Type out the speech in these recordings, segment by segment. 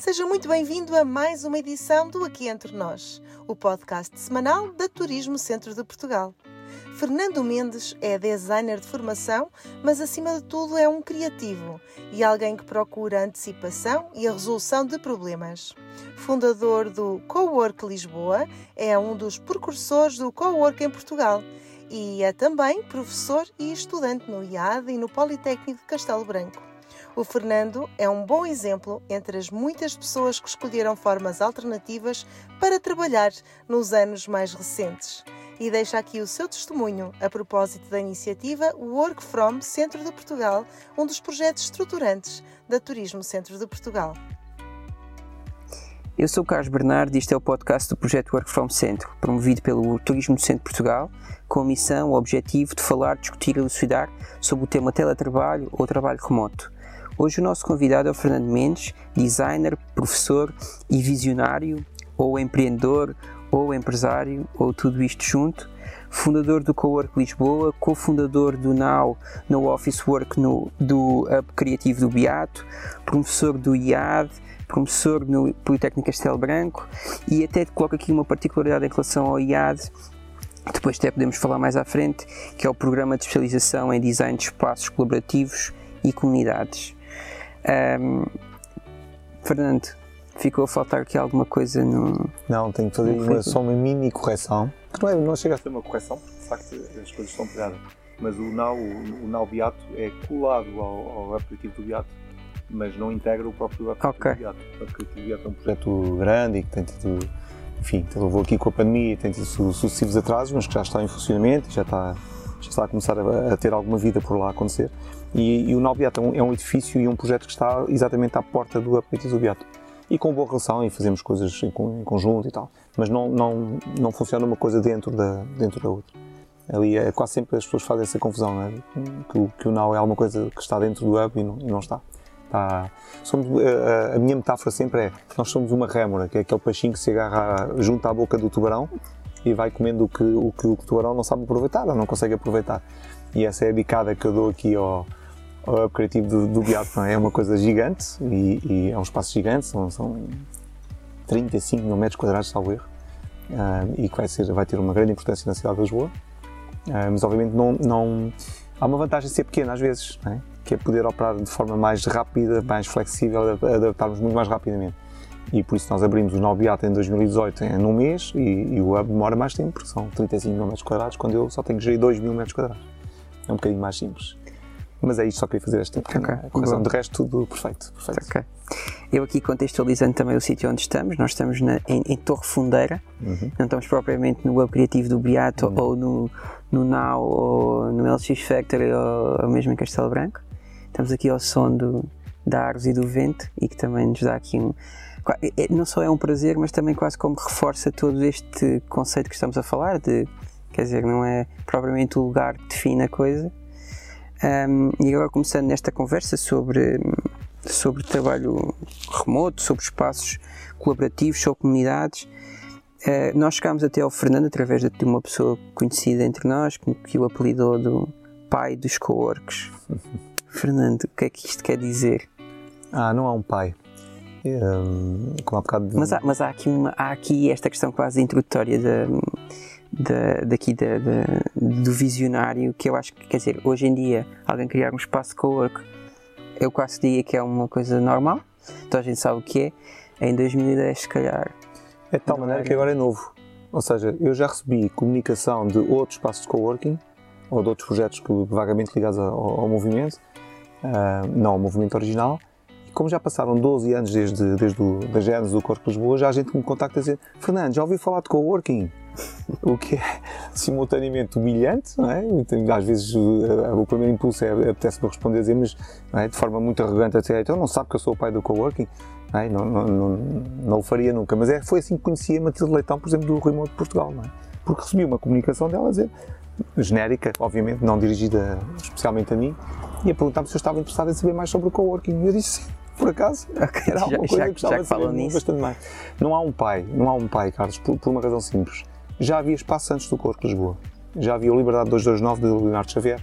Seja muito bem-vindo a mais uma edição do Aqui Entre Nós, o podcast semanal da Turismo Centro de Portugal. Fernando Mendes é designer de formação, mas acima de tudo é um criativo e alguém que procura a antecipação e a resolução de problemas. Fundador do Cowork Lisboa, é um dos precursores do Cowork em Portugal e é também professor e estudante no IAD e no Politécnico de Castelo Branco. O Fernando é um bom exemplo entre as muitas pessoas que escolheram formas alternativas para trabalhar nos anos mais recentes. E deixa aqui o seu testemunho a propósito da iniciativa Work From Centro de Portugal, um dos projetos estruturantes da Turismo Centro de Portugal. Eu sou o Carlos Bernardo e este é o podcast do projeto Work From Centro, promovido pelo Turismo Centro de Portugal, com a missão, o objetivo de falar, discutir e elucidar sobre o tema teletrabalho ou trabalho remoto. Hoje o nosso convidado é o Fernando Mendes, designer, professor e visionário, ou empreendedor, ou empresário, ou tudo isto junto. Fundador do Cowork Lisboa, cofundador do Now no Office Work no, do Hub Criativo do Beato, professor do IAD, professor no Politécnico Castelo Branco e até coloco aqui uma particularidade em relação ao IAD, depois até podemos falar mais à frente, que é o Programa de Especialização em Design de Espaços Colaborativos e Comunidades. Um, Fernando, ficou a faltar aqui alguma coisa no. Não, tenho que fazer uma, só uma mini correção. Que não, é, não chega a ser uma correção, porque de facto as coisas estão pegadas. Mas o Now, o, o Now Beato é colado ao, ao aplicativo do Beato, mas não integra o próprio aplicativo okay. do Beato. O aplicativo do Beato é um projeto grande e que tem tido, enfim, levou aqui com a pandemia, tem tido sucessivos atrasos, mas que já está em funcionamento e já está, já está a começar a, a ter alguma vida por lá a acontecer. E, e o Nalbeato é um, é um edifício e um projeto que está exatamente à porta do aplicativo do Beato. E com boa relação e fazemos coisas em, em, conjunto e tal. Mas não, não, não funciona uma coisa dentro da, dentro da outra. Ali é quase sempre as pessoas fazem essa confusão, né? que, que o Now é alguma coisa que está dentro do Hub e não, e não está. Somos, a, a, minha metáfora sempre é nós somos uma rémora, que é aquele peixinho que se agarra junto à boca do tubarão e vai comendo o que o, que o tubarão não sabe aproveitar ou não consegue aproveitar. E essa é a bicada que eu dou aqui ao, o hub criativo do, do Beato é uma coisa gigante e, e, é um espaço gigante, são, são 35 mil metros quadrados, salvo erro, uh, e que vai, ser, vai ter uma grande importância na cidade de Lisboa. Uh, mas obviamente não, não, há uma vantagem de ser pequena às vezes, é? que é poder operar de forma mais rápida, mais flexível, adaptarmos muito mais rapidamente. E por isso nós abrimos o Beato em 2018 em um mês e, e, o hub demora mais tempo, porque são 35 mil metros quadrados, quando eu só tenho que gerir 2 mil metros quadrados. É um bocadinho mais simples. Mas é isto, só queria fazer esta pequena okay. correção. De resto, tudo perfeito. perfeito. Okay. Eu aqui contextualizando também o sítio onde estamos, nós estamos na, em, em, Torre Fundeira, uhum. não estamos propriamente no web criativo do Beato uhum. ou no, no Now ou no LX Factory ou, ou mesmo em Castelo Branco. Estamos aqui ao som do, da árvores e do vento e que também nos dá aqui um. É, é, não só é um prazer, mas também quase como reforça todo este conceito que estamos a falar de, quer dizer, não é propriamente o lugar que define a coisa, um, e agora começando nesta conversa sobre, sobre trabalho remoto, sobre espaços colaborativos, sobre comunidades, uh, nós chegámos até ao Fernando através de uma pessoa conhecida entre nós que, que o apelidou do pai dos coworks. Fernando, o que é que isto quer dizer? Ah, não há um pai. Um, como há bocado de... mas, há, mas há, aqui uma, há aqui esta questão quase introdutória da da, daqui da, da, do visionário que eu acho que, quer dizer, hoje em dia alguém criar um espaço co-work eu quase diria que é uma coisa normal, então a gente sabe o que é, em 2010 se calhar. É de tal maneira que agora é novo, ou seja, eu já recebi comunicação de outros espaços de coworking ou de outros projetos que, vagamente ligados ao, ao movimento, uh, não ao movimento original, como já passaram 12 anos desde, desde o, da do Corpo de Lisboa, já há gente que me contacta a dizer Fernando, já ouvi falar de coworking? O que é simultaneamente humilhante, não é? Às vezes o primeiro impulso é apetece-me responder a dizer, mas é? de forma muito arrogante até, então não sabe que eu sou o pai do coworking? Não, é? não, não, não, não, o faria nunca, mas é, foi assim que conheci a Matilde Leitão, por exemplo, do Remote de Portugal, não é? Porque recebi uma comunicação dela a dizer, genérica, obviamente, não dirigida especialmente a mim, e a perguntar-me se eu estava interessado em saber mais sobre o coworking. E eu disse sim por acaso. Era alguma já, coisa já, que já de saber nisso. bastante mais. Não há um pai, não há um pai, Carlos, por, por uma razão simples. Já havia espaço antes do Corpo de Lisboa. Já havia o Liberdade 229 de Leonardo Xavier.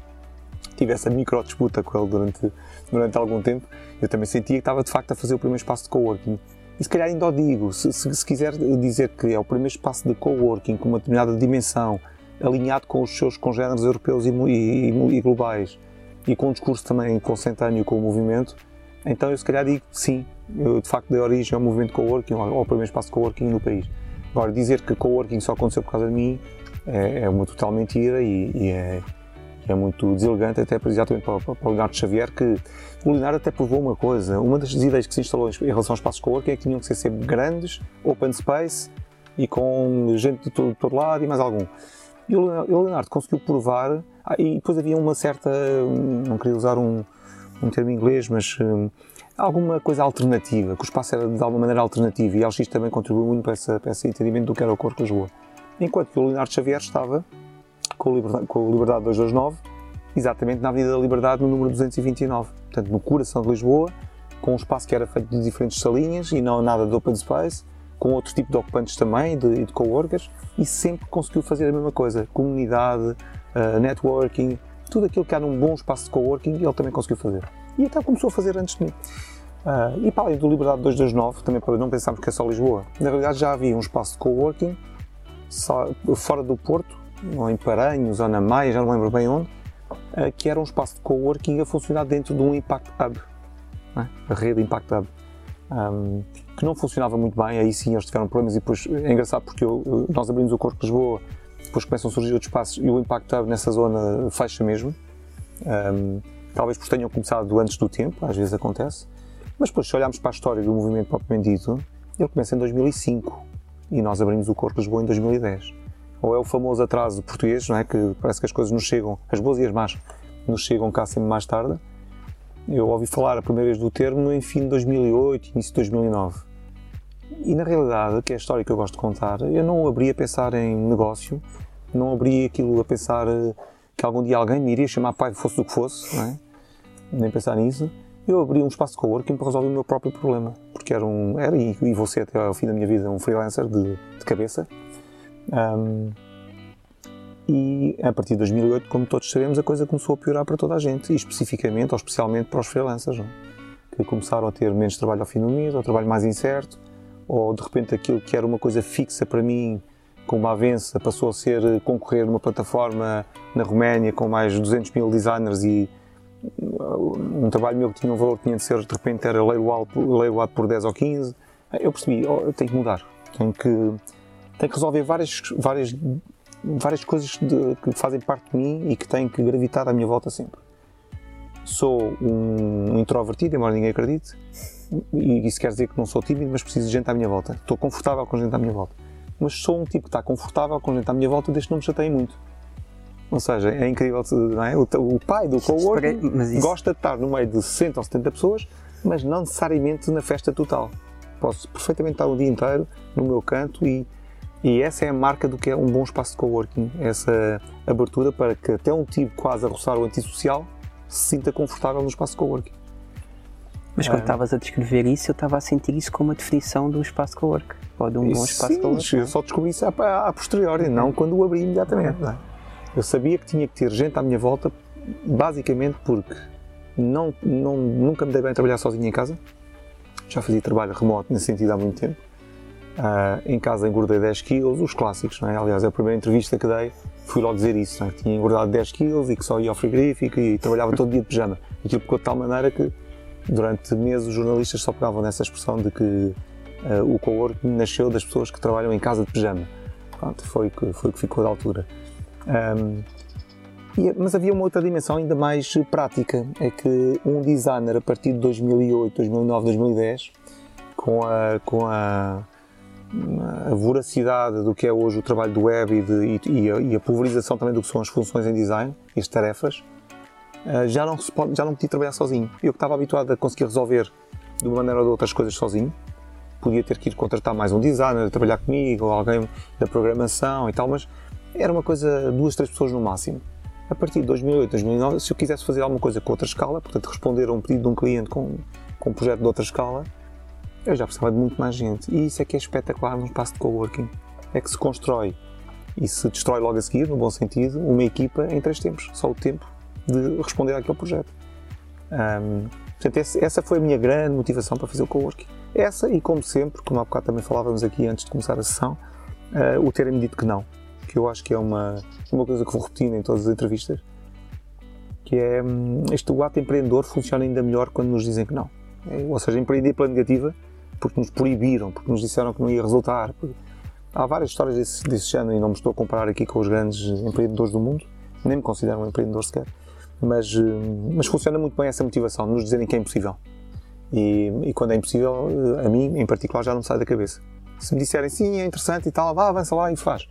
Tive essa micro disputa com ele durante, durante algum tempo. Eu também sentia que estava de facto a fazer o primeiro espaço de coworking. E se calhar ainda o digo, se, se, se quiser dizer que é o primeiro espaço de coworking com uma determinada dimensão, alinhado com os seus congêneres europeus e, e, e, globais, e com um discurso também consentâneo com o movimento, então eu se calhar digo sim, eu de facto dei origem ao movimento coworking, ao primeiro espaço de coworking no país. Agora, dizer que coworking só aconteceu por causa de mim é, é uma total mentira e, e é, é muito deselegante, até exatamente para, para, para o Leonardo Xavier, que o Leonardo até provou uma coisa. Uma das ideias que se instalou em relação aos espaços coworking é que tinham que ser sempre grandes, open space e com gente de todo, todo lado e mais algum. E o Leonardo conseguiu provar, ah, e depois havia uma certa, não queria usar um, um termo inglês, mas um, alguma coisa alternativa, que o espaço era de alguma maneira alternativa e a LX também contribuiu muito para, essa, para esse entendimento do que era o Corpo Lisboa. Enquanto que o Leonardo Xavier estava com, Liberdade, com o Liberdade 229, exatamente na Avenida da Liberdade, no número 229. Portanto, no coração de Lisboa, com um espaço que era feito de diferentes salinhas e não nada de open space, com outro tipo de ocupantes também, de, de coworkers, e sempre conseguiu fazer a mesma coisa. Comunidade, uh, networking, tudo aquilo que há num bom espaço de coworking, ele também conseguiu fazer. E até começou a fazer antes de mim. Uh, e para além do Liberdade 229, também para não pensarmos que é só Lisboa, na realidade já havia um espaço de coworking só, fora do Porto, em Paranhos ou na Maia, já não lembro bem onde, uh, que era um espaço de coworking a funcionar dentro de um Impact Hub, é? a rede Impact Hub. Um, que não funcionava muito bem, aí sim eles tiveram problemas e depois é engraçado porque eu, nós abrimos o Corpo de Lisboa, depois começam a surgir outros espaços e o Impact Hub nessa zona fecha mesmo. Um, talvez porque tenham começado antes do tempo, às vezes acontece, mas depois se olharmos para a história do movimento propriamente dito, ele começa em 2005 e nós abrimos o Corpo Lisboa em 2010. Ou é o famoso atraso português, não é? que parece que as coisas nos chegam, as boas e as más, nos chegam cá sempre mais tarde. Eu ouvi falar a primeira vez do termo no fim de 2008, início de 2009. E na realidade, que é a história que eu gosto de contar, eu não abri a pensar em negócio, não abri aquilo a pensar eh, que algum dia alguém me iria chamar pai, fosse do que fosse, não é? Nem pensar nisso. Eu abri um espaço de coworking para resolver o meu próprio problema, porque era, um, era e, e vou ser até ao fim da minha vida um freelancer de, de cabeça. Um, e a partir de 2008, como todos sabemos, a coisa começou a piorar para toda a gente, e especificamente ou especialmente para os freelancers, não? que começaram a ter menos trabalho ao fim do mês, ou trabalho mais incerto, ou de repente aquilo que era uma coisa fixa para mim, com uma avença, passou a ser concorrer numa plataforma na Roménia com mais 200 mil designers e um trabalho meu que tinha um valor de ser, de repente era leiloado, leiloado por 10 ou 15. Eu percebi, oh, eu tenho que mudar, tenho que, tenho que resolver várias, várias, várias coisas de, que fazem parte de mim e que têm que gravitar à minha volta sempre. Sou um introvertido, embora ninguém acredite, e isso quer dizer que não sou tímido, mas preciso de gente à minha volta. Estou confortável com gente à minha volta. Mas sou um tipo que está confortável com gente à minha volta desde que não me chateie muito. Ou seja, é incrível, não é? O, o pai do coworking isso... gosta de estar no meio de 60 ou 70 pessoas, mas não necessariamente na festa total. Posso perfeitamente estar o dia inteiro no meu canto e, e essa é a marca do que é um bom espaço de coworking. Essa abertura para que até um tipo quase a roçar o antissocial se sinta confortável no espaço de coworking. Mas quando estavas a descrever isso, eu estava a sentir isso como uma definição de um espaço de cowork, ou de um bom espaço sim, de cowork. Eu só descobri isso a, a posteriori, não quando o abri imediatamente. É? Eu sabia que tinha que ter gente à minha volta, basicamente porque não, não, nunca me dei bem trabalhar sozinho em casa. Já fazia trabalho remoto nesse sentido há muito tempo. Uh, em casa engordei 10 quilos, os clássicos, não é? Aliás, a primeira entrevista que dei fui logo dizer isso, é? que tinha engordado 10 quilos e que só ia ao frigorífico e trabalhava todo dia de pijama. Aquilo ficou de tal maneira que durante meses os jornalistas só pegavam nessa expressão de que uh, o coworking nasceu das pessoas que trabalham em casa de pijama. Pronto, foi o que, foi que ficou da altura. Um, e, mas havia uma outra dimensão ainda mais prática, é que um designer a partir de 2008, 2009, 2010, com a, com a, a voracidade do que é hoje o trabalho do web e, de, e, a, e a pulverização também do que são as funções em design e as tarefas, ah, já não, pode, já não podia trabalhar sozinho. Eu que estava habituado a conseguir resolver de uma maneira ou de outras coisas sozinho, podia ter que ir contratar mais um designer, trabalhar comigo, ou alguém da programação e tal, mas era uma coisa, duas, três pessoas no máximo. A partir de 2008, 2009, se eu quisesse fazer alguma coisa com outra escala, portanto responder a um pedido de um cliente com, com um projeto de outra escala, eu já precisava de muito mais gente. E isso é que é espetacular num espaço de coworking. É que se constrói e se destrói logo a seguir, no bom sentido, uma equipa em três tempos. Só o tempo de responder àquele projeto. Um, portanto, essa foi a minha grande motivação para fazer o coworking. Essa e como sempre, como há bocado também falávamos aqui antes de começar a sessão, uh, o terem-me dito que não, que eu acho que é uma, uma coisa que vou repetindo em todas as entrevistas, que é hum, este o ato empreendedor funciona ainda melhor quando nos dizem que não. É, ou seja, empreender pela negativa porque nos proibiram, porque nos disseram que não ia resultar. Há várias histórias desse, desse género e não me estou a comparar aqui com os grandes empreendedores do mundo, nem me considero um empreendedor sequer, mas, hum, mas funciona muito bem essa motivação, nos dizerem que é impossível. E, e, quando é impossível, eh, a mim em particular já não me sai da cabeça. Se me disserem sim, é interessante e tal, vá, avança lá e faz.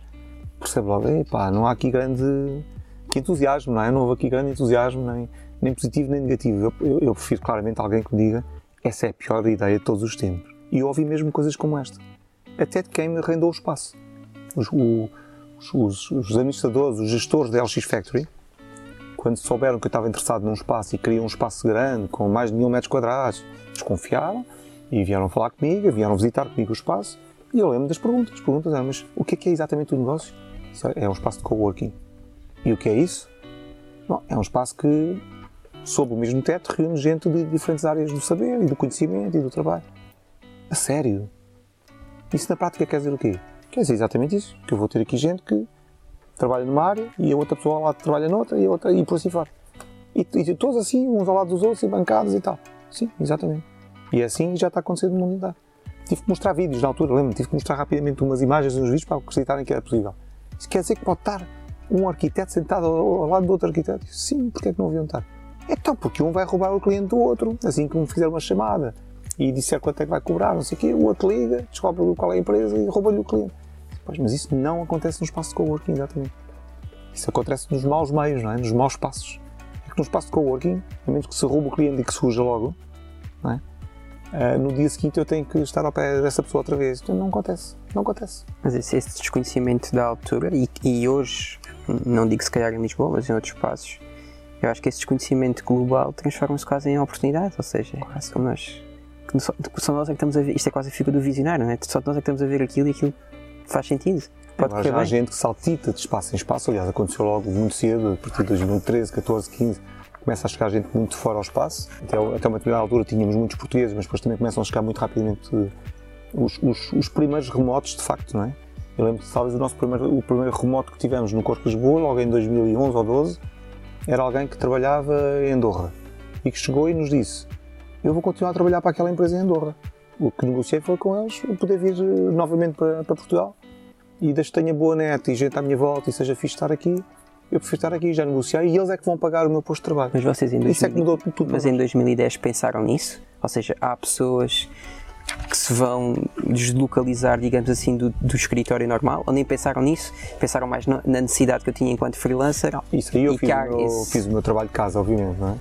Percebo logo, epá, não há aqui grande que entusiasmo, não é? Não houve aqui grande entusiasmo, nem, nem positivo nem negativo. Eu, eu, eu, prefiro claramente alguém que me diga essa é a pior ideia de todos os tempos. E eu ouvi mesmo coisas como esta. Até de quem me arrendou o espaço. Os, o, os, os, administradores, os gestores da LX Factory, quando souberam que eu estava interessado num espaço e queriam um espaço grande, com mais de mil metros quadrados, desconfiaram e vieram falar comigo, vieram visitar comigo o espaço. E eu lembro das perguntas. As perguntas eram: mas o que é que é exatamente o negócio? É um espaço de coworking. E o que é isso? Bom, é um espaço que, sob o mesmo teto, reúne gente de diferentes áreas do saber e do conhecimento e do trabalho. A sério? Isso na prática quer dizer o quê? Quer dizer exatamente isso. Que eu vou ter aqui gente que trabalha numa área e a outra pessoa lá trabalha noutra e a outra e por assim fora. E, e todos assim, uns ao lado dos outros e bancados e tal. Sim, exatamente. E é assim já está acontecendo no mundo inteiro. Tive que mostrar vídeos na altura, lembro-me, tive que mostrar rapidamente umas imagens uns vídeos para acreditarem que era possível. Isso quer dizer que pode estar um arquiteto sentado ao, ao lado do outro arquiteto? Sim, porque é que não haviam estar? Então, porque um vai roubar o cliente do outro, assim que me fizer uma chamada e disser quanto é que vai cobrar, não sei o quê, o outro liga, descobre qual é a empresa e rouba-lhe o cliente. Pois, mas isso não acontece no espaço de coworking, exatamente. Isso acontece nos maus meios, não é? nos maus espaços. É que no espaço de coworking, a menos que se roube o cliente e que se fuja logo, é? Uh, no dia seguinte eu tenho que estar ao pé dessa pessoa outra vez. Então não acontece, não acontece. Mas esse, esse desconhecimento da altura, e, e, hoje, não digo se calhar em Lisboa, mas em outros espaços, eu acho que esse desconhecimento global transforma-se quase em oportunidade, ou seja, quase como nós, só, só, nós é que estamos a ver, isto é quase a figura do visionário, não é? Só nós é que estamos a ver aquilo e aquilo faz sentido. Pode já há gente que saltita de espaço em espaço, aliás, aconteceu logo muito cedo, a partir de 2013, 14, 15, começa a chegar gente muito fora ao espaço. Até, até uma determinada altura tínhamos muitos portugueses, mas depois também começam a chegar muito rapidamente os, os, os primeiros remotos, de facto, não é? Eu lembro que talvez o nosso primeiro, o primeiro remoto que tivemos no Corpo de Lisboa, logo em 2011 ou 12, era alguém que trabalhava em Andorra e que chegou e nos disse: Eu vou continuar a trabalhar para aquela empresa em Andorra. O que negociei foi com eles poder vir eh, novamente para, para Portugal e desde que tenha boa net e gente à minha volta e seja fixe estar aqui, eu prefiro estar aqui, já negociar e eles é que vão pagar o meu posto de trabalho. Mas vocês em 2000... Isso é que mudou tudo. Mas em 2010 pensaram nisso? Ou seja, há pessoas que se vão deslocalizar, digamos assim, do, do escritório normal? Ou nem pensaram nisso? Pensaram mais na necessidade que eu tinha enquanto freelancer? Não, isso aí eu, fiz, eu esse... fiz, o meu trabalho de casa, obviamente, não é?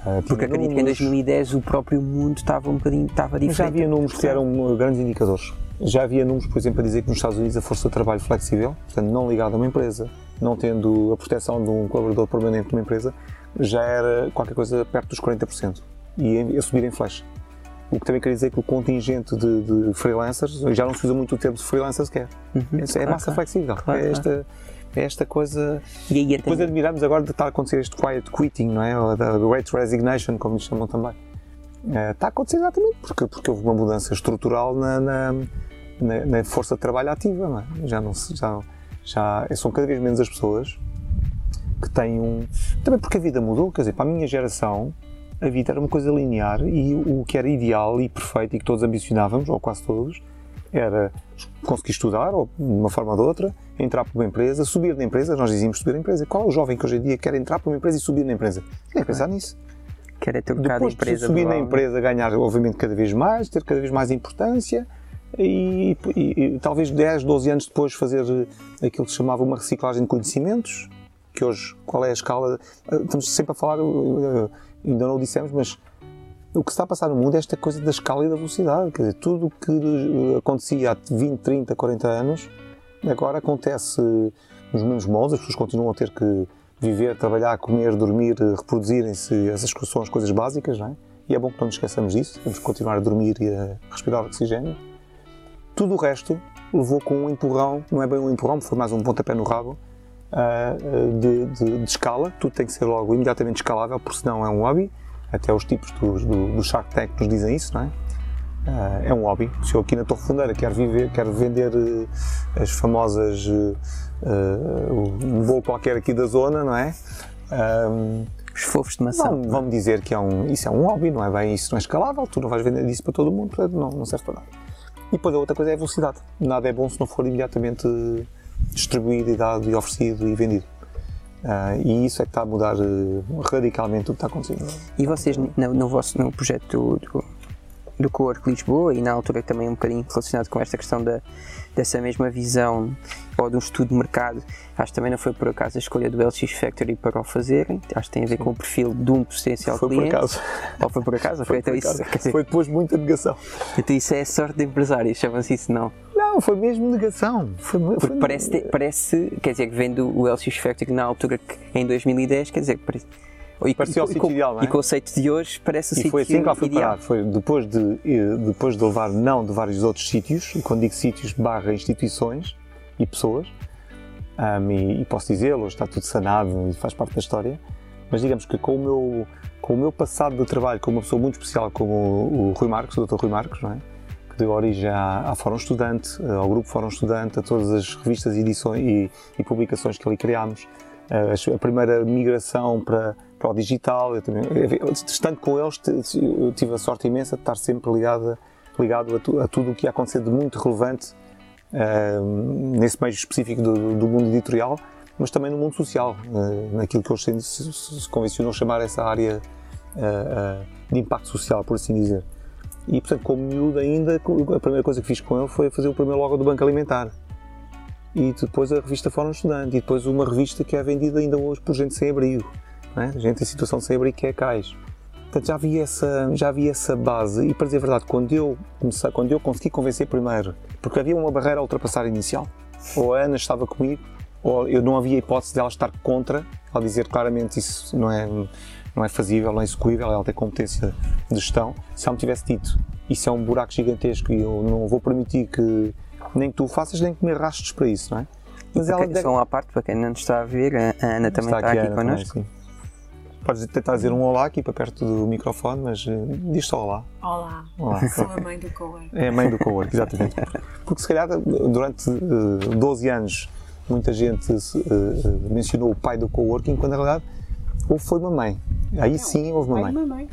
Uh, Porque acredito números... que em 2010 o próprio mundo estava um bocadinho estava diferente. Mas já havia números que eram grandes indicadores. Já havia números, por exemplo, a dizer que nos Estados Unidos a força de trabalho flexível, portanto não ligada a uma empresa, não tendo a proteção de um colaborador permanente de uma empresa, já era qualquer coisa perto dos 40% e a subir em flash. O que também quer dizer que o contingente de, de freelancers, já não se usa muito o termo de freelancers sequer, uhum, é, claro, massa claro, flexível. Claro, é, esta, é esta coisa. E aí, depois admiramos agora de estar a acontecer este quiet quitting, não é? Ou da great resignation, como lhe chamam também. É, está a acontecer exatamente porque, porque houve uma mudança estrutural na, na na, na, força de trabalho ativa, é? já não já, já são cada vez menos as pessoas que têm um também porque a vida mudou, quer dizer, para a minha geração a vida era uma coisa linear e o que era ideal e perfeito e que todos ambicionávamos, ou quase todos, era conseguir estudar, ou de uma forma ou de outra, entrar para uma empresa, subir na empresa, nós dizíamos subir na empresa. Qual é o jovem que hoje em dia quer entrar para uma empresa e subir na empresa? Nem pensar nisso. Quer é trocar Depois de empresa. Subir na empresa, ganhar, obviamente, cada vez mais, ter cada vez mais importância, e, e, e, talvez 10, 12 anos depois fazer aquilo que se chamava uma reciclagem de conhecimentos, que hoje, qual é a escala? Estamos sempre a falar, ainda não o dissemos, mas o que está a passar no mundo é esta coisa da escala e da velocidade. Quer dizer, tudo o que acontecia há 20, 30, 40 anos, agora acontece nos mesmos moldes, as pessoas continuam a ter que viver, trabalhar, comer, dormir, reproduzirem-se, essas são as coisas básicas, não é? E é bom que não nos esqueçamos disso, temos que continuar a dormir e a respirar oxigênio tudo o resto levou com um empurrão, não é bem um empurrão, foi mais um pontapé no rabo, de, de, de, escala. Tudo tem que ser logo imediatamente escalável, porque senão é um hobby. Até os tipos do, do, do Shark Tank nos dizem isso, não é? Uh, é um hobby. Se eu aqui na Torre Fundeira quero viver, quero vender uh, as famosas um voo qualquer aqui da zona, não é? Os fofos de maçã. Vão, vão dizer que é um, isso é um hobby, não é bem isso, não é escalável, tu não vais vender isso para todo mundo, portanto não, não serve para nada. E depois a outra coisa é a velocidade. Nada é bom se não for imediatamente distribuído e dado e oferecido e vendido. Uh, e isso é que está a mudar uh, radicalmente o que está acontecendo. E vocês, no, no vosso no projeto do, do, Cowork Lisboa, e na altura também um bocadinho relacionado com esta questão da, dessa mesma visão ou de um estudo de mercado, acho que também não foi por acaso a escolha do LX Factory para o fazerem, acho que tem a ver Sim. com o perfil de um potencial foi cliente. Foi por acaso. Ou foi por acaso? Foi, foi, por acaso. Isso, foi depois muita negação. Então isso é sorte de empresários, chama-se isso não? Não, foi mesmo negação. Foi, Porque foi parece, parece, quer dizer, que vendo o LX Factory na altura que em 2010, quer dizer, parece, e, Parecia e, o sítio ideal, não é? E o conceito de hoje parece o e sítio foi assim que foi ideal. parar. Foi depois de, depois de levar não de vários outros sítios, e quando digo sítios, barra instituições e pessoas, um, e, e, posso dizê-lo, está tudo sanado e faz parte da história, mas digamos que com o meu, com o meu passado de trabalho com uma pessoa muito especial como o, o Rui Marcos, o Dr. Rui Marcos, não é? Deu origem à, à Fórum Estudante, ao Grupo Fórum Estudante, a todas as revistas edições e, e publicações que ali criámos, a, a primeira migração para para o digital. Eu também, estando com eles, eu tive a sorte imensa de estar sempre ligado, ligado a, tu, a tudo o que ia acontecer de muito relevante uh, nesse meio específico do, do, mundo editorial, mas também no mundo social, uh, naquilo que hoje se, se, convencionou chamar essa área uh, de impacto social, por assim dizer. E, portanto, como miúdo ainda, a primeira coisa que fiz com ele foi fazer o primeiro logo do Banco Alimentar. E depois a revista Fórum Estudante, e depois uma revista que é vendida ainda hoje por gente sem abrigo é? gente em situação de sem abrigo que é cais. Portanto, já havia, essa, já havia essa base e, para dizer a verdade, quando eu, comecei, quando eu consegui convencer primeiro, porque havia uma barreira a ultrapassar inicial, ou a Ana estava comigo, ou eu não havia hipótese dela estar contra, ela dizer claramente isso não é, não é fazível, não é execuível, ela tem competência de gestão. Se ela me tivesse dito, isso é um buraco gigantesco e eu não vou permitir que nem que tu faças, nem que me arrastes para isso, não é? Mas ela deve... Só uma parte, para quem não está a ver, a Ana também está, está aqui, aqui connosco. Também, Podes tentar dizer um olá aqui para perto do microfone, mas uh, diz só olá. Olá. olá. Sou a mãe do Cowork. É a mãe do Cowork, exatamente. Porque se calhar durante uh, eh, 12 anos muita gente uh, mencionou o pai do coworking, quando na realidade ou foi uma mãe. Aí sim houve uma mãe. Uma mãe.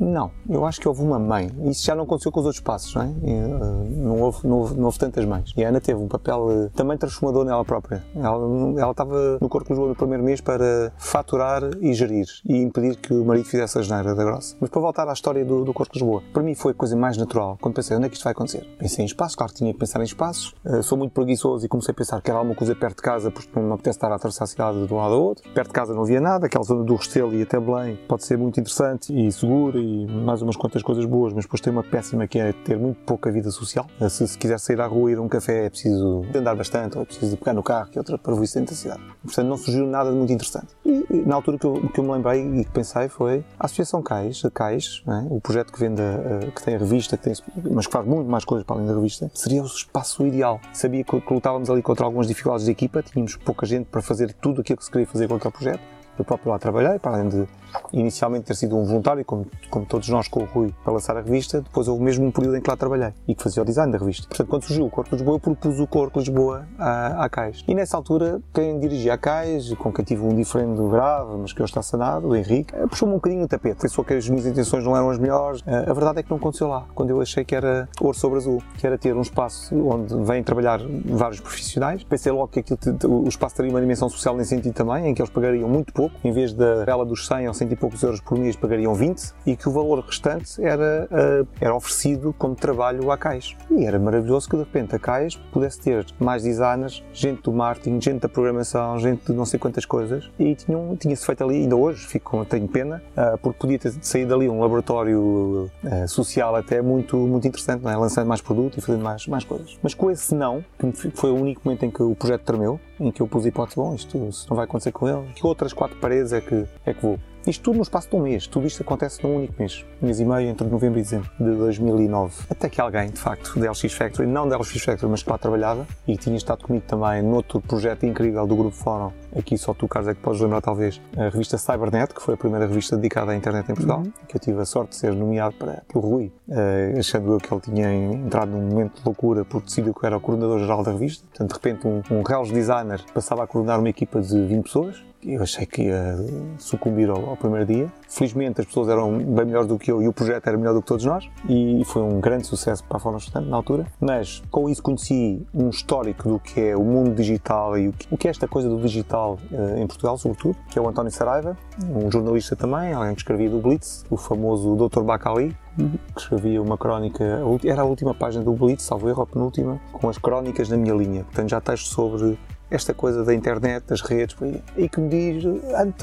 Não, eu acho que houve uma mãe. Isso já não aconteceu com os outros passos, não é? Não houve, não houve, não houve tantas mães. E a Ana teve um papel eh, também transformador nela própria. Ela, ela estava no Corpo de Lisboa no primeiro mês para faturar e gerir e impedir que o marido fizesse a geneira da grossa. Mas para voltar à história do, do Corpo de Lisboa, para mim foi a coisa mais natural. Quando pensei, onde é que isto vai acontecer? Pensei em espaço, claro que tinha que pensar em espaços. Uh, sou muito preguiçoso e comecei a pensar que era alguma coisa perto de casa, porque não me apetece estar a atravessar a cidade de um lado ao outro. Perto de casa não havia nada, aquela zona do Restelo e até Belém pode ser muito interessante e segura mais umas quantas coisas boas, mas depois tem uma péssima que é ter muito pouca vida social. Se, se quiser sair à rua e ir a um café é preciso andar bastante, ou é preciso pegar no carro, que é outra parvoíce dentro da cidade. Portanto, não surgiu nada de muito interessante. E na altura que eu, que eu me lembrei e que pensei foi a Associação CAIS, a CAIS, é? o projeto que vende, a, que tem a revista, que tem, mas que faz muito mais coisas para além da revista, seria o espaço ideal. Sabia que, que lutávamos ali contra algumas dificuldades de equipa, tínhamos pouca gente para fazer tudo aquilo que se queria fazer com aquele projeto. Eu próprio lá trabalhei, para além de inicialmente ter sido um voluntário, como, como todos nós com o Rui, para lançar a revista, depois houve mesmo um período em que lá trabalhei e que fazia o design da revista. Portanto, quando surgiu o Corpo de Lisboa, eu propus o Corpo de Lisboa à, à CAIS. E nessa altura, quem dirigia a CAIS, com quem tive um diferente grave, mas que hoje está sanado, o Henrique, eh, puxou-me um bocadinho o tapete. Pensou que as minhas intenções não eram as melhores. Eh, a verdade é que não aconteceu lá, quando eu achei que era ouro sobre azul, que era ter um espaço onde vêm trabalhar vários profissionais. Pensei logo que aquilo, o espaço teria uma dimensão social nesse sentido também, em que eles pagariam muito pouco, em vez da ela dos 100 ou 100 e poucos euros por mês pagariam 20 e que o valor restante era, uh, era oferecido como trabalho à CAIS. E era maravilhoso que de repente a CAIS pudesse ter mais designers, gente do marketing, gente da programação, gente de não sei quantas coisas e tinham, tinha-se feito ali, ainda hoje, fico, tenho pena, uh, porque podia ter saído dali um laboratório uh, social até muito, muito interessante, é? lançando mais produto e fazendo mais, mais coisas. Mas com esse não, que foi o único momento em que o projeto tremeu, em que eu pus a hipótese, bom, isto, não vai acontecer com ele, que outras quatro paredes é que, é que vou. Isto tudo no espaço de um mês, tudo isto acontece num único mês, mês e meio entre novembro e dezembro de 2009. Até que alguém, de facto, da LX Factory, não da LX Factory, mas que lá trabalhava e tinha estado comigo também noutro projeto incrível do Grupo Fórum, aqui só tu, Carlos, é que podes lembrar talvez, a revista Cybernet, que foi a primeira revista dedicada à internet em Portugal, uhum. que eu tive a sorte de ser nomeado para, pelo Rui, uh, achando eu que ele tinha entrado num momento de loucura porque decidiu que era o coordenador-geral da revista. Portanto, de repente, um, um designer passava a coordenar uma equipa de 20 pessoas, eu achei que ia sucumbir ao, ao, primeiro dia. Felizmente as pessoas eram bem melhores do que eu e o projeto era melhor do que todos nós e foi um grande sucesso para a Forma Estudante na altura. Mas com isso conheci um histórico do que é o mundo digital e o que, o que é esta coisa do digital uh, em Portugal, sobretudo, que é o António Saraiva, um jornalista também, alguém que escrevia do Blitz, o famoso Dr. Bacali, que escrevia uma crónica, era a última página do Blitz, salvo erro, a penúltima, com as crónicas na minha linha. Portanto, já texto sobre esta coisa da internet, das redes, e que me diz,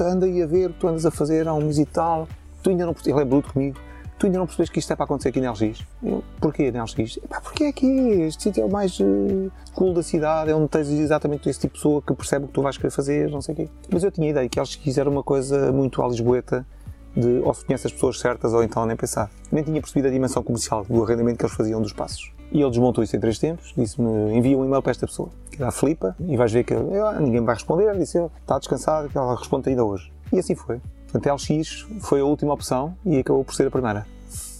anda, aí a ver, tu andas a fazer há um mês e tal, tu ainda não ele é bruto comigo, tu ainda não percebes que isto é para acontecer aqui na LX? Eu, porquê na LX? Epá, porque é aqui, este sítio é o mais uh, cool da cidade, é onde tens exatamente esse tipo de pessoa que percebe o que tu vais querer fazer, não sei o quê. Mas eu tinha a ideia que LX era uma coisa muito à lisboeta, de ou se conhece as pessoas certas ou então nem pensar. Nem tinha percebido a dimensão comercial do arrendamento que eles faziam dos passos. E ele desmontou isso em três tempos, disse-me, envia um e-mail para esta pessoa, que era a Filipa, e vais ver que ah, ninguém vai responder, disse ele, está descansado, que ela responde ainda hoje. E assim foi. Portanto, a LX foi a última opção e acabou por ser a primeira.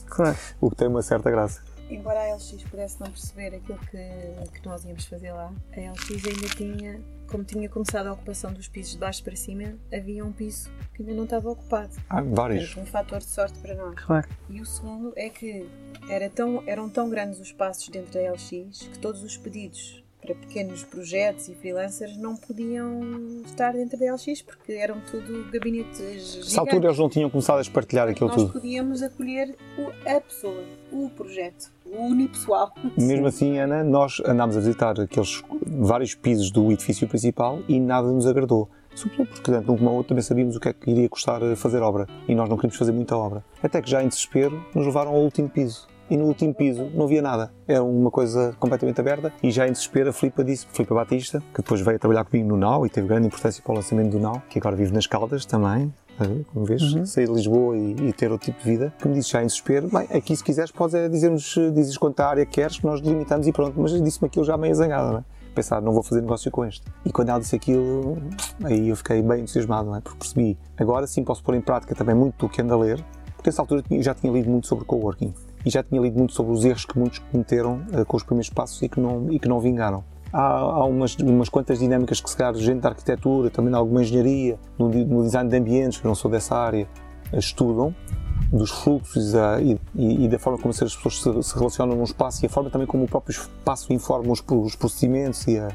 Claro. O que tem uma certa graça. Embora a LX pudesse não perceber aquilo que, que nós íamos fazer lá, a LX ainda tinha, como tinha começado a ocupação dos pisos de baixo para cima, havia um piso que ainda não estava ocupado. Ah, vários. Portanto, um fator de sorte para nós. Claro. E o segundo é que era tão, eram tão grandes os passos dentro da LX que todos os pedidos para pequenos projetos e freelancers não podiam estar dentro da LX porque eram tudo gabinetes gigantes. Nessa altura eles não tinham começado a espartilhar aquilo Nós tudo. Nós podíamos acolher o, a pessoa, o projeto, unipessoal. Mesmo assim, Ana, nós andámos a visitar aqueles vários pisos do edifício principal e nada nos agradou. Sobretudo porque, tanto um como o outro, também sabíamos o que é que iria custar fazer obra. E nós não queríamos fazer muita obra. Até que já em desespero nos levaram ao último piso e no último piso não havia nada. Era uma coisa completamente aberta e já em desespero a Filipa disse, Filipa Batista, que depois veio trabalhar comigo no NAU e teve grande importância para o lançamento do NAU, que agora vive nas Caldas também, como vês, uhum. sair de Lisboa e, e, ter outro tipo de vida, que me disse já em desespero, bem, aqui se quiseres podes é dizer-nos, dizes quanta área queres, que nós delimitamos e pronto, mas disse-me aquilo já meio zangado, não é? Pensar, não vou fazer negócio com este. E quando ela disse aquilo, aí eu fiquei bem entusiasmado, não é? Porque percebi, agora sim posso pôr em prática também muito do que ando a ler, porque nessa altura eu já tinha lido muito sobre coworking e já tinha lido muito sobre os erros que muitos cometeram uh, com os primeiros passos e que não, e que não vingaram. Há, há umas, umas quantas dinâmicas que se calhar gente da arquitetura, também de alguma engenharia, no, no design de ambientes, que não sou dessa área, uh, estudam, dos fluxos uh, e, e, e, da forma como as pessoas se, se, relacionam num espaço e a forma também como o próprio espaço informa os, os procedimentos e, a,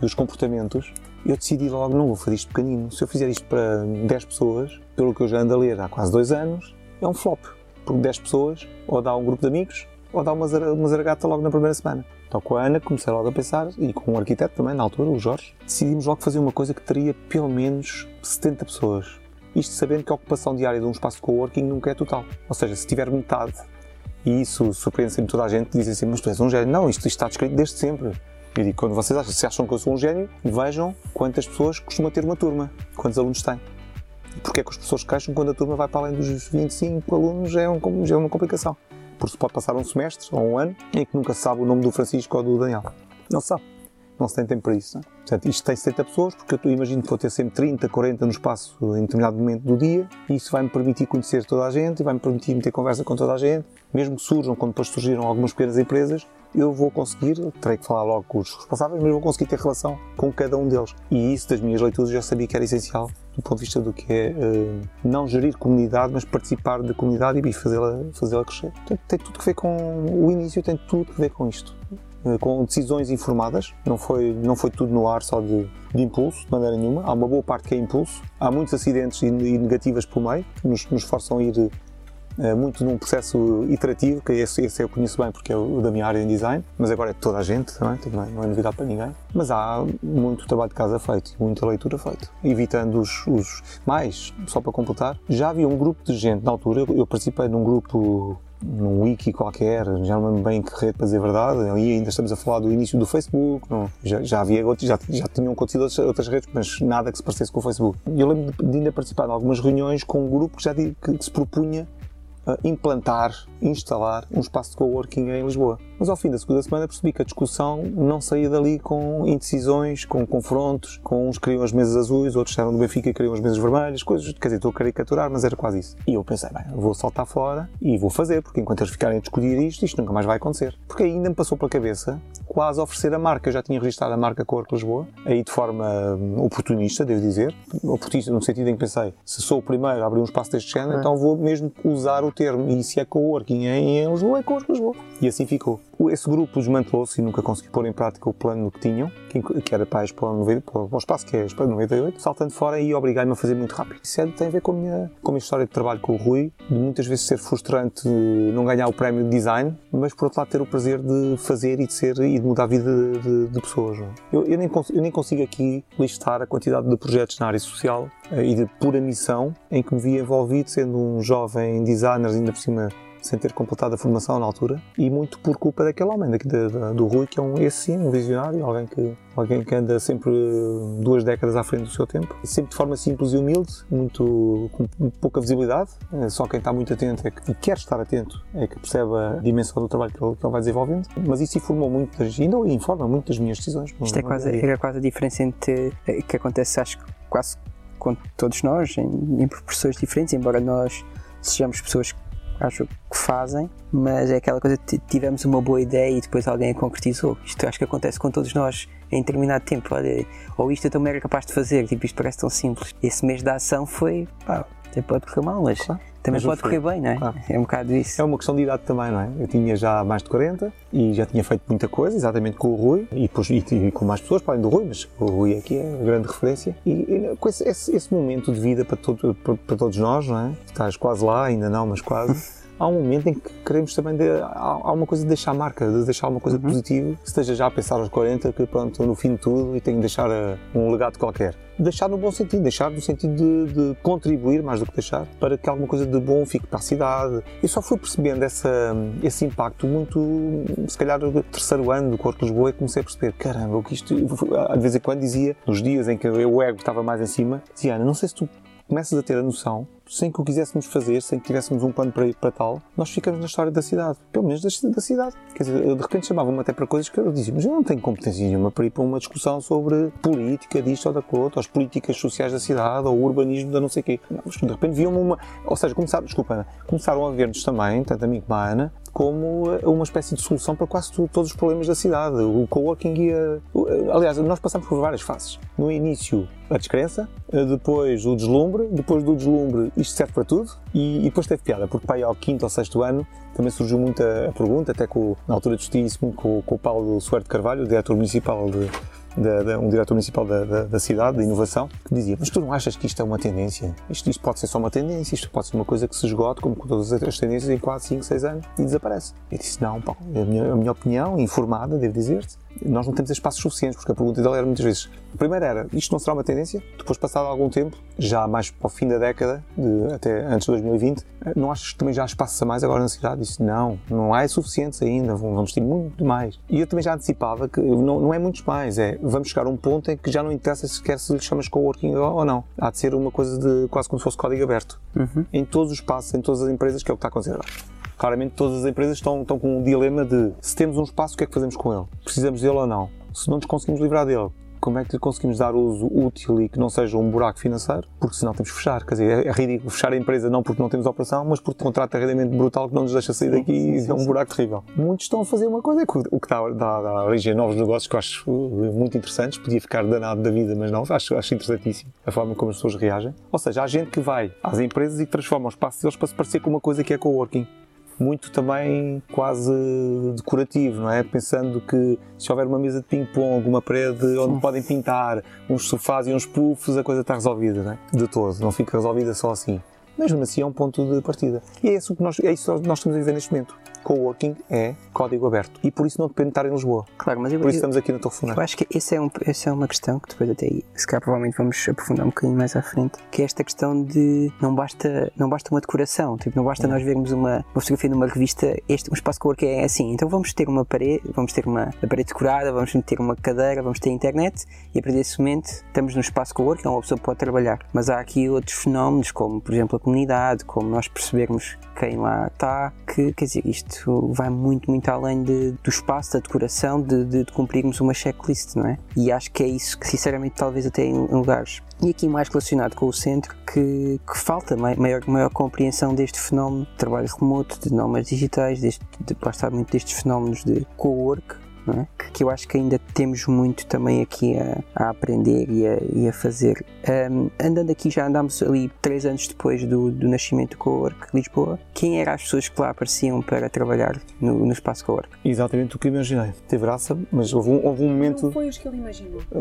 os comportamentos, eu decidi logo, não vou fazer isto pequenino. Se eu fizer isto para 10 pessoas, pelo que eu já ando a ler há quase dois anos, é um flop por 10 pessoas, ou dá um grupo de amigos, ou dá uma, uma zaragata logo na primeira semana. Então com a Ana comecei logo a pensar, e com o arquiteto também na altura, o Jorge, decidimos logo fazer uma coisa que teria pelo menos 70 pessoas. Isto sabendo que a ocupação diária de um espaço de coworking nunca é total. Ou seja, se tiver metade, e isso surpreende sempre toda a gente, dizem assim, mas tu és um gênio. Não, isto, está descrito desde sempre. Eu digo, quando vocês acham, se acham que eu sou um gênio, vejam quantas pessoas costuma ter uma turma, quantos alunos têm porque é que as pessoas queixam quando a turma vai para além dos 25 alunos é, um, é uma complicação. Porque se pode passar um semestre ou um ano em que nunca se sabe o nome do Francisco ou do Daniel. Não se sabe. Não se tem tempo para isso. Não é? Portanto, isto tem 70 pessoas, porque eu imagino que vou ter sempre 30, 40 no espaço em determinado momento do dia, e isso vai-me permitir conhecer toda a gente, e vai-me permitir ter conversa com toda a gente, mesmo que surjam, quando depois surgiram algumas pequenas empresas, eu vou conseguir, terei que falar logo com os responsáveis, mas vou conseguir ter relação com cada um deles. E isso, das minhas leituras, já sabia que era essencial do ponto de vista do que é uh, não gerir comunidade, mas participar da comunidade e fazê-la fazê crescer. Portanto, tem tudo que ver com o início, tem tudo que ver com isto. Uh, com decisões informadas, não foi, não foi tudo no ar só de, de, impulso, de maneira nenhuma. Há uma boa parte que é impulso, há muitos acidentes e, e negativas pelo meio, que nos, nos forçam a ir eh, muito num processo iterativo, que esse, esse eu conheço bem porque é o da minha área em design, mas agora é toda a gente, não é? não é novidade para ninguém. Mas há muito trabalho de casa feito, muita leitura feita, evitando os, os. Mais, só para completar, já havia um grupo de gente na altura, eu participei num grupo num wiki qualquer, já não lembro bem que rede para dizer a verdade, aí ainda estamos a falar do início do Facebook, não, já, já havia outros, já, já tinham acontecido outras, outras, redes, mas nada que se parecesse com o Facebook. Eu lembro de, de ainda participar de algumas reuniões com um grupo que já que, que se propunha implantar, instalar um espaço de coworking em Lisboa. Mas ao fim da segunda semana percebi que a discussão não saía dali com indecisões, com confrontos, com uns queriam as mesas azuis, outros eram do Benfica e queriam as mesas vermelhas, coisas, quer dizer, estou a caricaturar, mas era quase isso. E eu pensei, bem, vou saltar fora e vou fazer, porque enquanto eles ficarem a discutir isto, isto nunca mais vai acontecer. Porque ainda me passou pela cabeça quase oferecer a marca. Eu já tinha registrado a marca Corpo Lisboa, aí de forma hum, oportunista, devo dizer. Oportunista no sentido em que pensei, se sou o primeiro a abrir um espaço deste género, é. então vou mesmo usar o termo. E se é coworking em, Lisboa, é Corpo Lisboa. E assim ficou. Esse grupo desmantelou-se e nunca conseguiu pôr em prática o plano que tinham, que era para a Expo 90, para o espaço que é a Expo 98, saltando fora e obrigar-me a fazer muito rápido. Isso é, tem a ver com a, minha, com a minha história de trabalho com o Rui, de muitas vezes ser frustrante não ganhar o prémio de design, mas por outro lado ter o prazer de fazer e de ser e de mudar a vida de, de, de pessoas. Eu, eu, nem, eu nem consigo aqui listar a quantidade de projetos na área social eh, e de pura missão em que me vi envolvido, sendo um jovem designer, ainda por cima sem ter completado a formação na altura e muito por culpa daquele homem, daqui, do Rui, que é um, esse sim, um visionário, alguém que, alguém que anda sempre duas décadas à frente do seu tempo, sempre de forma simples e humilde, muito, com pouca visibilidade, é só quem está muito atento é que, e quer estar atento é que percebe a dimensão do trabalho que ele, que ele vai desenvolvendo, mas isso informou muitas, ainda informa muito das minhas decisões. Isto é quase, é quase a diferença entre eh, que acontece, acho que quase com todos nós, em, em proporções diferentes, embora nós sejamos pessoas acho que fazem, mas é aquela coisa de tivemos uma boa ideia e depois alguém a concretizou. Isto acho que acontece com todos nós em determinado tempo. Olha, ou isto eu também era capaz de fazer, tipo, isto parece tão simples. Esse mês da ação foi, pá, até pode correr mal, mas claro. Também pode correr bem, não é? Claro. É um bocado isso. É uma questão de idade também, não é? Eu tinha já mais de 40 e já tinha feito muita coisa, exatamente com o Rui e, depois, e, e com mais pessoas, para além do Rui, mas o Rui aqui é a grande referência. E, e com esse, esse, esse, momento de vida para, todo, para, para todos nós, não é? Estás quase lá, ainda não, mas quase. há um momento em que queremos também, de, há, uma coisa de deixar marca, de deixar uma coisa uhum. positiva, que esteja já a pensar aos 40, que pronto, estou no fim de tudo e tenho de deixar uh, um legado qualquer. Deixar no bom sentido, deixar no sentido de, de, contribuir mais do que deixar, para que alguma coisa de bom fique para a cidade. Eu só fui percebendo essa, esse impacto muito, se calhar, terceiro ano do Corpo de Lisboa, e comecei a perceber, caramba, o que isto, de vez em quando dizia, nos dias em que o ego estava mais em cima, dizia, Ana, não sei se tu começas a ter a noção sem que o quiséssemos fazer, sem que tivéssemos um plano para ir para tal, nós ficamos na história da cidade. Pelo menos da, da cidade. Quer dizer, eu de repente chamava-me até para coisas que eu dizia, mas eu não tenho competência nenhuma para ir para uma discussão sobre política disto ou daquilo ou as políticas sociais da cidade, ou o urbanismo da não sei o quê. Não, de repente viam-me uma. Ou seja, começaram, desculpa, Ana, começaram a ver-nos também, tanto a mim como a Ana, como uma espécie de solução para quase todos os problemas da cidade. O coworking ia. Aliás, nós passamos por várias fases. No início, a descrença, depois o deslumbre, depois do deslumbre, isto serve para tudo, e, e depois teve piada, porque pai ao quinto ou sexto ano também surgiu muita pergunta, até com, na altura discuti isso muito com, com o Paulo Soares de Carvalho, diretor municipal de, da, da, um diretor municipal da, da, da, cidade, de inovação, que dizia: Mas tu não achas que isto é uma tendência? Isto, isto pode ser só uma tendência, isto pode ser uma coisa que se esgote, como todas as tendências, em 4, 5, 6 anos e desaparece. Eu disse: Não, Paulo, a minha, a minha opinião, informada, devo dizer-te, nós não temos espaços suficientes, porque a pergunta dele era muitas vezes: primeiro era, isto não será uma tendência? Depois, passado algum tempo, já mais para o fim da década, de, até antes de 2020, não achas que também já há espaços a mais agora na cidade? Disse: Não, não há suficientes ainda, vamos ter muito mais. E eu também já antecipava que não, não é muitos mais, é vamos chegar a um ponto em que já não interessa sequer se lhe chamas coworking ou não. Há de ser uma coisa de quase como se fosse código aberto. Uhum. Em todos os espaços, em todas as empresas, que é o que está a acontecer agora. Claramente todas as empresas estão, estão com um dilema de se temos um espaço, o que é que fazemos com ele? Precisamos dele ou não? Se não nos conseguimos livrar dele, como é que lhe conseguimos dar uso útil e que não seja um buraco financeiro, porque senão temos que fechar. Quer dizer, é, é ridículo fechar a empresa não porque não temos operação, mas porque contrato arrendamento brutal que não nos deixa sair daqui sim, sim, e é um buraco terrível. Muitos estão a fazer uma coisa, o que dá, dá, dá origem a novos negócios que eu acho uh, muito interessantes, podia ficar danado da vida, mas não, acho, acho interessantíssimo a forma como as pessoas reagem. Ou seja, há gente que vai às empresas e transforma os espaços deles para se parecer com uma coisa que é coworking muito também quase decorativo, não é? Pensando que se houver uma mesa de ping-pong, uma parede onde podem pintar, uns sofás e uns puffs, a coisa está resolvida, não é? De todo, não fica resolvida só assim. Mesmo assim é um ponto de partida. E é isso que nós, é isso que nós estamos a viver neste momento. Coworking é código aberto e por isso não depende de estar em Lisboa. Claro, mas eu, Por isso eu- estamos aqui no Torre Funal. Eu acho que essa é, um, essa é uma questão que depois até, se calhar provavelmente vamos aprofundar um bocadinho mais à frente, que é esta questão de não basta, não basta uma decoração, tipo, não basta nós vermos uma, uma fotografia numa revista, este, um espaço co-work é assim, então vamos ter uma parede, vamos ter uma, a parede decorada, vamos ter uma cadeira, vamos ter internet e a partir desse momento estamos no espaço co-work, é uma pessoa pode trabalhar. Mas há aqui outros fenómenos, como por exemplo a comunidade, como nós percebermos quem lá está, que quer dizer, isto vai muito, muito além de- do espaço, da decoração, de, de- de cumprirmos uma checklist, não é? E acho que é isso que, sinceramente, talvez até em, lugares. E aqui mais relacionado com o centro, que, que falta mai- maior, maior compreensão deste fenómeno de trabalho remoto, de nómadas digitais, deste, de, está muito destes fenómenos de co-work, é? que, que eu acho que ainda temos muito também aqui a, a aprender e a, e a fazer. Ahm, andando aqui, já andámos ali três anos depois do, do nascimento do Co-work Lisboa. Quem eram as pessoas que lá apareciam para trabalhar no, no espaço Co-work? Exatamente o que imaginei. Teve graça, mas houve um, houve um Não momento. foi os que ele imaginou. Foi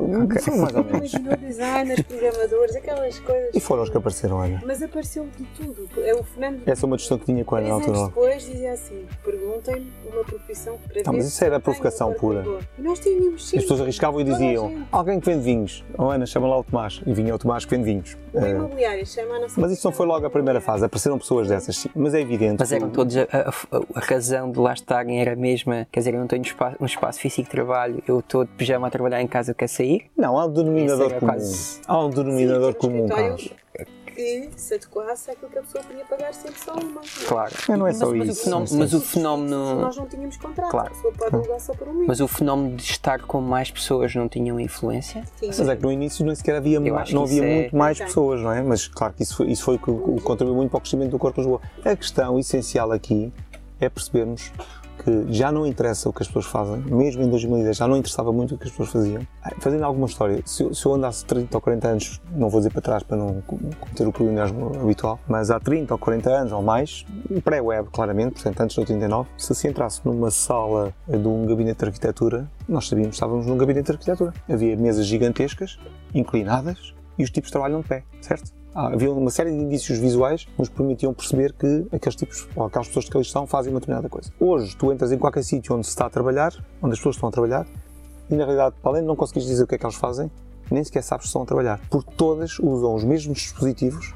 mais ou Ele menos. imaginou designers, programadores, aquelas coisas. E foram os que apareceram, olha. Mas apareceu de tudo. É o Fernando. Essa é uma discussão que tinha com a Ana altura. depois dizia assim: perguntem-me uma profissão para Ah, ver mas isso era tenho provocação um rigor. E nós tínhamos sim. As pessoas arriscavam e diziam. Alguém que vende vinhos. Oh, Ana, chama lá o Tomás. E vinha o Tomás que vende vinhos. Uma Eh, imobiliária chama a nossa mas isso não foi logo a primeira fase. Apareceram pessoas dessas, sim. Mas é evidente. Mas eram todos, a, a- a razão de lá estarem era a mesma, quer dizer, eu não tenho espaço- um espaço físico de trabalho, eu estou de pijama a trabalhar em casa, eu quero sair. Não, há um denominador comum. quase- Há um denominador Sim, comum, Carlos. Que se adequasse àquilo que a pessoa podia pagar sempre só uma. Claro. Mas não é mas, só mas isso, O fenómeno, não é mas o fenómeno. Nós não tínhamos contrato, Claro. a pessoa pode alugar só por um mês. Mas o fenómeno de estar com mais pessoas não tinham influência? Sim. Mas é que no início nem sequer havia, não havia é- muito mais Ok. pessoas, não é? Mas claro que isso foi, isso foi o que o- o contribuiu muito para o crescimento do Corpo de Lisboa. A questão essencial aqui é percebermos que já não interessa o que as pessoas fazem, mesmo em 2010 já não interessava muito o que as pessoas faziam. Fazendo alguma história, se eu, se eu andasse 30 ou 40 anos, não vou dizer para trás para não co- cometer o cruilismo habitual, mas há 30 ou 40 anos ou mais, pré-web claramente, portanto antes de 89, se se entrasse numa sala de um gabinete de arquitetura, nós sabíamos que estávamos num gabinete de arquitetura. Havia mesas gigantescas, inclinadas, e os tipos trabalham de pé, certo? Ah, havia uma série de indícios visuais que nos permitiam perceber que aqueles tipos, ou aquelas pessoas que ali estão, fazem uma determinada coisa. Hoje, tu entras em qualquer sítio onde se está a trabalhar, onde as pessoas estão a trabalhar, e na realidade, além de não conseguires dizer o que é que elas fazem, nem sequer sabes se estão a trabalhar. Porque todas usam os mesmos dispositivos,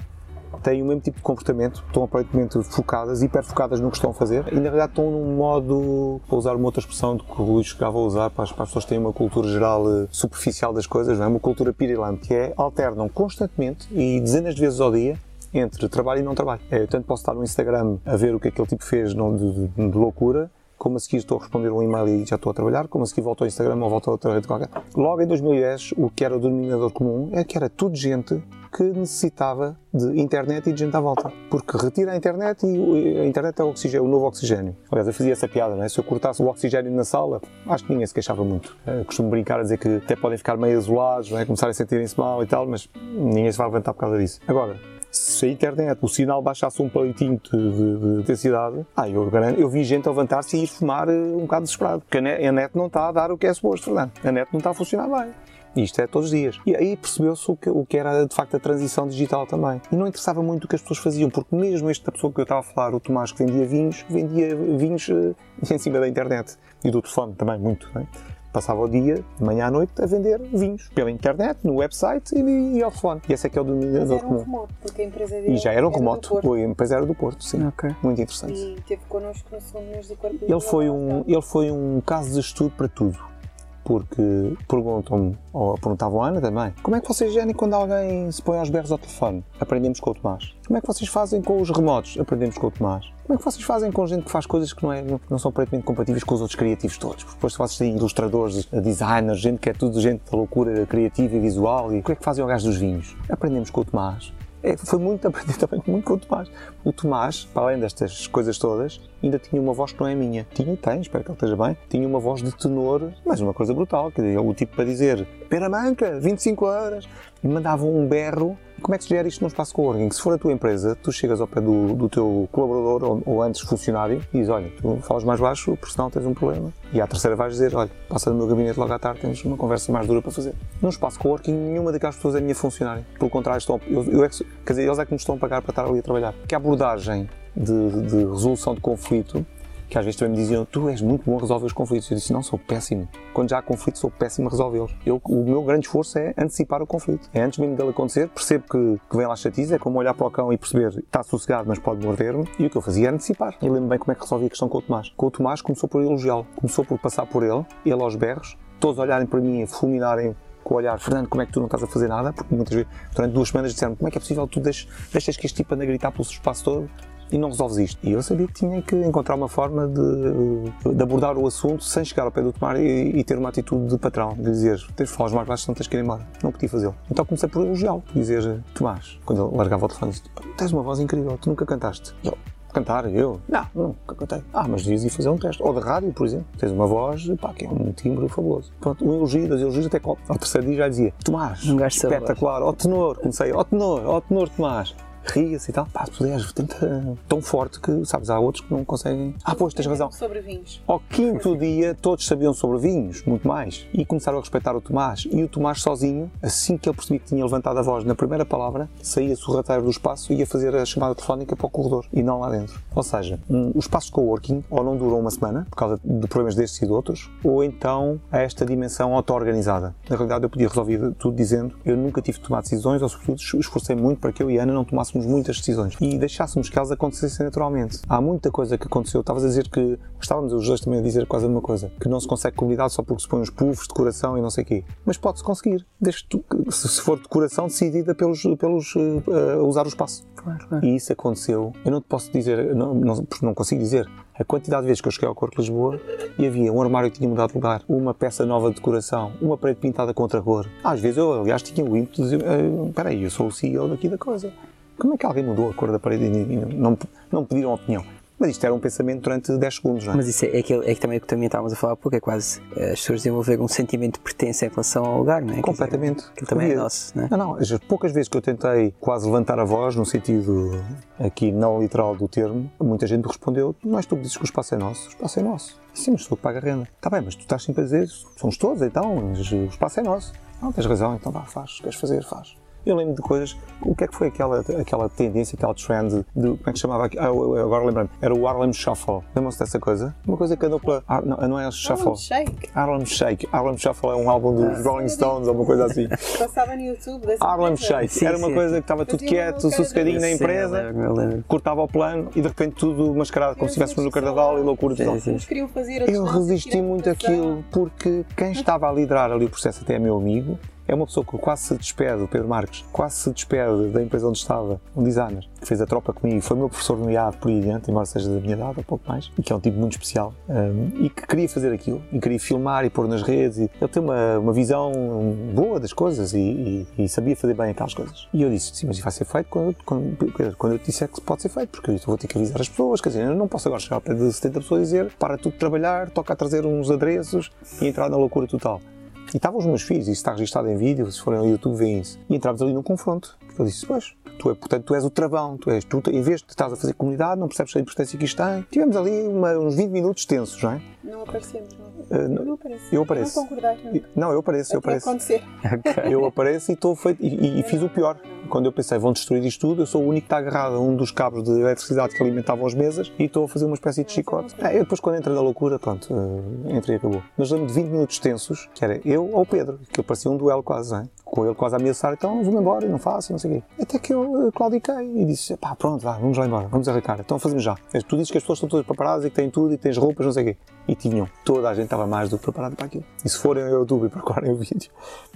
têm o mesmo tipo de comportamento, estão aparentemente focadas, hiperfocadas no que estão a fazer, e na realidade estão num modo, vou usar uma outra expressão do que o Luís chegava a usar, para as, para as pessoas têm uma cultura geral eh, superficial das coisas, não é? uma cultura pirilante, que é alternam constantemente e dezenas de vezes ao dia entre trabalho e não trabalho. Eu tanto posso estar no Instagram a ver o que aquele tipo fez de, de- de loucura, como a seguir estou a responder um e-mail e já estou a trabalhar, como a seguir volto ao Instagram ou volto a outra rede qualquer. Logo em 2010, o que era o denominador comum é que era tudo gente que necessitava de internet e de gente à volta. Porque retira a internet e a internet é o, oxigênio, o novo oxigênio. Aliás, eu fazia essa piada, não é? Se eu cortasse o oxigênio na sala, acho que ninguém se queixava muito. Eh, costumo brincar a dizer que até podem ficar meio isolados, não é? Começarem a sentirem-se mal e tal, mas ninguém se vai levantar por causa disso. Agora, se a internet, o sinal baixasse um palitinho de, de, de intensidade, ah, eu, eu vi gente a levantar-se e ir fumar eh, um bocado desesperado. Porque a net, a net não está a dar o que é suposto, Fernando. A net não está a funcionar bem. Isto é todos os dias. E aí percebeu-se o que, o que era de facto a transição digital também. E não interessava muito o que as pessoas faziam, porque mesmo esta pessoa que eu estava a falar, o Tomás, que vendia vinhos, vendia vinhos eh, em cima da internet. E do telefone também, muito. Passava o dia, de manhã à noite, a vender vinhos pela internet, no website e, e ao telefone. E esse é que é o denominador era um comum. remoto, porque a empresa dele E já era um do remoto. Porto. A empresa era do Porto, sim. Ok. Muito interessante. E teve connosco no segundo mês do corpo Ele foi, um, ele foi um caso de estudo para tudo. Porque perguntam-me, ou perguntavam a Ana também, como é que vocês gerem quando alguém se põe aos berros ao telefone? Aprendemos com o Tomás. Como é que vocês fazem com os remotos? Aprendemos com o Tomás. Como é que vocês fazem com gente que faz coisas que não, é, não são aparentemente compatíveis com os outros criativos todos? Porque depois vocês têm ilustradores, designers, gente que é tudo gente da loucura criativa e visual. E como é que fazem o gajo dos vinhos? Aprendemos com o Tomás. É, foi muito aprender também muito com o Tomás. O Tomás, para além destas coisas todas, ainda tinha uma voz que não é minha. Tinha e tem, espero que ele esteja bem. Tinha uma voz de tenor, mas uma coisa brutal. Quer dizer, o tipo para dizer pera manca, 25 horas. E mandava um berro. Como é que se gera isto num espaço coworking? Se for a tua empresa, tu chegas ao pé do, do teu colaborador ou, ou antes funcionário e dizes, olha, tu falas mais baixo, porque senão tens um problema. E à terceira vais dizer, olha, passa no meu gabinete logo à tarde, temos uma conversa mais dura para fazer. Num espaço coworking, nenhuma daquelas pessoas é minha funcionária. Pelo contrário, estão, eu, eu é que, quer dizer, eles é que nos estão a pagar para estar ali a trabalhar. Que a abordagem de, de resolução de conflito que às vezes também me diziam: Tu és muito bom a resolver os conflitos. Eu disse: Não, sou péssimo. Quando já há conflito, sou péssimo a resolvê-los. O meu grande esforço é antecipar o conflito. É antes mesmo dele acontecer, percebo que, que vem lá chatice, é como olhar para o cão e perceber está sossegado, mas pode morder-me. E o que eu fazia era antecipar. E lembro bem como é que resolvi a questão com o Tomás. Com o Tomás começou por elogiá-lo. Começou por passar por ele, ele aos berros, todos olharem para mim e fulminarem com o olhar, Fernando, como é que tu não estás a fazer nada? Porque muitas vezes, durante duas semanas, disseram como é que é possível tu deixas, deixas que este tipo ande a gritar pelo espaço todo e não resolves isto? E eu sabia que tinha que encontrar uma forma de, de abordar o assunto sem chegar ao pé do Tomar e, e ter uma atitude de patrão, de dizer, tens de falar mais baixos, não tens que ir embora. Não podia fazê-lo. Então comecei por elogiá-lo, dizer, Tomás, quando ele largava o telefone, disse, tens uma voz incrível, tu nunca cantaste. Eu, Cantar, eu? Não, nunca cantei. Ah, mas devias ir fazer um teste. Ou de rádio, por exemplo. Tens uma voz, pá, que é um timbre fabuloso. Pronto, um elogio, dois elogios, até que ao terceiro dia já dizia Tomás, Um espetacular, ó tenor. Comecei, ó tenor, ó tenor Tomás. Ria-se e tal. Pá, puderes, tenta tão forte que, sabes, há outros que não conseguem. Ah, pois, tens razão. Sobre vinhos. Ao quinto dia, todos sabiam sobre vinhos, muito mais, e começaram a respeitar o Tomás. E o Tomás sozinho, assim que ele percebia que tinha levantado a voz na primeira palavra, saía sorrateiro do espaço e ia fazer a chamada telefónica para o corredor, e não lá dentro. Ou seja, um, os de coworking ou não duram uma semana, por causa de problemas destes e de outros, ou então a esta dimensão auto-organizada. Na realidade, eu podia resolver tudo dizendo eu nunca tive de tomar decisões, ou sobretudo esforcei muito para que eu e Ana não tomássemos muitas decisões e deixássemos que elas acontecessem naturalmente. Há muita coisa que aconteceu. Estavas a dizer que, estávamos os dois também a dizer quase a mesma coisa, que não se consegue comunidade só porque se põe os puffs, decoração e não sei o quê. Mas pode-se conseguir, desde tu- se for decoração decidida pelos, pelos eh, a usar o espaço. Claro, claro. E isso aconteceu. Eu não te posso dizer, não, não, porque não consigo dizer, a quantidade de vezes que eu cheguei ao Corpo de Lisboa e havia um armário que tinha mudado de lugar, uma peça nova de decoração, uma parede pintada com outra cor. Às vezes eu, aliás, tinha o ímpeto de dizer: "Ah, espera aí, eu sou o CEO daqui da coisa. Como é que alguém mudou a cor da parede e não, não pediram opinião? Mas isto era um pensamento durante 10 segundos, não é? Mas isso é, é, que, é que também o que também estávamos a falar há pouco, é quase eh, as pessoas desenvolverem um sentimento de pertença em relação ao lugar, não é? Dizer, Completamente. Aquilo também é nosso, não é? Não, não, as poucas vezes que eu tentei quase levantar a voz, no sentido aqui não literal do termo, muita gente me respondeu: és tu que dizes que o espaço é nosso, o espaço é nosso. Sim, mas sou eu que pago a renda. Está bem, mas tu estás sempre a dizer: Somos todos, então, mas o espaço é nosso. Não, tens razão, então vá, faz, queres fazer, faz. Eu lembro de coisas. O que é que foi aquela, aquela tendência, aquela trend de. Como é que se chamava? aqui? Ah, eu- eu agora lembrando. Era o Harlem Shuffle. Lembram-se dessa coisa? Uma coisa que andou pela. Ah, não, não é Shuffle. Um shake. Harlem Shake. Harlem Shuffle é um álbum dos Rolling Stones ou uma coisa assim. Passava no YouTube. dessa Harlem coisa. Shake. Sim, Era uma sim, coisa sim. que estava tudo quieto, sossegadinho na Sim, empresa, eu lembro, eu lembro. cortava o plano e de repente tudo mascarado como se estivéssemos no carnaval e loucura Sim, sim. Queriam fazer, Eu resisti muito àquilo porque quem estava a liderar ali o processo até é meu amigo. É uma pessoa que quase se despede, o Pedro Marques, quase se despede da empresa onde estava, um designer, que fez a tropa comigo, foi meu professor no IAD por aí adiante, embora seja da minha idade, ou pouco mais, e que é um tipo muito especial, um, e que queria fazer aquilo, e queria filmar e pôr nas redes, e ele tem uma, uma visão boa das coisas e, e- e sabia fazer bem aquelas coisas. E eu disse, sim, mas vai ser feito quando, quando, quando eu te disser que pode ser feito, porque eu vou ter que avisar as pessoas, quer dizer, eu não posso agora chegar ao pé de 70 pessoas e dizer, para tudo trabalhar, toca a trazer uns adereços e entrar na loucura total. E estavam os meus filhos, isso está registado em vídeo, se forem ao YouTube veem isso. E entrávamos ali num confronto. Porque eu disse, pois, tu é, portanto, tu és o travão, tu és, tu, em vez de estás a fazer comunidade, não percebes a importância que isto tem. Tivemos ali uma- uns 20 minutos tensos, não é? Não aparecemos, não. Não- não apareço. eu apareço. Não concordar. Não, eu apareço, eu Até apareço. acontecer. Eu apareço e estou feito. E, e- fiz o pior. Quando eu pensei, vão destruir isto tudo, eu sou o único que está agarrado a um dos cabos de eletricidade que alimentavam as mesas e estou a fazer uma espécie de chicote. Ah, eu depois, quando entrei na loucura, pronto, eh, entrei e acabou. Mas lembro de 20 minutos tensos, que era eu ou o Pedro, que parecia um duelo quase, é? com ele quase a ameaçar, então vou-me embora e não faço, não sei o quê. Até que eu eh, claudiquei e disse, pá, pronto, vá, vamos lá embora, vamos arrancar, então fazemos já. Tu dizes que as pessoas estão todas preparadas e que têm tudo e que tens roupas, não sei o quê. E tinham, toda a gente estava mais do que preparada para aquilo. E se forem ao YouTube e procurarem o vídeo,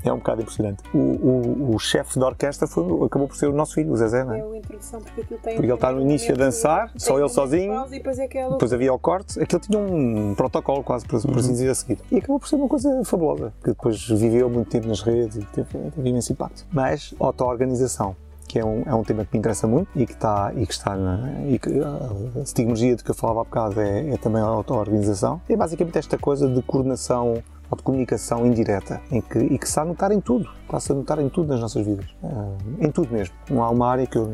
é um bocado impressionante. O, o, o chefe da orquestra foi, acabou por ser o nosso filho, o Zezé, não é? É a introdução, porque aquilo tem. Porque ele está no início a dançar, tem só ele sozinho. pausa E depois é aquela. Depois havia o corte, aquilo tinha um protocolo quase, por, por assim dizer, a seguir. E acabou por ser uma coisa fabulosa, que depois viveu muito tempo nas redes e teve, teve imenso impacto. Mas auto-organização, que é um, é um tema que me interessa muito e que está, e que está na. E que, a estigmologia de que eu falava há bocado é, é também a auto-organização. É basicamente esta coisa de coordenação ou de comunicação indireta, em que, e que se a notar em tudo, está-se a notar em tudo nas nossas vidas, Ah, em tudo mesmo. Não há uma área que eu,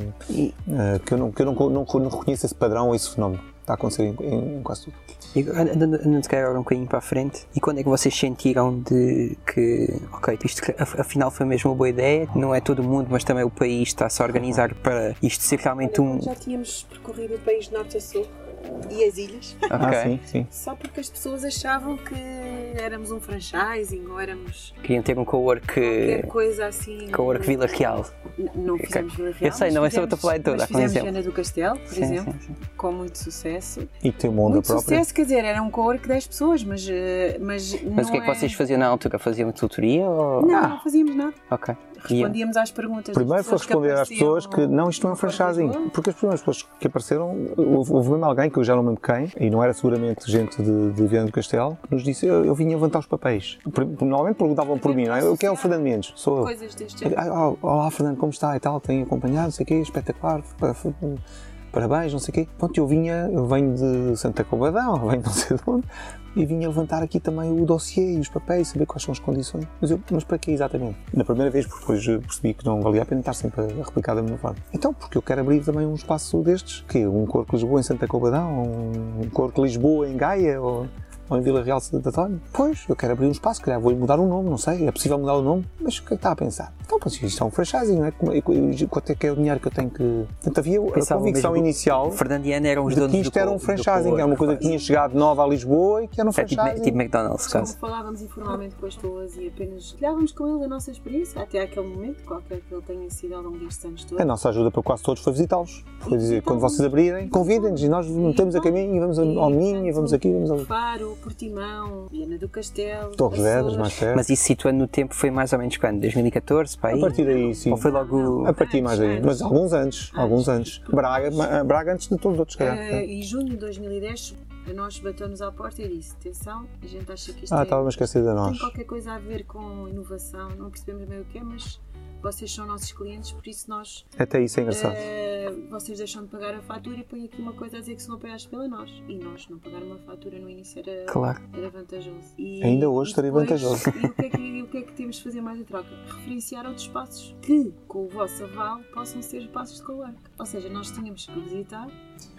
ah, que eu, não, que eu não, não, não reconheço esse padrão ou esse fenómeno. Está a acontecer em, em- em quase tudo. Andando, andando se calhar agora um bocadinho para a frente, e quando é que vocês sentiram de que, ok, isto afinal foi mesmo uma boa ideia, não é todo o mundo, mas também o país está-se a organizar para isto ser realmente um. já tínhamos percorrido o país de norte a sul, e as ilhas, Ok. Ah, sim, sim. só porque as pessoas achavam que éramos um franchising ou éramos Queriam ter um qualquer co-work, coisa assim. co-work Vila Real. N- Não fizemos Vila Real. Eu sei, não, essa eu estou a fizemos- falar de toda, mas Fizemos. Viana do Castelo, por Sim, exemplo, sim, sim. com muito sucesso. E que tem uma onda Muito própria. sucesso, quer dizer, era um co-work de 10 pessoas, mas. eh, Mas, Mas o que é que vocês faziam na altura? Faziam tutoria ou... Não, Ah. não fazíamos nada. Ok. E- Respondíamos às perguntas. Primeiro foi responder às pessoas que não, isto não é um franchising. Porque as primeiras pessoas que apareceram, houve, houve mesmo alguém que eu já não me lembro quem, e não era seguramente gente de, de Viana do Castelo, que nos disse: eu, eu vinha levantar os papéis. Normalmente perguntavam por mim, não é? O que é o Fernando Mendes? Sou eu. Coisas deste oh, Olá, Fernando, como está e tal? Tem acompanhado, sei o quê, espetacular, parabéns, não sei o quê. Pronto, eu vinha, eu venho de Santa Combadão, venho não sei de onde, e vinha levantar aqui também o dossiê e os papéis, saber quais são as condições. Mas, eu, mas para quê exatamente? Na primeira vez, porque depois eh, percebi que não valia a pena estar sempre a replicar da mesma forma. Então, porque eu quero abrir também um espaço destes, que um Corco Lisboa em Santa Combadão, um Corco Lisboa em Gaia, ou ou em Vila Real de Santo António? Pois, eu quero abrir um espaço, calhar vou mudar o nome, não sei, é possível mudar o nome, mas o que é que está a pensar? Então, pois, isto é um franchising, não é? Como- e- Quanto é que é o dinheiro que eu tenho que. Portanto, havia a Pensava convicção mesmo- inicial Fernando e Ana eram os de donos que isto do era um franchising, era uma coisa que tinha chegado nova a Lisboa e que era um É tipo, franchising. tipo McDonald's, Como caso. falávamos informalmente com as pessoas e apenas partilhávamos com eles a nossa experiência, até aquele momento, qualquer que ele tenha sido ao longo destes anos todos. A nossa ajuda para quase todos foi visitá-los. Foi dizer, quando vocês abrirem, convidem-nos e nós metemos a caminho e vamos ao Minho e vamos aqui, vamos ali. Faro, Portimão, Viana do Castelo, Torres Vedras, mais perto. Mas isso situando no tempo foi mais ou menos quando? 2014, para aí? A partir daí, sim. Ou foi logo... A partir mais daí. Mas alguns antes, alguns antes. Braga, ma- Braga antes de todos os outros, calhar. Eh, em junho de 2010, a nós bateu-nos à porta e disse: Atenção, a gente acha que isto Ah, é, estava a esquecer de tem nós. qualquer coisa a ver com inovação, não percebemos bem o que é, mas vocês são nossos clientes, por isso nós. Até isso é engraçado. eh, vocês deixam de pagar a fatura e põem aqui uma coisa a dizer que são apoiados pela nós. E nós não pagar uma fatura no início era, Claro. era vantajoso. E- Ainda hoje e estaria vantajoso. E o que, é que, e o que é que temos de fazer mais em troca? Referenciar outros espaços que, com o vosso aval, possam ser espaços de cowork. Ou seja, nós tínhamos que visitar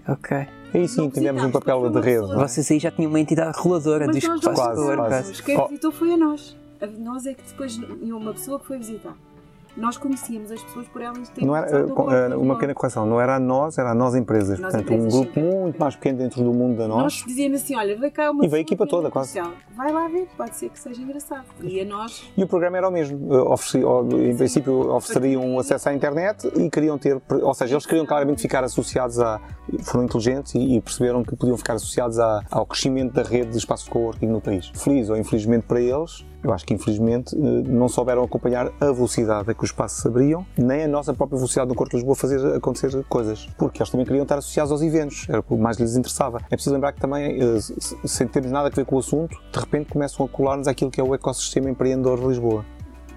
Ok. Aí sim, tivemos um papel de rede. Vocês aí já tinham uma entidade reguladora Mas dos nós espaços Quase, de co-work, quase. Quem visitou foi a nós. A nós é que depois uma pessoa que foi visitar. Nós conhecíamos as pessoas por elas terem Não era, do uma pequena correção, não era a nós, era a nós empresas. Nós Portanto, empresas, um grupo sim. muito mais pequeno dentro do mundo da Nós nós. dizíamos assim: olha, veio cá uma E veio a equipa toda, quase. Vai lá ver, pode ser que seja engraçado. E a nós, E o programa era o mesmo. Eh, ofereci- em princípio, ofereceriam um acesso à internet e queriam ter, ou seja, eles queriam claramente ficar associados a. foram inteligentes e, e perceberam que podiam ficar associados a- ao crescimento da rede de espaços de coworking no país. Feliz ou infelizmente para eles, eu acho que infelizmente eh, não souberam acompanhar a velocidade a que os se abriam, nem a nossa própria velocidade no Corpo de Lisboa fazer acontecer coisas. Porque eles também queriam estar associados aos eventos, era o que mais lhes interessava. É preciso lembrar que também, eh, se- sem termos nada a ver com o assunto, de repente começam a colar-nos aquilo que é o ecossistema empreendedor de Lisboa.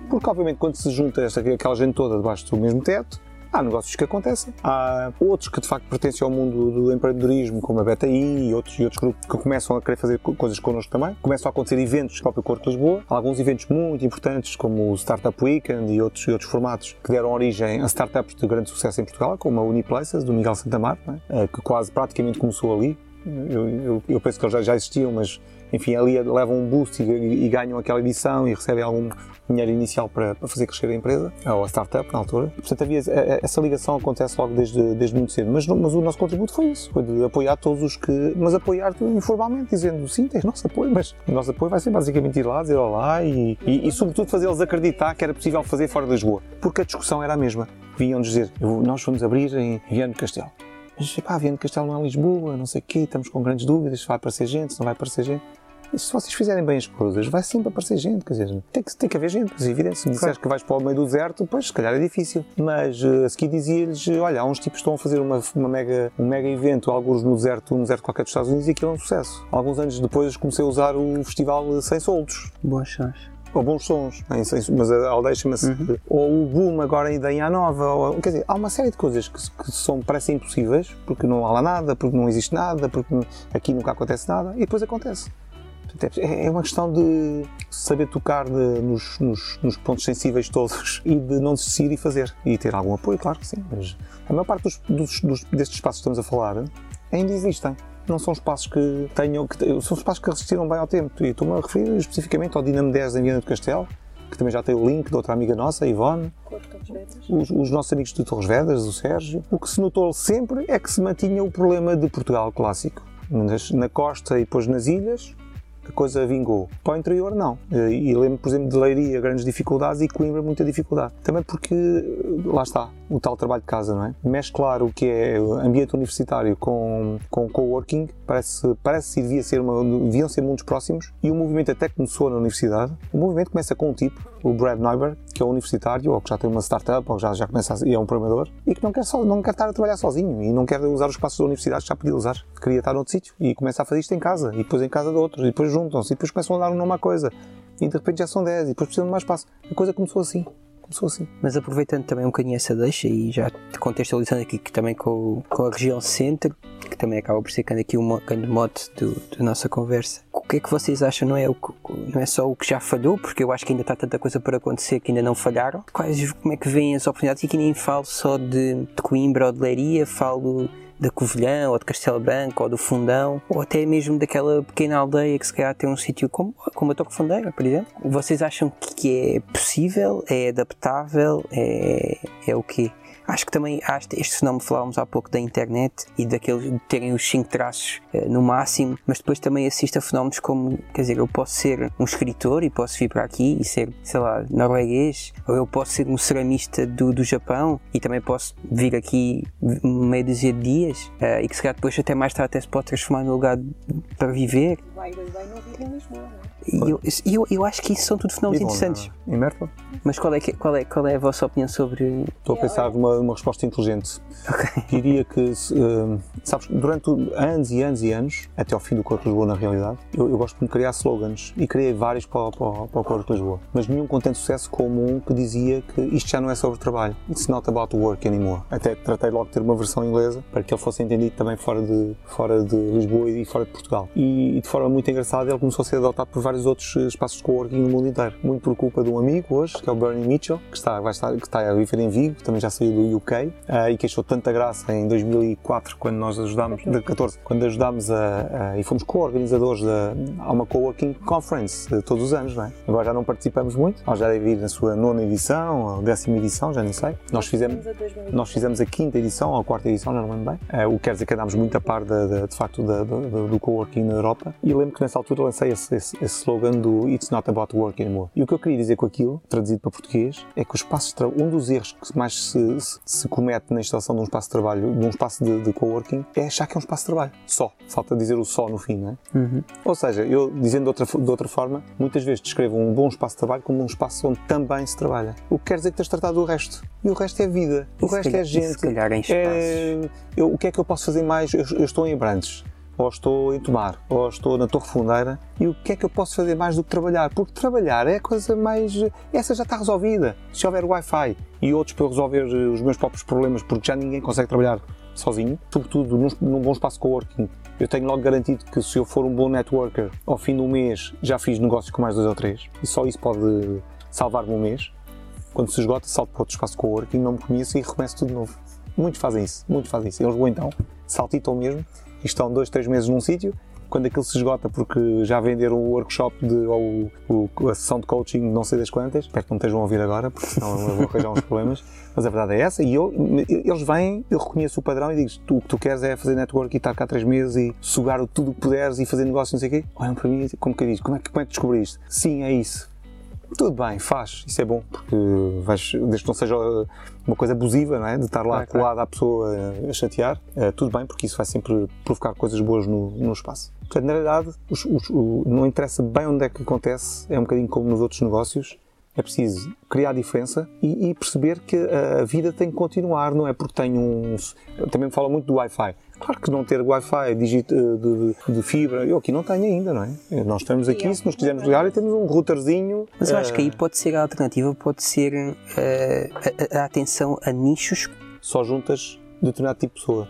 Porque, obviamente, quando se junta esta, aquela gente toda debaixo do mesmo teto, há negócios que acontecem. Há outros que, de facto, pertencem ao mundo do empreendedorismo, como a BTI e outros, e outros grupos que começam a querer fazer co- coisas connosco também. Começam a acontecer eventos no próprio Corpo de Lisboa. Há alguns eventos muito importantes, como o Startup Weekend e outros, e outros formatos, que deram origem a startups de grande sucesso em Portugal, como a Uniplaces, do Miguel Santamar, é? Eh, que quase praticamente começou ali. Eu, eu- eu penso que eles já, existiam, mas enfim, ali levam um boost e, e ganham aquela edição e recebem algum dinheiro inicial para, para fazer crescer a empresa, ou a startup na altura. Portanto, havia, essa ligação acontece logo desde, desde muito cedo. Mas, mas o nosso contributo foi isso, foi de apoiar todos os que. Mas apoiar informalmente, dizendo sim, tens nosso apoio, mas o nosso apoio vai ser basicamente ir lá, dizer olá e, e, e sobretudo fazê-los acreditar que era possível fazer fora de Lisboa. Porque a discussão era a mesma. Vinham dizer, "Eu- nós vamos abrir em Viana do Mas, pá, Viana do Castelo não é Lisboa, não sei o quê, estamos com grandes dúvidas se vai aparecer gente, se não vai aparecer gente. E se vocês fizerem bem as coisas, vai sempre aparecer gente, quer dizer, tem que, tem que haver gente, é evidente. Se me disseres que vais para o meio do deserto, pois, se calhar é difícil. Mas eh, a seguir dizia-lhes, olha, há uns tipos que estão a fazer uma, uma mega, um mega evento, alguns no deserto, no deserto qualquer dos Estados Unidos, e aquilo é um sucesso. Alguns anos depois comecei a usar o festival Sem Soldos, Boas sons. Ou bons sons, mas a aldeia chama-se. Uhum. Ou o boom agora em Ideia Nova. Ou, quer dizer, há uma série de coisas que, que são, parecem impossíveis, porque não há lá nada, porque não existe nada, porque aqui nunca acontece nada, e depois acontece. É é uma questão de saber tocar de- nos, nos- nos pontos sensíveis todos e de não desistir e fazer. E ter algum apoio, claro que sim. Mas a maior parte dos, dos- dos- destes espaços que estamos a falar ainda existem. Não são espaços que tenham. Que, são espaços que resistiram bem ao tempo. E estou-me a referir especificamente ao Dinamo 10 em Viana do Castelo, que também já tem o link de outra amiga nossa, Ivone, os, os, nossos amigos de Torres Vedras, o Sérgio. O que se notou sempre é que se mantinha o problema de Portugal clássico. Na costa e depois nas ilhas, a coisa vingou. Para o interior, não. E lembro, por exemplo, de Leiria, grandes dificuldades e Coimbra, muita dificuldade. Também porque, lá está, o tal trabalho de casa, não é? Mesclar o que é ambiente universitário com, com coworking parece, parece devia ser uma, deviam ser mundos próximos e o movimento até começou na universidade. O movimento começa com um tipo, o Brad Neuber, que é universitário ou que já tem uma startup ou já, já começa a, e é um programador e que não quer, só, não quer estar a trabalhar sozinho e não quer usar os espaços da universidade que já podia usar. Queria estar noutro sítio e começa a fazer isto em casa e depois em casa de outros e depois juntam-se e depois começam a dar um nome à coisa e de repente já são 10 e depois precisam de mais espaço. A coisa começou assim começou assim. Mas aproveitando também um bocadinho essa deixa e já contextualizando aqui que também com, com a região centro, que também acaba por ser aqui um grande mote da nossa conversa. O que é que vocês acham? Não é, o, não é só o que já falhou, porque eu acho que ainda está tanta coisa para acontecer que ainda não falharam. Quais, como é que vêm as oportunidades? E aqui nem falo só de, de Coimbra ou de Leiria, falo da Covilhã ou de Castelo Branco ou do Fundão ou até mesmo daquela pequena aldeia que se calhar tem um sítio como, como a Toque Fundeira, por exemplo. Vocês acham que é possível? É adaptável? É, é o quê? Acho que também este fenómeno falávamos há pouco da internet e daqueles de terem os 5 traços uh, no máximo, mas depois também assisto a fenómenos como, quer dizer, eu posso ser um escritor e posso vir para aqui e ser, sei lá, norueguês, ou eu posso ser um ceramista do, do Japão e também posso vir aqui meio dúzia de dias uh, e que se calhar depois até mais tarde até se pode transformar no lugar para viver. Vai, vai, vai, não vive em Lisboa, não é? E eu, eu, eu, acho que isso são tudo fenómenos interessantes. Em Merkel? Mas qual é, que, qual, é, qual é a vossa opinião sobre. Estou a pensar numa uma resposta inteligente. Okay. Diria que, uh, sabes, durante anos e anos e anos, até ao fim do Corpo de Lisboa, na realidade, eu, eu gosto de criar slogans e criei vários para, para, para o Corpo de Lisboa. Mas nenhum contém sucesso como um que dizia que isto já não é sobre trabalho. It's not about work anymore. Até tratei logo de ter uma versão inglesa para que ele fosse entendido também fora de, fora de Lisboa e fora de Portugal. E, e de forma muito engraçada, ele começou a ser adotado por vários vários outros eh, espaços de coworking no mundo inteiro. Muito por culpa de um amigo hoje, que é o Bernie Mitchell, que está, vai estar, que está a viver em Vigo, que também já saiu do UK uh, eh, e que achou tanta graça em 2004, quando nós ajudámos, de 14, quando ajudámos a, a e fomos co-organizadores a uma coworking conference uh, todos os anos, não é? Agora já não participamos muito, nós já deve ir na sua nona edição, ou décima edição, já nem sei. Nós fizemos, nós fizemos a quinta edição ou a quarta edição, não lembro bem, uh, o que quer dizer que andámos muito a par de, de, de facto da, do coworking na Europa e lembro que nessa altura lancei esse, esse, esse slogan do It's not about work anymore. E o que eu queria dizer com aquilo, traduzido para português, é que os espaços de um dos erros que mais se, se, se, comete na instalação de um espaço de trabalho, de um espaço de, de coworking, é achar que é um espaço de trabalho. Só. Falta dizer o só no fim, não é? Uhum. Ou seja, eu, dizendo de outra, de outra forma, muitas vezes descrevo um bom espaço de trabalho como um espaço onde também se trabalha. O que quer dizer que tens tratado do resto. E o resto é vida. O resto calhar, é gente. Se calhar em espaços. É, eu, o que é que eu posso fazer mais? Eu, eu estou em Abrantes ou estou em Tomar, ou estou na Torre Fundeira, e o que é que eu posso fazer mais do que trabalhar? Porque trabalhar é a coisa mais. Essa já está resolvida. Se houver Wi-Fi e outros para eu resolver os meus próprios problemas, porque já ninguém consegue trabalhar sozinho, sobretudo num, num bom espaço coworking, eu tenho logo garantido que se eu for um bom networker, ao fim do mês já fiz negócios com mais dois ou três, e só isso pode salvar-me um mês. Quando se esgota, salto para outro espaço coworking, não me conheço e recomeço tudo de novo. Muitos fazem isso, muitos fazem isso. Eles vão então, saltitam mesmo e estão dois, três meses num sítio, quando aquilo se esgota porque já venderam o workshop de, ou o, a sessão de coaching não sei das quantas, espero que não estejam a ouvir agora, porque senão eu vou arranjar uns problemas, mas a verdade é essa, e eu, eles vêm, eu reconheço o padrão e digo tu, o que tu queres é fazer network e estar cá três meses e sugar tudo o que puderes e fazer negócio, não sei o quê, olham para mim como que como é, como é que descobriste? Sim, é isso tudo bem, faz, isso é bom, porque vais, desde que não seja uma coisa abusiva, não é? de estar lá claro, colado claro. à pessoa a chatear, é, tudo bem, porque isso vai sempre provocar coisas boas no, no espaço. Portanto, na realidade, os, os, o, não interessa bem onde é que acontece, é um bocadinho como nos outros negócios, é preciso criar diferença e, e, perceber que a vida tem que continuar, não é porque tenho um. Também me fala muito do Wi-Fi. Claro que não ter Wi-Fi de, de, de, fibra, eu aqui não tenho ainda, não é? Nós estamos aqui, se nos quisermos ligar, e temos um routerzinho. Mas eu acho que aí eh, pode ser a alternativa, pode ser uh, a, a, atenção a nichos. Só juntas determinado tipo de pessoa.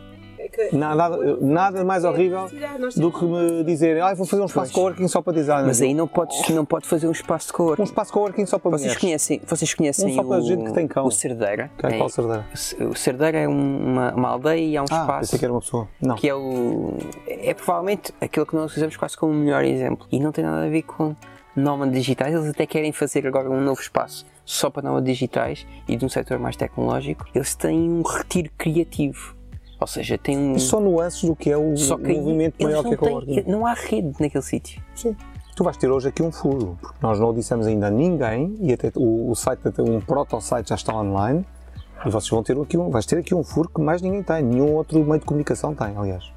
Nada, nada mais horrível do que me dizer, ah, vou fazer um espaço de coworking só para design. Mas aí não podes, não pode fazer um espaço de coworking. Um espaço de coworking só para vocês mulheres. conhecem, vocês conhecem um só para o, gente que tem cão. o Cerdeira? Quem é, qual Cerdeira? O Cerdeira é uma, uma aldeia e há um ah, espaço. Pensei que era uma pessoa. Não. Que é o. É provavelmente aquilo que nós usamos quase como o melhor exemplo. E não tem nada a ver com nómadas digitais, eles até querem fazer agora um novo espaço só para nómadas digitais e de um setor mais tecnológico. Eles têm um retiro criativo. Ou seja, tem um. Só nuances do que é o Só que movimento maior que é têm- coworking. Não há rede naquele sítio. Sim. Tu vais ter hoje aqui um furo, porque nós não o dissemos ainda a ninguém e até o, o site, até um proto-site já está online e vocês vão ter aqui um, vais ter aqui um furo que mais ninguém tem, nenhum outro meio de comunicação tem, aliás.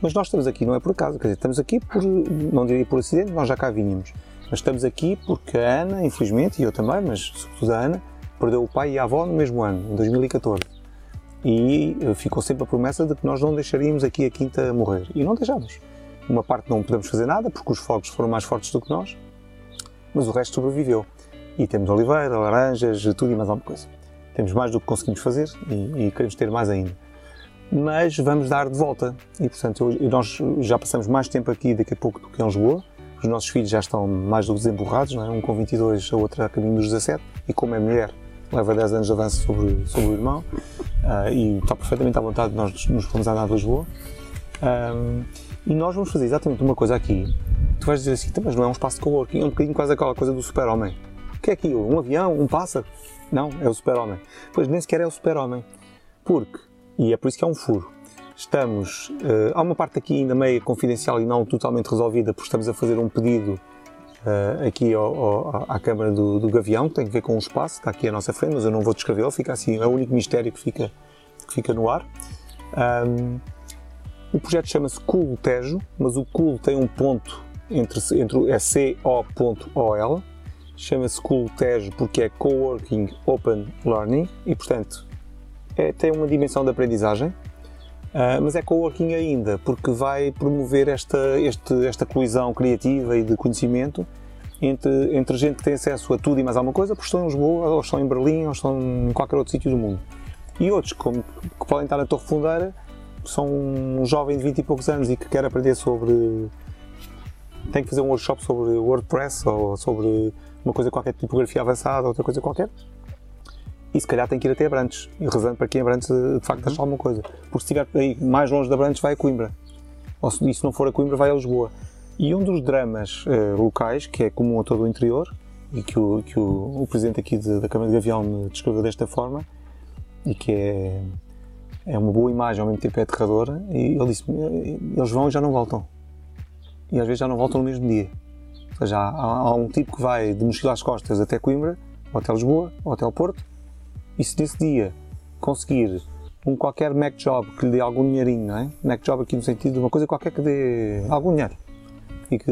Mas nós estamos aqui, não é por acaso, quer dizer, estamos aqui por, não diria por acidente, nós já cá vínhamos, mas estamos aqui porque a Ana, infelizmente, e eu também, mas sobretudo a Ana, perdeu o pai e a avó no mesmo ano, em 2014. E eh, ficou sempre a promessa de que nós não deixaríamos aqui a quinta morrer. E não deixámos. Uma parte não podemos fazer nada porque os fogos foram mais fortes do que nós, mas o resto sobreviveu. E temos oliveira, laranjas, tudo e mais alguma coisa. Temos mais do que conseguimos fazer e, e queremos ter mais ainda. Mas vamos dar de volta. E portanto, eu- nós já passamos mais tempo aqui daqui a pouco do que em Lisboa. Os nossos filhos já estão mais do que desemburrados, não é? um com 22, a outra a caminho dos 17. E como é mulher, leva 10 anos de avanço sobre, sobre o irmão. Ah, e está perfeitamente à vontade de nós nos fomos andar de Lisboa. Ahm, e nós vamos fazer exatamente uma coisa aqui. Tu vais dizer assim, "Então, mas não é um espaço de coworking, é um bocadinho quase aquela coisa do super-homem. O que é aquilo? Um avião? Um pássaro? Não, é o super-homem. Pois nem sequer é o super-homem. Porque, e é por isso que é um furo, estamos. eh, há uma parte aqui ainda meio confidencial e não totalmente resolvida, porque estamos a fazer um pedido eh, aqui ao- ao- à Câmara do, do Gavião, que tem a ver com o espaço, está aqui à nossa frente, mas eu não vou descrevê-lo, fica assim, é o único mistério que fica, que fica no ar. Ahm, o projeto chama-se Cool Tejo, mas o Cool tem um ponto entre, entre é co.ol, chama-se Cool Tejo porque é Coworking Open Learning e, portanto, é- tem uma dimensão de aprendizagem, ah, mas é coworking ainda, porque vai promover esta, este- esta colisão criativa e de conhecimento entre, entre gente que tem acesso a tudo e mais alguma coisa, porque estão em Lisboa, ou estão em Berlim, ou estão em qualquer outro sítio do mundo. E outros como, que podem estar na Torre Fundeira, são um jovem de 20 e poucos anos e que quer aprender sobre. tem que fazer um workshop sobre WordPress ou sobre uma coisa qualquer, tipografia avançada, outra coisa qualquer. E se calhar tem que ir até Abrantes. E rezando para que em Abrantes eh, de facto ache alguma coisa. Porque se estiver aí mais longe de Abrantes, vai a Coimbra. Ou se, e se não for a Coimbra, vai a Lisboa. E um dos dramas eh, locais, que é comum a todo o interior, e que o, que o, o presidente aqui de- da Câmara de Gavião me descreveu desta forma, e que é, é uma boa imagem, ao mesmo tempo é aterradora, e ele disse eles vão e já não voltam. E às vezes já não voltam no mesmo dia. Ou seja, há, há um tipo que vai de mochila às costas até Coimbra, ou até Lisboa, ou até ao Porto, e se nesse dia conseguir um qualquer Mac Job que lhe dê algum dinheirinho, não é? Mac Job aqui no sentido de uma coisa qualquer que dê algum dinheiro. E que,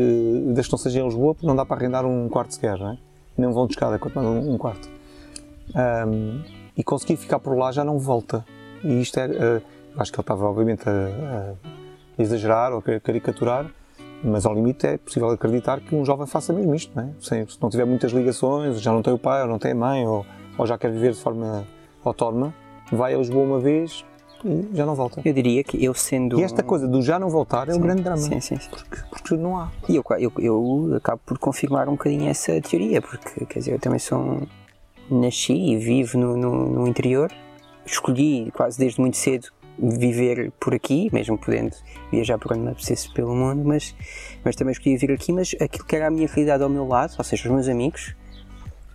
desde que não seja em Lisboa, porque não dá para arrendar um quarto sequer, não é? Nem vão de escada, quanto mais um, um quarto. Ahm, e conseguir ficar por lá já não volta. E isto é, eu acho que ele estava obviamente a, a exagerar ou a caricaturar, mas ao limite é possível acreditar que um jovem faça mesmo isto, não é? Se não tiver muitas ligações, já não tem o pai, ou não tem a mãe, ou, ou já quer viver de forma autónoma, vai a Lisboa uma vez e já não volta. Eu diria que eu sendo. E esta coisa do já não voltar é Sim, grande drama. Sim, sim, sim. Porque, porque não há. E eu, eu, eu acabo por confirmar um bocadinho essa teoria, porque quer dizer, eu também sou um, nasci e vivo no, no, no interior, escolhi quase desde muito cedo viver por aqui, mesmo podendo viajar por onde me apetecesse pelo mundo, mas, mas também escolhi vir aqui, mas aquilo que era a minha realidade ao meu lado, ou seja, os meus amigos,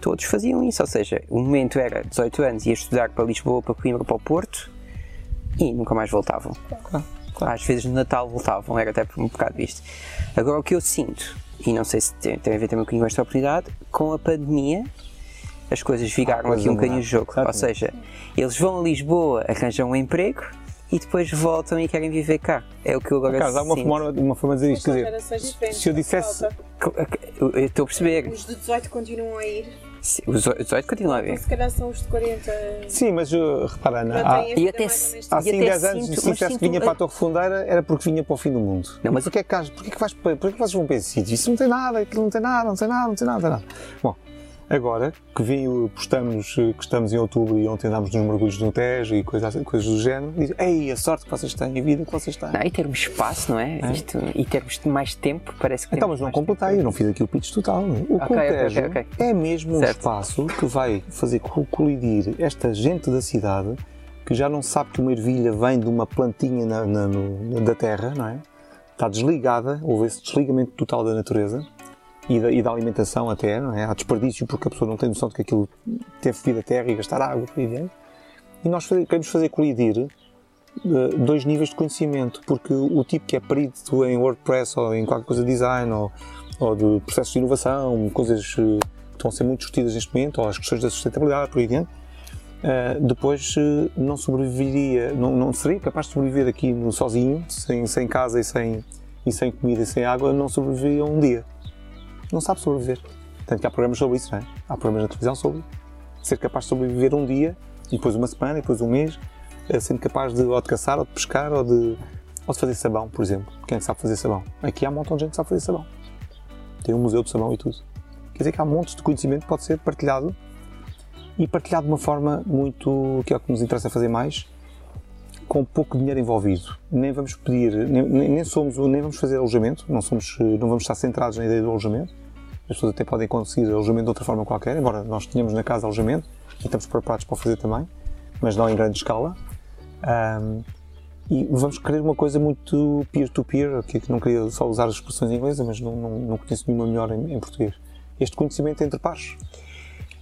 todos faziam isso, ou seja, o momento era 18 anos, ia estudar para Lisboa, para Coimbra, para o Porto e nunca mais voltavam. Às vezes no Natal voltavam, era até por um bocado isto. Agora o que eu sinto, e não sei se tem, tem a ver também com esta oportunidade, com a pandemia as coisas viraram coisa aqui um bocadinho o jogo. Ou Exatamente. seja, eles vão a Lisboa, arranjam um emprego e depois voltam e querem viver cá. É o que eu agora Carlos, há uma forma, uma forma de dizer isto. Quer dizer, se eu dissesse. Eu estou a perceber. Os de 18 continuam a ir, Os 18 continuam a então ver. se calhar são os de 40. Sim, mas uh, repara, Ana, há, e até há E 5, até 10 anos, sinto- se dissesse que vinha para a Torre Fundeira, era porque vinha para o fim do mundo. Não, mas- porquê é que, porquê que, vais, para- porquê que vocês vão para esse sítio? Isso não tem nada, aquilo não tem nada, não tem nada, não tem nada, não tem nada. Bom, agora que vim, o- postamos eh, que estamos em outubro e ontem andámos nos mergulhos no Tejo e coisas, coisas do género, e dizem, ei, a sorte que vocês têm, a vida que vocês têm. Não, e termos espaço, não é? Isto, e termos mais tempo, parece que Então, mas não completei, eu não fiz aqui o pitch total. O Ok, Coltejo ok, ok. é mesmo um Certo. espaço que vai fazer co- colidir esta gente da cidade que já não sabe que uma ervilha vem de uma plantinha na- na- no- da terra, não é? Está desligada, houve esse desligamento total da natureza e da, e da alimentação até, não é? Há desperdício porque a pessoa não tem noção de que aquilo teve vida à terra e gastar água, por aí E nós fazer, queremos fazer colidir uh, dois níveis de conhecimento, porque o tipo que é perito em WordPress ou em qualquer coisa de design ou, ou de processos de inovação, coisas que estão a ser muito discutidas neste momento, ou as questões da sustentabilidade, por aí adiante, uh, depois não sobreviveria, não, não seria capaz de sobreviver aqui sozinho, sem, sem casa e sem, e sem comida e sem água, não sobreviveria um dia não sabe sobreviver. Tanto que há programas sobre isso, não é? Há programas na televisão sobre ser capaz de sobreviver um dia, e depois uma semana, e depois um mês, eh, sendo capaz de ou de caçar, ou de pescar, ou de, ou de fazer sabão, por exemplo. Quem é que sabe fazer sabão? Aqui há um montão de gente que sabe fazer sabão. Tem um museu de sabão e tudo. Quer dizer que há montes de conhecimento que pode ser partilhado e partilhado de uma forma muito, que é o que nos interessa fazer mais, com pouco dinheiro envolvido. Nem vamos pedir, nem, nem, somos, nem vamos fazer alojamento, não, somos, não vamos estar centrados na ideia do alojamento. As pessoas até podem conseguir alojamento de outra forma qualquer, embora nós tenhamos na casa alojamento e estamos preparados para fazer também, mas não em grande escala. Um, e vamos querer uma coisa muito peer-to-peer, -peer, que não queria só usar as expressões inglesas, mas não, não, não conheço nenhuma melhor em, em português. Este conhecimento entre pares.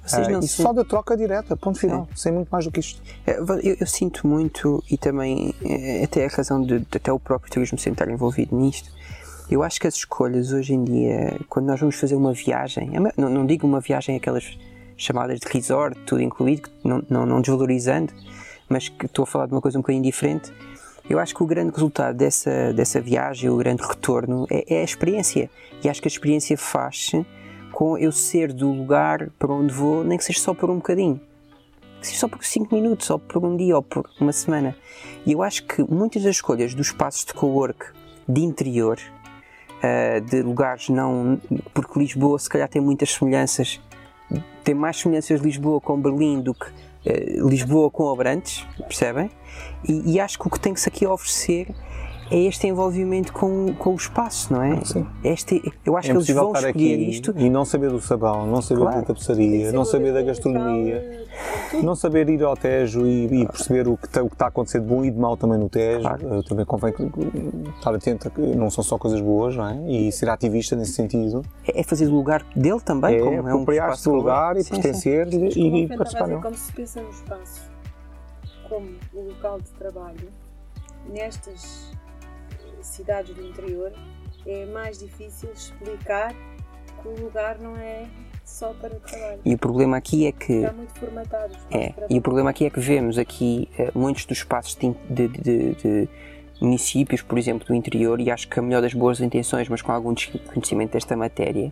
Vocês não uh, e se... só da troca direta, ponto final, é. sem muito mais do que isto. É, eu, eu, sinto muito, e também é, até a razão de, de até o próprio turismo ser estar envolvido nisto, eu acho que as escolhas hoje em dia, quando nós vamos fazer uma viagem, não, não digo uma viagem aquelas chamadas de resort, tudo incluído, não, não, não desvalorizando, mas que estou a falar de uma coisa um bocadinho diferente, eu acho que o grande resultado dessa, dessa viagem, o grande retorno, é, é a experiência. E acho que a experiência faz-se com eu ser do lugar para onde vou, nem que seja só por um bocadinho. Que seja só por 5 minutos, ou por um dia, ou por uma semana. E eu acho que muitas das escolhas dos espaços de co-work de interior, uh, de lugares não. Porque Lisboa, se calhar, tem muitas semelhanças, tem mais semelhanças Lisboa com Berlim do que uh, Lisboa com Abrantes, percebem? E, e acho que o que tem-se aqui a oferecer é este envolvimento com, com o espaço, não é? Sim. Este, eu acho é que eles vão escolher isto. E não saber do sabão, não saber claro. da tapeçaria, não saber da gastronomia, não saber ir ao Tejo e, e perceber o que, está, o que está a acontecer de bom e de mau também no Tejo. Claro. Também convém estar atento a que não são só coisas boas, não é? E ser ativista nesse sentido. É, é fazer o lugar dele também, é, como é um espaço do lugar e pertencer-lhe e, e participar. Como se pensa no espaço como o local de trabalho, nestas cidades do interior, é mais difícil explicar que o lugar não é só para o trabalho. E o problema aqui é que. Está muito formatado. É, e o problema aqui é que vemos aqui uh, muitos dos espaços de, de, de, de, municípios, por exemplo, do interior, e acho que a melhor das boas intenções, mas com algum desconhecimento desta matéria,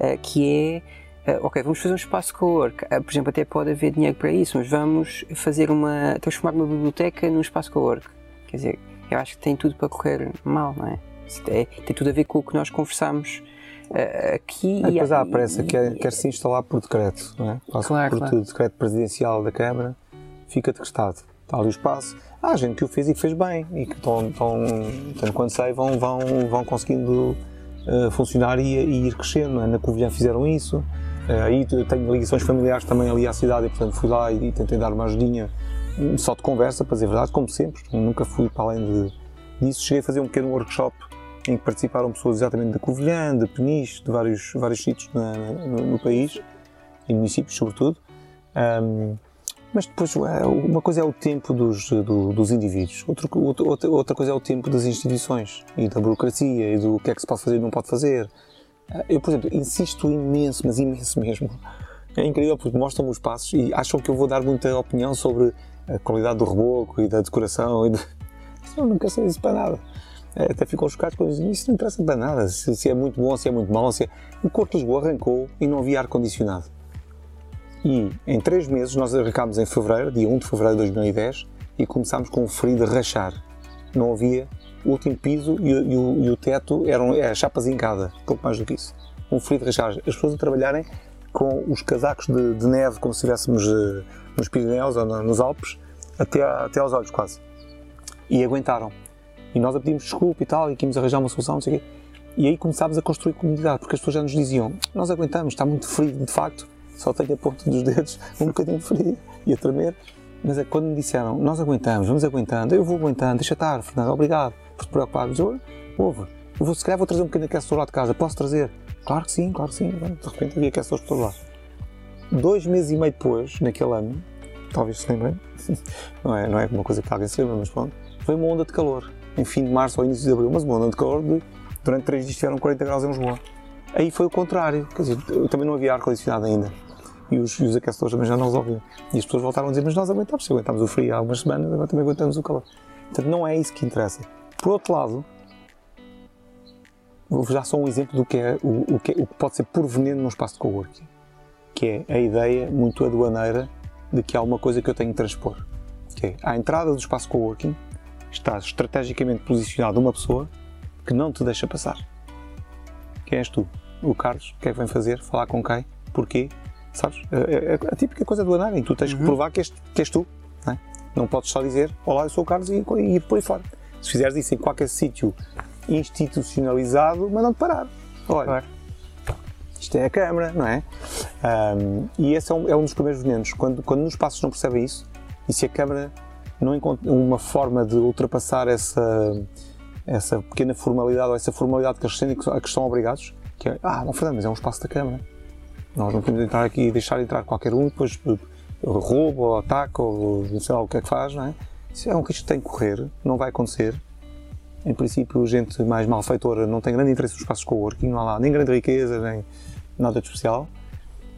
uh, que é. Uh, ok, vamos fazer um espaço co-work. por exemplo, até pode haver dinheiro para isso, mas vamos fazer uma. transformar uma biblioteca num espaço co-work. Quer dizer, eu acho que tem tudo para correr mal, não é? é tem tudo a ver com o que nós conversamos uh, aqui. É, depois há a pressa, quer, quer se instalar por decreto, não é? Passa claro, por claro. decreto presidencial da Câmara, fica decretado. Está ali o espaço. Há gente que o fez e que fez bem e que estão, tanto quanto sei, vão, vão, vão conseguindo uh, funcionar e, e, ir crescendo. É? Na Covilhã fizeram isso. Uh, aí tenho ligações familiares também ali à cidade e, portanto, fui lá e, e tentei dar uma ajudinha só de conversa, para dizer a verdade, como sempre. Nunca fui para além disso. Cheguei a fazer um pequeno workshop em que participaram pessoas exatamente de Covilhã, de Peniche, de vários, vários sítios na, no, no, país, e municípios sobretudo. Um, mas depois, é, uma coisa é o tempo dos, do, dos indivíduos, outra, outra, outra coisa é o tempo das instituições e da burocracia e do que é que se pode fazer e não pode fazer. Eu, por exemplo, insisto imenso, mas imenso mesmo. É incrível porque mostram-me os passos e acham que eu vou dar muita opinião sobre a qualidade do reboco e da decoração. E de... Eu nunca sei isso para nada. É, até ficam chocados com isso. Isso não interessa para nada. Se, se, é muito bom, se é muito mau. Se é... O Corpo de Lisboa arrancou e não havia ar-condicionado. E em três meses, nós arrancámos em fevereiro, dia 1 de fevereiro de 2010, e começámos com o frio de rachar. Não havia. O último piso e, e, o, e o, teto eram é, chapa zincada, pouco mais do que isso. Um frio de rachar. As pessoas a trabalharem com os casacos de, de neve, como se estivéssemos uh, nos Pirineus ou nos Alpes, até, até aos olhos quase. E aguentaram. E nós a pedimos desculpa e tal, e queríamos arranjar uma solução, não sei o quê. E aí começámos a construir comunidade, porque as pessoas já nos diziam: Nós aguentamos, está muito frio, de facto, só tenho a ponta dos dedos um bocadinho frio e a tremer. Mas é quando me disseram: Nós aguentamos, vamos aguentando, eu vou aguentando, deixa estar, Fernando, obrigado por te preocupar. Mas eu, eu vou, se calhar vou trazer um bocadinho de aquecedor lá de casa, posso trazer? Claro que sim, claro que sim. De repente havia aquecedores por todo lado. Dois meses e meio depois, naquele ano, talvez se lembrem, não é, não é uma coisa que alguém se lembra, mas pronto, foi uma onda de calor, em fim de março ou início de abril, mas uma onda de calor de, durante três dias tiveram 40 graus em Lisboa. Aí foi o contrário, quer dizer, também não havia ar-condicionado ainda. E os, e os aquecedores também já não resolviam. E as pessoas voltaram a dizer, mas nós aguentamos, se aguentámos o frio há algumas semanas, agora também aguentamos o calor. Portanto, não é isso que interessa. Por outro lado, vou-vos dar só um exemplo do que é o, o, que, o que pode ser por veneno num espaço de coworking, que é a ideia muito aduaneira de que há uma coisa que eu tenho de transpor. Que é, à entrada do espaço coworking está estrategicamente posicionada uma pessoa que não te deixa passar. Quem és tu? O Carlos, o que é que vem fazer? Falar com quem? Porquê? Sabes? É, é a típica coisa do em tu tens que provar que és, que és tu. Não, é? não podes só dizer, olá, eu sou o Carlos e, e ir por aí fora. Se fizeres isso em qualquer sítio institucionalizado, mandam-te parar. Olha, claro. Isto é a Câmara, não é? Um, e esse é um, é um, dos primeiros venenos. Quando, quando nos passos não percebem isso, e se a Câmara não encontra uma forma de ultrapassar essa, essa pequena formalidade ou essa formalidade que eles sentem a que estão obrigados, que é, ah, não Fernando, mas é um espaço da Câmara. Nós não podemos entrar aqui e deixar entrar qualquer um, depois rouba ou ataca ou não sei lá o que é que faz, não é? Isso é um risco que tem que correr, não vai acontecer. Em princípio, gente mais malfeitora não tem grande interesse nos espaços coworking, não há lá nem grande riqueza, nem nada de especial.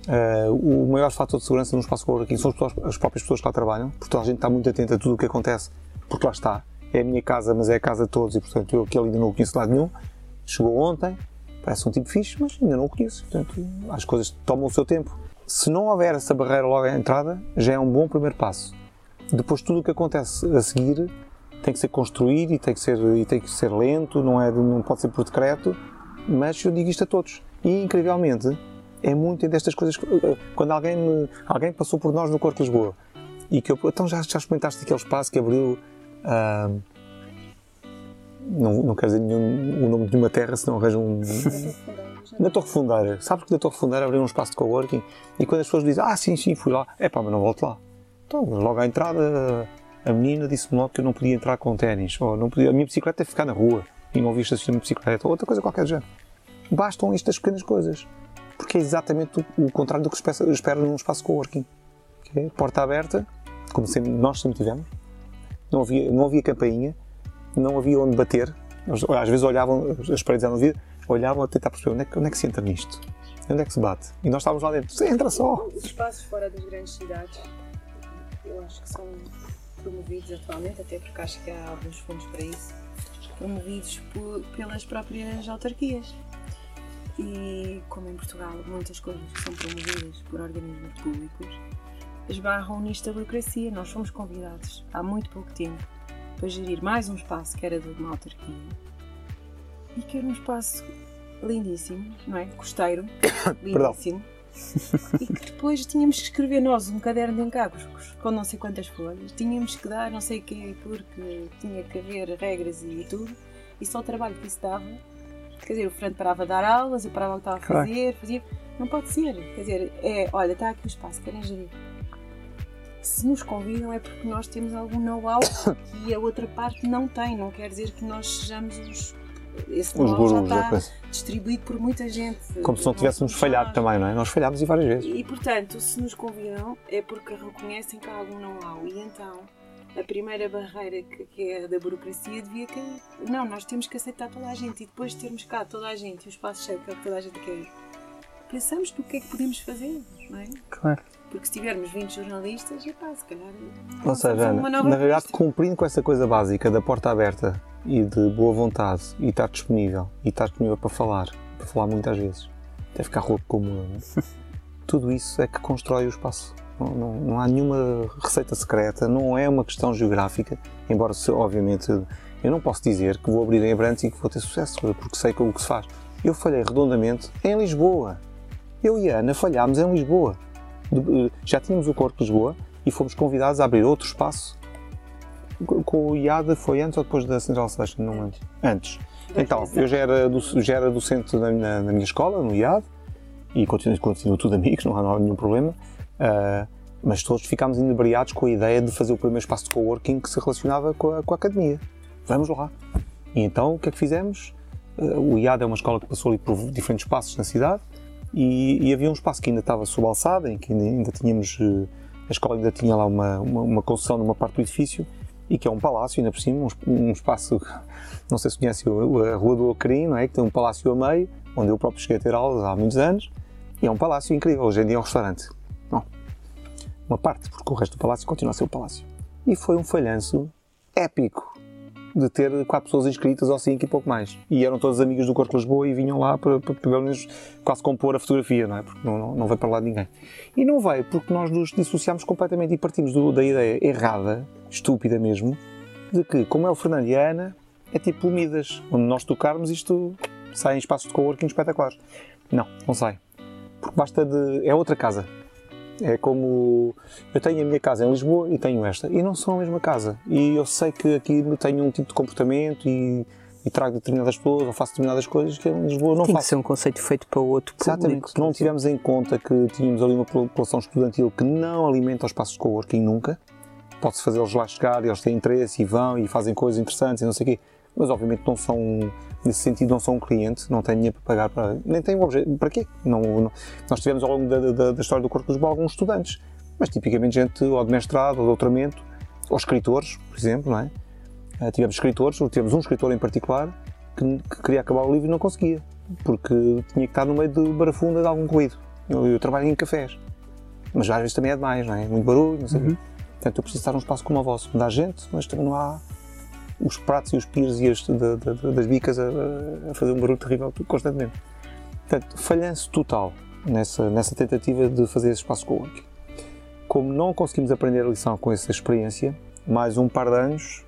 Uh, o maior fator de segurança num espaço coworking são as próprias pessoas que lá trabalham, porque a gente está muito atenta a tudo o que acontece, porque lá está. É a minha casa, mas é a casa de todos e, portanto, eu aquele ainda não o conheço de lado nenhum. Chegou ontem, parece um tipo fixe, mas ainda não o conheço. Portanto, as coisas tomam o seu tempo. Se não houver essa barreira logo à entrada, já é um bom primeiro passo. Depois, tudo o que acontece a seguir tem que ser construído e tem que ser, e tem que ser lento, não, é, não pode ser por decreto, mas eu digo isto a todos. E, incrivelmente, é muito destas coisas. Quando alguém, me, alguém passou por nós no Corpo de Lisboa e que eu. Então já, já experimentaste aquele espaço que abriu. Uh, não, não quero dizer nenhum, o nome de uma terra, senão arranjo um. na Torre Fundeira. Sabes que na Torre Fundeira abriu um espaço de coworking e quando as pessoas dizem, ah, sim, sim, fui lá, é pá, mas não volto lá. Então, logo à entrada, a menina disse-me logo que eu não podia entrar com ténis, ou não podia, a minha bicicleta teve que ficar na rua e não havia estacionamento de bicicleta, ou outra coisa qualquer do género. Bastam estas pequenas coisas, porque é exatamente o, o contrário do que se espera num espaço coworking. É porta aberta, como sempre, nós sempre tivemos, não havia, não havia campainha, não havia onde bater, às vezes olhavam, as paredes eram vidas, olhavam a tentar perceber onde é, que, onde é que se entra nisto, onde é que se bate. E nós estávamos lá dentro, você entra só. Os espaços fora das grandes cidades, eu acho que são promovidos atualmente, até porque acho que há alguns fundos para isso, promovidos por, pelas próprias autarquias. E como em Portugal muitas coisas são promovidas por organismos públicos, esbarram nisto da burocracia. Nós fomos convidados há muito pouco tempo para gerir mais um espaço que era de uma autarquia e que era um espaço lindíssimo, não é? Costeiro, lindíssimo e que depois tínhamos que escrever nós um caderno de encargos com não sei quantas folhas, tínhamos que dar não sei o quê, porque tinha que haver regras e tudo, e só o trabalho que isso dava. Quer dizer, o Fernando parava a dar aulas, eu parava o que estava a fazer, fazia. Não pode ser. Quer dizer, é, olha, está aqui o espaço, querem gerir. Se nos convidam é porque nós temos algum know-how que a outra parte não tem. Não quer dizer que nós sejamos os esse know já está distribuído por muita gente. Como se não tivéssemos falhado também, não é? Nós falhámos e várias vezes. E, portanto, se nos convidam é porque reconhecem que há algum know-how. E então, a primeira barreira que, que, é da burocracia devia cair. Não, nós temos que aceitar toda a gente e depois de termos cá toda a gente e o espaço cheio que toda a gente quer, pensamos no que é que podemos fazer, não é? Claro. Porque se tivermos 20 jornalistas, pá, se calhar. Ou seja, Ana, na verdade, cumprindo com essa coisa básica da porta aberta e de boa vontade e estar disponível e estar disponível para falar, para falar muitas vezes, até ficar rouco como eu, é? tudo isso é que constrói o espaço. Não, não, não, há nenhuma receita secreta, não é uma questão geográfica, embora, obviamente, eu não posso dizer que vou abrir em Abrantes e que vou ter sucesso, porque sei o que se faz. Eu falhei redondamente em Lisboa. Eu e a Ana falhámos em Lisboa. Eh, já tínhamos o Corpo de Lisboa e fomos convidados a abrir outro espaço. Com o IAD foi antes ou depois da Central Station? Não antes. Antes. Então, eu já era, do, já era docente na, na, na minha escola, no IAD, e continuo, continuo tudo amigos, não há, não há nenhum problema. Uh, mas todos ficámos inebriados com a ideia de fazer o primeiro espaço de coworking que se relacionava com a, com a academia. Vamos lá. E então, o que é que fizemos? eh, o IAD é uma escola que passou ali por diferentes espaços na cidade e, e havia um espaço que ainda estava sob alçada, em que ainda, ainda tínhamos, eh, a escola ainda tinha lá uma, uma, uma construção numa parte do edifício e que é um palácio, ainda por cima, um, um espaço, não sei se conhece a Rua do Ocrim, não é? Que tem um palácio a meio, onde eu próprio cheguei a ter aulas há muitos anos, e é um palácio incrível, hoje em dia é um restaurante. Não. Uma parte, porque o resto do palácio continua a ser o palácio. E foi um falhanço épico de ter quatro pessoas inscritas ou cinco e pouco mais. E eram todos amigos do Corpo Lisboa e vinham lá para, para pelo menos quase compor a fotografia, não é? Porque não, não, não veio para lá de ninguém. E não veio porque nós nos dissociámos completamente e partimos do, da ideia errada, estúpida mesmo, de que, como é o Fernando e a Ana, é tipo Midas, onde nós tocarmos isto sai em espaços de coworking espetaculares. Não, não sai. Porque basta de. é outra casa. É como eu tenho a minha casa em Lisboa e tenho esta, e não são a mesma casa. E eu sei que aqui tenho um tipo de comportamento e, e trago determinadas pessoas ou faço determinadas coisas que em Lisboa não Tem faço. que ser um conceito feito para outro Exatamente. público. Não tivemos em conta que tínhamos ali uma população estudantil que não alimenta os espaços de coworking nunca. Pode-se fazê-los lá chegar e eles têm interesse e vão e fazem coisas interessantes e não sei o quê. Mas obviamente não são, nesse sentido, não são um cliente, não têm dinheiro para pagar para. Nem um objeto. Para quê? Não, não- nós tivemos ao longo da, da- da história do Corpo de Lisboa alguns estudantes, mas tipicamente gente ou de mestrado ou de doutoramento, ou escritores, por exemplo, não é? Eh, tivemos escritores, tivemos um escritor em particular que, que queria acabar o livro e não conseguia, porque tinha que estar no meio de barafunda de algum ruído. Eu, eu trabalho em cafés, mas às vezes também é demais, não é? Muito barulho, não sei quê. Portanto, eu preciso estar num espaço como o vosso, onde há gente, mas também não há os pratos e os pires e as, da- da- das bicas a, a fazer um barulho terrível constantemente. Portanto, falhanço total nessa, nessa tentativa de fazer esse espaço coworking. Como não conseguimos aprender a lição com essa experiência, mais um par de anos,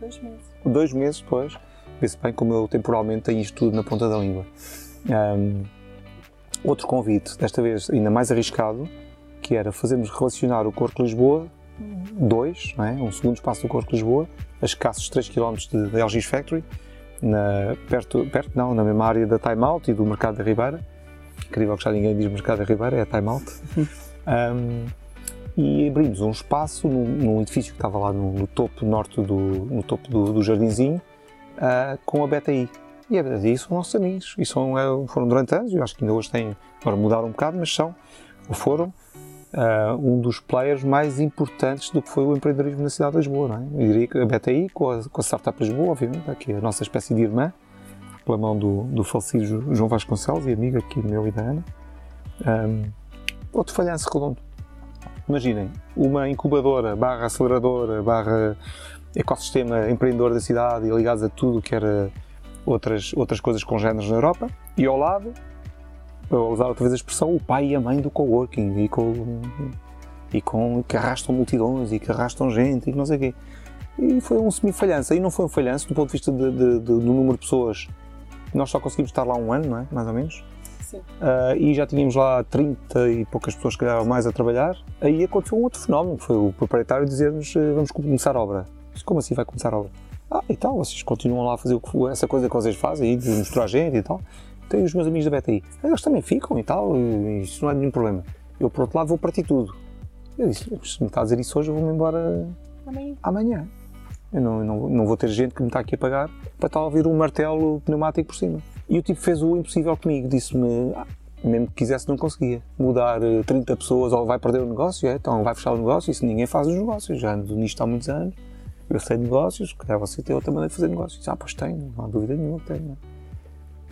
Dois meses. dois meses depois, vê-se bem como eu temporalmente tenho isto tudo na ponta da língua. Ahm, outro convite, desta vez ainda mais arriscado, que era fazermos relacionar o Corpo de Lisboa 2, não é? um segundo espaço do Corpo de Lisboa, a escassos 3 km de, LG's Factory, na, perto, perto não, na mesma área da Time Out e do Mercado da Ribeira. Incrível que já ninguém diz Mercado da Ribeira, é a Time Out. Ahm, e abrimos um espaço num, num edifício que estava lá no, no topo norte do, no topo do, do jardinzinho, ah, com a BTI. E a BTI são nossos amigos, e são, eh, foram durante anos, eu acho que ainda hoje têm, agora mudaram um bocado, mas são, ou foram, ah, um dos players mais importantes do que foi o empreendedorismo na cidade de Lisboa, não é? Eu diria que a BTI, com a, com a Startup Lisboa, obviamente, é a nossa espécie de irmã, pela mão do, do falecido Jo- João Vasconcelos e amigo aqui meu e da Ana. Ahm, outro falhanço redondo. Imaginem, uma incubadora, barra aceleradora, barra ecossistema empreendedor da cidade e ligados a tudo que era outras, outras coisas congêneres na Europa, e ao lado, vou usar outra vez a expressão, o pai e a mãe do coworking, e com, e com que arrastam multidões e que arrastam gente e que não sei o quê. E foi um semi-falhanço. Aí não foi um falhanço do ponto de vista de- de- de- do número de pessoas. Nós só conseguimos estar lá um ano, não é? Mais ou menos. Sim. Ah, e já tínhamos lá 30 e poucas pessoas, se calhar, mais a trabalhar. Aí aconteceu um outro fenómeno, que foi o proprietário dizer-nos eh, vamos começar a obra. Disse, Como assim vai começar a obra? Ah, e tal, vocês continuam lá a fazer que- essa coisa que vocês fazem, aí, de mostrar gente e tal. Tem os meus amigos da BTI. Eles também ficam e tal, e isso não é nenhum problema. Eu, por outro lado, vou partir tudo. Eu disse, se me está a dizer isso hoje, eu vou-me embora Amanhã. amanhã. Eu não, não, não vou ter gente que me está aqui a pagar para estar a ouvir um martelo pneumático por cima. E o tipo fez o impossível comigo, disse-me, ah, mesmo que quisesse não conseguia, mudar eh, 30 pessoas ou vai perder o negócio, é, então vai fechar o negócio, isso ninguém faz os negócios, já ando nisto há muitos anos, eu sei de negócios, calhar você tem outra maneira de fazer negócios. Ah, pois tenho, não há dúvida nenhuma que tenho. não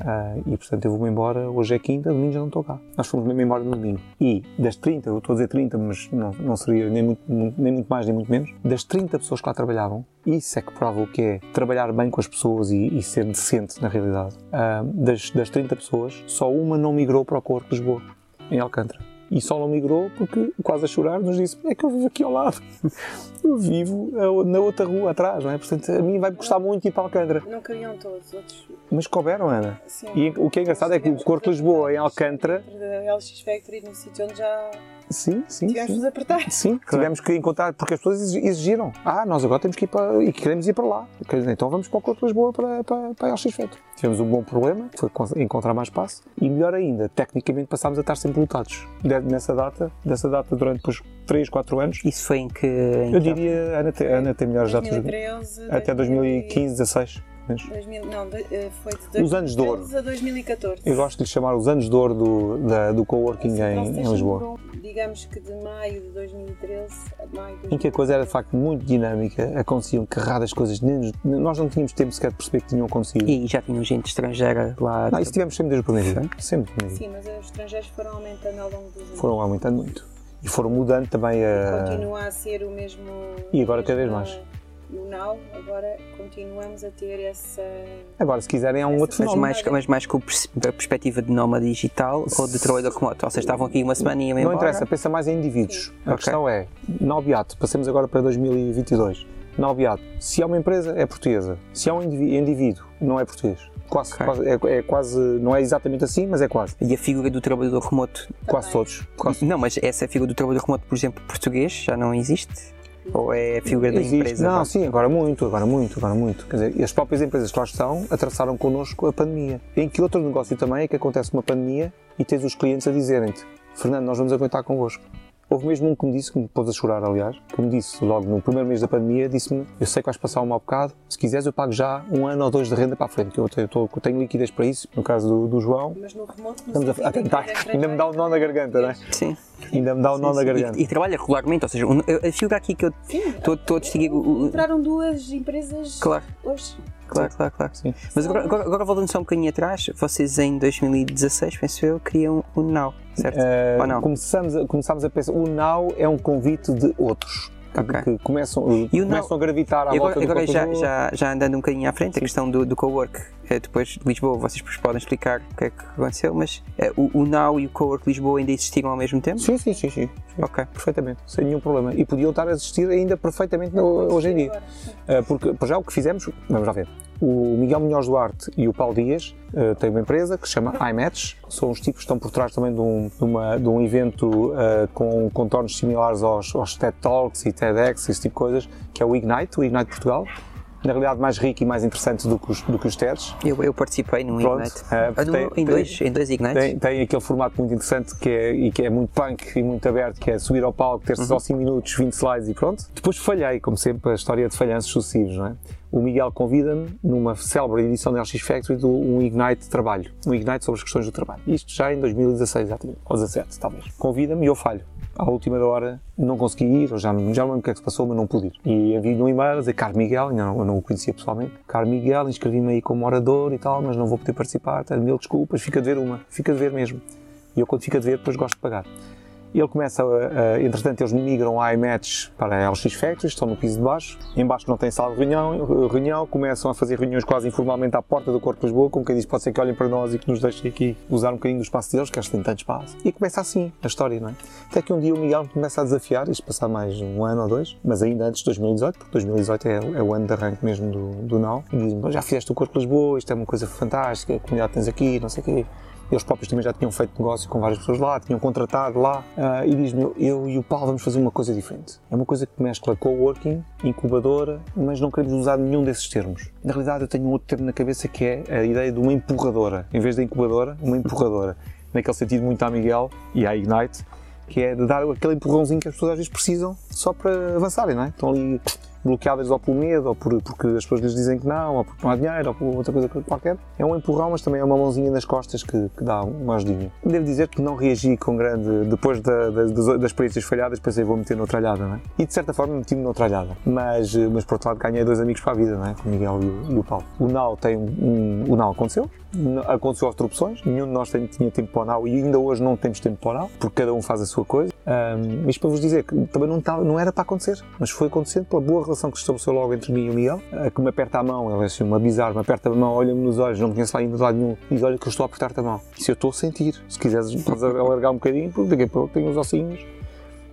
Ah, e portanto eu vou-me embora, hoje é quinta, domingo já não estou cá. Nós fomos mesmo embora no domingo. E das 30, eu estou a dizer 30, mas não, não seria nem muito, nem muito mais nem muito menos, das 30 pessoas que lá trabalhavam, isso é que prova o que é trabalhar bem com as pessoas e, e ser decente na realidade. Ah, das, das 30 pessoas, só uma não migrou para o Corpo de Lisboa, em Alcântara. E só não migrou porque, quase a chorar, nos disse: É que eu vivo aqui ao lado. Eu vivo ah, na outra rua atrás, não é? Portanto, a mim vai-me custar muito ir para Alcântara. Não queriam todos, outros. Mas couberam, Ana. Sim. E o que é engraçado é que o Corpo de Lisboa, em Alcântara, Da LX Factory, no sítio onde já sim, sim, tivemos de sim. nos apertar. Sim, tivemos que encontrar, porque as pessoas exi- exigiram. Ah, nós agora temos que ir para, e queremos ir para lá. Então vamos para o Corpo de Lisboa, para, para, para a LX Factory. Tivemos um bom problema, foi con- encontrar mais espaço. E melhor ainda, tecnicamente passámos a estar sempre lotados. De- Nessa data, dessa data durante depois 3, 4 anos. Isso foi em que. em Eu diria, Ana tem, a Ana tem melhores datas. 2013 Até 2015, 16. Mas 2000, não, eh, foi de Os anos de ouro. 2013 a 2014. eu gosto de lhe chamar os anos de ouro do, da- do coworking em, em Lisboa. Digamos que de maio de 2013 a maio de Em que a coisa era de facto muito dinâmica, aconteciam carradas coisas, nem nós não tínhamos tempo sequer de perceber que tinham acontecido. E já tinham gente estrangeira lá. Não, isso tivemos sempre desde o primeiro dia. Sempre primeiro. Sim, mas os estrangeiros foram aumentando ao longo dos anos. Foram aumentando muito. E foram mudando também a. Continua a ser o mesmo. E agora cada vez mais. E o Now, agora continuamos a ter essa. Agora, se quiserem, é um outro Mas fenómeno. mais, mas mais com a perspectiva de nómada digital ou de trabalho remoto? Ou seja, estavam aqui uma semana e Não embora? interessa, pensa mais em indivíduos. A Ok. questão é, na Albiato, passemos agora para 2022. Na Albiato, se é uma empresa, é portuguesa. Se é um indiví- indivíduo, não é português. Quase, Ok. quase- é, é quase, não é exatamente assim, mas é quase. E a figura do trabalhador remoto? Quase todos. Quase Não, mas essa figura do trabalhador remoto, por exemplo, português, já não existe? Ou é a figura da Existe. empresa? Não, sim, agora muito, agora muito, agora muito. Quer dizer, e as próprias empresas que lá estão atravessaram connosco a pandemia. Em que outro negócio também é que acontece uma pandemia e tens os clientes a dizerem-te Fernando, nós vamos aguentar convosco. Houve mesmo um que me disse, que me pôs a chorar, aliás, que me disse logo no primeiro mês da pandemia, disse-me, eu sei que vais passar um mau bocado, se quiseres eu pago já um ano ou dois de renda para a frente, que eu, tenho- eu tenho liquidez para isso, no caso do, do João, Mas no remoto. estamos a, a tentar, ainda me dá um nó na garganta, não é? Sim. Ainda me dá um nó na garganta. E, e trabalha regularmente, ou seja, a figura aqui que eu estou estou a distinguir. o- o- entraram duas empresas Claro, hoje. claro, claro, claro. Sim. Mas agora, agora, agora voltando só um bocadinho atrás, vocês em 2016, penso eu, criam o Now, certo? Uh, Ou não? Começamos a, começámos a pensar, o Now é um convite de outros. Ok. Que começam, E o começam a gravitar à E volta agora, do agora já, já, já andando um bocadinho à frente, a questão do, do co-work. Eh, depois de Lisboa, vocês depois podem explicar o que é que aconteceu, mas eh, o, o Now e o co-work Lisboa ainda existiram ao mesmo tempo? Sim, sim, sim, sim. Ok. Perfeitamente, sem nenhum problema. E podiam estar a existir ainda perfeitamente no- hoje em dia. Uh, porque, para já, o que fizemos, vamos lá ver. O Miguel Munhoz Duarte e o Paulo Dias uh, têm uma empresa que se chama iMatch. São os tipos que estão por trás também de um, de uma- de um evento uh, com contornos similares aos, aos TED Talks e TEDx, esse tipo de coisas, que é o Ignite, o Ignite Portugal. Na realidade, mais rico e mais interessante do que os, do que os TEDs. Eu, eu participei num Pronto, Ignite. no- tem- em, tem- dois, em dois Ignites? Tem, tem aquele formato muito interessante que é, e que é muito punk e muito aberto, que é subir ao palco, ter só 5 minutos, 20 slides e pronto. Depois falhei, como sempre, a história de falhanços sucessivos, não é? O Miguel convida-me numa célebre edição da LX Factory do um Ignite de trabalho, um Ignite sobre as questões do trabalho. Isto já em 2016, exatamente, ou 17 talvez. Convida-me e eu falho. À última hora não consegui ir, ou já, não- já não lembro o que é que se passou, mas não pude ir. E envio-lhe um e-mail a dizer, caro Miguel, não, não o conhecia pessoalmente, caro Miguel, inscrevi-me aí como orador e tal, mas não vou poder participar, mil desculpas, fica de ver uma, fica de ver mesmo. E eu quando fica de ver, depois gosto de pagar. E ele começa, a, a, entretanto, eles migram a iMatch para a LX Factory, estão no piso de baixo. Em baixo não tem sala de reunião, reunião, começam a fazer reuniões quase informalmente à porta do Corpo de Lisboa, com quem diz pode ser que olhem para nós e que nos deixem aqui usar um bocadinho do espaço deles, que eles têm tanto espaço. E começa assim a história, não é? Até que um dia o Miguel me começa a desafiar, isto passar mais um ano ou dois, mas ainda antes de 2018, porque 2018 é, é o ano de arranque mesmo do, do NAU, e diz-me, já fizeste o Corpo de Lisboa, isto é uma coisa fantástica, a comunidade tens aqui, não sei o quê. Eles próprios também já tinham feito negócio com várias pessoas lá, tinham contratado lá, ah, e diz-me, eu e o Paulo vamos fazer uma coisa diferente. É uma coisa que mescla coworking, incubadora, mas não queremos usar nenhum desses termos. Na realidade, eu tenho um outro termo na cabeça que é a ideia de uma empurradora. Em vez da incubadora, uma empurradora. Naquele sentido muito à Miguel e à Ignite, que é de dar aquele empurrãozinho que as pessoas às vezes precisam só para avançarem, não é? Estão ali bloqueadas ou pelo medo, ou por, porque as pessoas lhes dizem que não, ou porque não há dinheiro, ou por outra coisa qualquer. É um empurrão, mas também é uma mãozinha nas costas que, que dá uma ajudinha. Devo dizer que não reagi com grande. Depois da, da, das, das experiências falhadas, pensei vou meter noutra alhada, não é? E de certa forma meti-me noutra alhada. Mas, mas por outro lado ganhei dois amigos para a vida, não é? O Miguel e o, e o Paulo. O NAU tem um. O NAU aconteceu, aconteceu opções, nenhum de nós tem, tinha tempo para o NAU e ainda hoje não temos tempo para o NAU, porque cada um faz a sua coisa. Um, isto para vos dizer que também não, não era para acontecer, mas foi acontecendo pela boa relação que estabeleceu logo entre mim e o Miguel, uh, que me aperta a mão, ele é assim, uma bizarra, me aperta a mão, olha-me nos olhos, não me conhece lá ainda de lado nenhum, e diz: Olha, que eu estou a apertar-te a mão. Se eu estou a sentir, se quiseres, podes alargar um bocadinho, porque daqui a pouco tenho os ossinhos.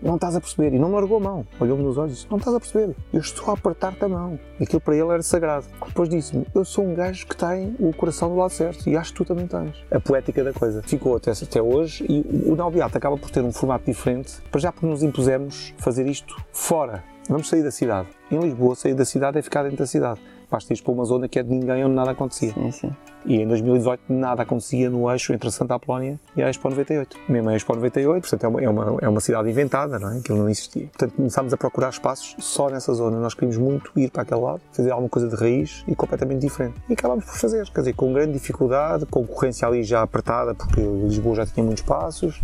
Não estás a perceber. E não me largou a mão. Olhou-me nos olhos e disse: Não estás a perceber. Eu estou a apertar-te a mão. Aquilo para ele era sagrado. Depois disse-me: Eu sou um gajo que tem o coração do lado certo. E acho que tu também tens. A poética da coisa. Ficou até, até hoje. E o Naubiato acaba por ter um formato diferente. Para já porque nos impusemos fazer isto fora. Vamos sair da cidade. Em Lisboa, sair da cidade é ficar dentro da cidade. basta ir para uma zona que é de ninguém onde nada acontecia. Sim, sim. E em 2018 nada acontecia no eixo entre Santa Apolónia e a Expo 98. Mesmo a Expo 98, portanto é uma, é uma, é uma cidade inventada, não é? Aquilo não existia. Portanto começámos a procurar espaços só nessa zona. Nós queríamos muito ir para aquele lado, fazer alguma coisa de raiz e completamente diferente. E acabámos por fazer, quer dizer, com grande dificuldade, concorrência ali já apertada, porque Lisboa já tinha muitos espaços.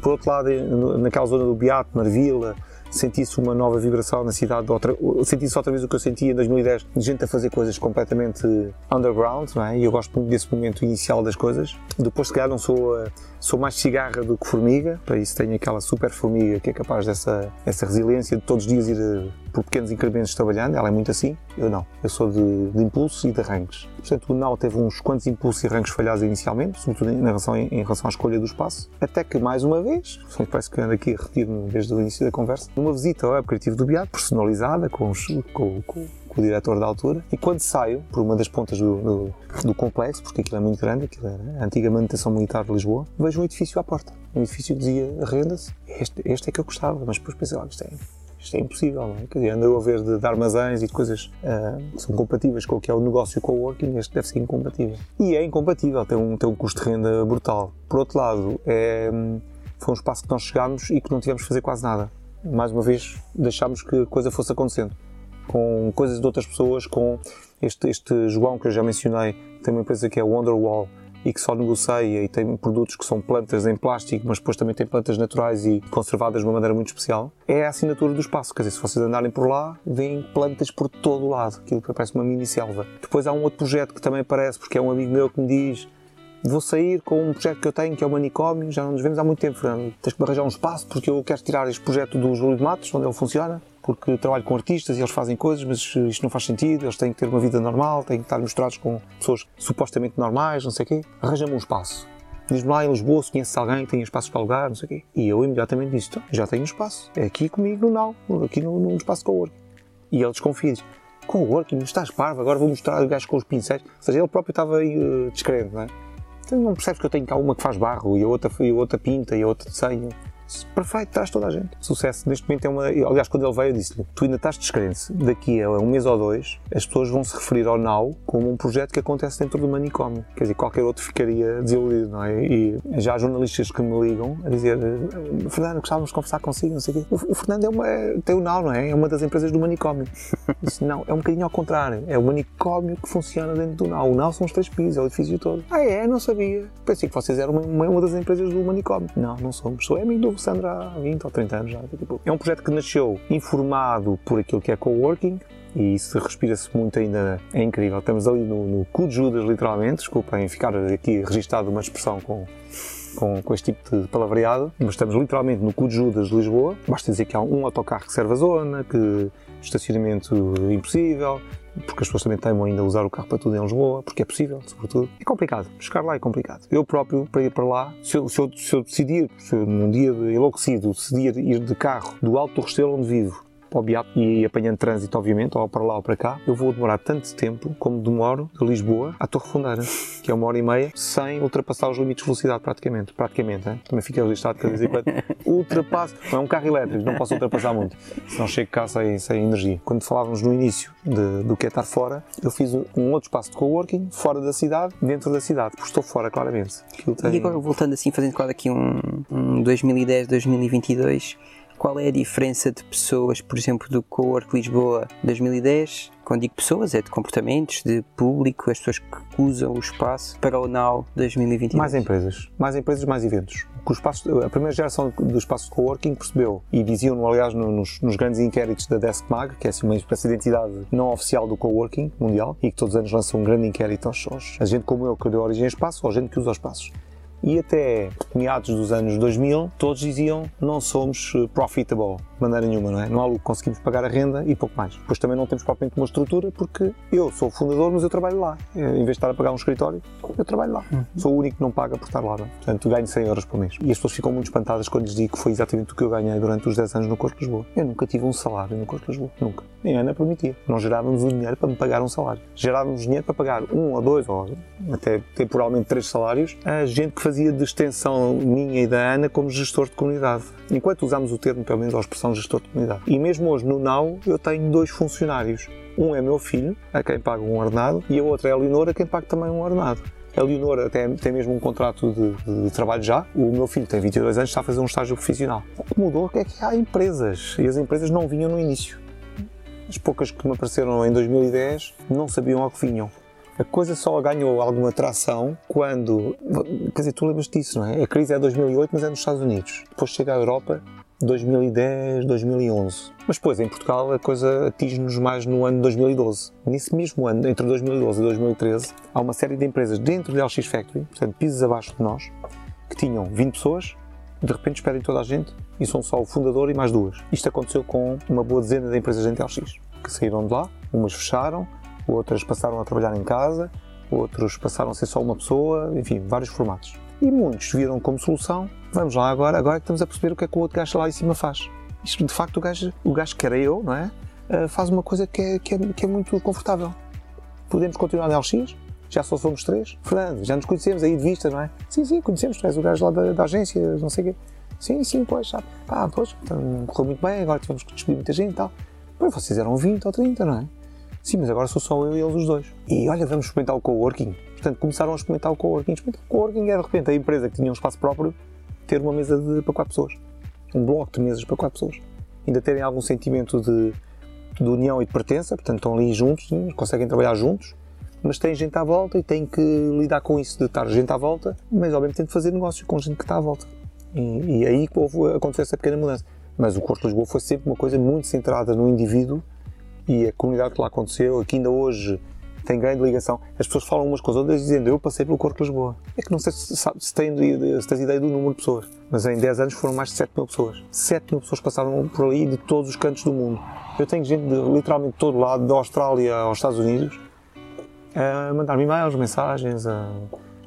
Por outro lado, naquela zona do Beato, Marvila, senti-se uma nova vibração na cidade, outra, senti-se outra vez o que eu sentia em 2010, de gente a fazer coisas completamente underground, não é? E eu gosto muito desse momento inicial das coisas. Depois, se calhar, não sou, sou mais cigarra do que formiga, para isso tenho aquela super formiga que é capaz dessa, dessa resiliência de todos os dias ir eh, por pequenos incrementos trabalhando, ela é muito assim, eu não. Eu sou de, de impulsos e de arranques. Portanto, o Nau teve uns quantos impulsos e arranques falhados inicialmente, sobretudo em relação, em, em relação à escolha do espaço, até que, mais uma vez, parece que ando aqui a repetir-me desde o início da conversa, numa visita ao Web Criativo do Beato, personalizada, com, os, com, com, com, o diretor da altura, e quando saio por uma das pontas do, do, do complexo, porque aquilo é muito grande, aquilo era a antiga manutenção militar de Lisboa, vejo um edifício à porta. Um edifício que dizia renda-se. Este, este é que eu gostava, mas depois pensei, lá, isto é isto é impossível, não é? Quer dizer, andou a ver de, de armazéns e de coisas uh, que são compatíveis com o que é o negócio coworking, este deve ser incompatível. E é incompatível, tem um, tem um custo de renda brutal. Por outro lado, é, foi um espaço que nós chegámos e que não tivemos de fazer quase nada. Mais uma vez, deixámos que a coisa fosse acontecendo. Com coisas de outras pessoas, com este, este João que eu já mencionei, tem uma empresa que é Wonderwall, e que só negocia e tem produtos que são plantas em plástico, mas depois também tem plantas naturais e conservadas de uma maneira muito especial, é a assinatura do espaço. Quer dizer, se vocês andarem por lá, veem plantas por todo o lado, aquilo que parece uma mini selva. Depois há um outro projeto que também aparece, porque é um amigo meu que me diz vou sair com um projeto que eu tenho, que é o manicômio, já não nos vemos há muito tempo, Fernando. Tens que me arranjar um espaço, porque eu quero tirar este projeto do Júlio de Matos, onde ele funciona, porque trabalho com artistas e eles fazem coisas, mas isto não faz sentido, eles têm que ter uma vida normal, têm que estar misturados com pessoas supostamente normais, não sei o quê. Arranja-me um espaço. Diz-me lá em Lisboa se conheces alguém que tem espaços para alugar, não sei o quê. E eu imediatamente disse, então, já tenho um espaço. É aqui comigo no aqui no, no espaço coworking. E ele desconfia, diz, coworking, estás parvo, agora vou mostrar o gajo com os pincéis. Ou seja, ele próprio estava aí uh, descrente, não é? Então não percebes que eu tenho cá uma que faz barro e a outra, e a outra pinta e a outra desenha perfeito, traz toda a gente. Sucesso neste momento é uma. Aliás, quando ele veio, eu disse-lhe: tu ainda estás descrente. Daqui a um mês ou dois, as pessoas vão se referir ao Now como um projeto que acontece dentro do manicômio. Quer dizer, qualquer outro ficaria desiludido, não é? E já há jornalistas que me ligam a dizer: Fernando, gostávamos de conversar consigo, não sei o quê. O, o Fernando é uma, tem o Now, não é? É uma das empresas do manicômio. Disse: não, é um bocadinho ao contrário. É o manicômio que funciona dentro do Now. O Now são os três pisos, é o edifício todo. Ah, é? Não sabia. Pensei que vocês eram uma, uma das empresas do manicômio. Não, não somos. Sou amigo do Sandra há 20 ou 30 anos já. Tipo, é um projeto que nasceu informado por aquilo que é coworking, e isso respira-se muito ainda, é incrível. Estamos ali no, no cu de Judas, literalmente, desculpem ficar aqui registado uma expressão com, com, com, este tipo de palavreado, mas estamos literalmente no cu de Judas de Lisboa. Basta dizer que há um autocarro que serve a zona, que estacionamento impossível, porque as pessoas também temem ainda usar o carro para tudo em Lisboa, porque é possível, sobretudo. É complicado, chegar lá é complicado. Eu próprio, para ir para lá, se eu, se eu, se eu decidir, se eu, num dia enlouquecido, decidir ir de carro do Alto do Restelo onde vivo para o Beato e apanhando trânsito, obviamente, ou para lá ou para cá, eu vou demorar tanto tempo como demoro de Lisboa à Torre Fundeira, que é uma hora e meia, sem ultrapassar os limites de velocidade, praticamente. Praticamente, hein? também fica registrado que dizer quando ultrapasso. Não é um carro elétrico, não posso ultrapassar muito, senão chego cá sem, sem energia. Quando falávamos no início de, do que é estar fora, eu fiz um outro espaço de coworking, fora da cidade, dentro da cidade, porque estou fora, claramente. Tem... E agora, voltando assim, fazendo claro aqui um, um 2010, 2022 qual é a diferença de pessoas, por exemplo, do Cowork Lisboa 2010? Quando digo pessoas, é de comportamentos, de público, as pessoas que usam o espaço para o Now 2022. Mais empresas, mais empresas, mais eventos. O espaço, a primeira geração do espaço de coworking percebeu, e diziam, aliás, nos, nos, grandes inquéritos da DeskMag, que é assim, uma espécie de identidade não oficial do coworking mundial, e que todos os anos lança um grande inquérito aos, aos a gente como eu que deu origem a espaço, ou a gente que usa os espaços e até meados dos anos 2000 todos diziam não somos eh, profitable de maneira nenhuma, não é? Não há lucro, conseguimos pagar a renda e pouco mais. Depois também não temos propriamente uma estrutura porque eu sou o fundador, mas eu trabalho lá. Eh, em vez de estar a pagar um escritório, eu trabalho lá. Uhum. Sou o único que não paga por estar lá, não? É? Portanto, ganho 100 euros por mês. E as pessoas ficam muito espantadas quando lhes digo que foi exatamente o que eu ganhei durante os 10 anos no Corpo de Lisboa. Eu nunca tive um salário no Corpo de Lisboa. Nunca. Nem a Ana permitia. Nós gerávamos o dinheiro para me pagar um salário. Gerávamos dinheiro para pagar um ou dois, ou até temporalmente três salários, a gente que fazia de extensão minha e da Ana como gestor de comunidade. Enquanto usámos o termo, pelo menos a expressão gestor de comunidade. E mesmo hoje no NAU eu tenho dois funcionários. Um é meu filho, a quem pago um ordenado, e a outra é a Leonora, a quem pago também um ordenado. A Leonora tem, tem mesmo um contrato de, de, trabalho já. O meu filho tem 22 anos, está a fazer um estágio profissional. O que mudou é que há empresas, e as empresas não vinham no início. As poucas que me apareceram em 2010 não sabiam ao que vinham. A coisa só ganhou alguma tração quando. Quer dizer, tu lembras disso, não é? A crise é 2008, mas é nos Estados Unidos. Depois chega à Europa 2010, 2011. Mas depois, em Portugal, a coisa atinge-nos mais no ano 2012. Nesse mesmo ano, entre 2012 e 2013, há uma série de empresas dentro da LX Factory, portanto, pisos abaixo de nós, que tinham 20 pessoas, de repente despedem toda a gente e são só o fundador e mais duas. Isto aconteceu com uma boa dezena de empresas dentro da LX, que saíram de lá, umas fecharam, outras passaram a trabalhar em casa, outros passaram a ser só uma pessoa, enfim, vários formatos. E muitos viram como solução, vamos lá agora, agora é que estamos a perceber o que é que o outro gajo lá em cima faz. Isto, de facto, o gajo, o gajo que era eu, não é? Uh, faz uma coisa que é, que, é, que é muito confortável. Podemos continuar na LX, já só somos três. Fernando, já nos conhecemos aí de vista, não é? Sim, sim, conhecemos, tu és o gajo lá da, da agência, não sei o quê. Sim, sim, pois, sabe. Pá, pois, então, correu muito bem, agora tivemos que despedir muita gente e tal. Pois vocês eram 20 ou 30, não é? Sim, mas agora sou só eu e eles os dois. E olha, vamos experimentar o coworking. Portanto, começaram a experimentar o coworking. Experimentar o coworking é, de repente, a empresa que tinha um espaço próprio ter uma mesa de, para quatro pessoas. Um bloco de mesas para quatro pessoas. Ainda terem algum sentimento de, de união e de pertença, portanto, estão ali juntos, conseguem trabalhar juntos, mas têm gente à volta e têm que lidar com isso de estar gente à volta, mas ao mesmo tempo fazer negócio com gente que está à volta. E, e aí houve, aconteceu essa pequena mudança. Mas o Corpo de Lisboa foi sempre uma coisa muito centrada no indivíduo e a comunidade que lá aconteceu, que ainda hoje tem grande ligação. As pessoas falam umas com as outras dizendo eu passei pelo Corpo de Lisboa. É que não sei se, se, tem, se tens ideia do número de pessoas, mas em 10 anos foram mais de 7 mil pessoas. 7 mil pessoas passaram por ali de todos os cantos do mundo. Eu tenho gente de literalmente todo lado, da Austrália aos Estados Unidos, a mandar-me e-mails, mensagens, a,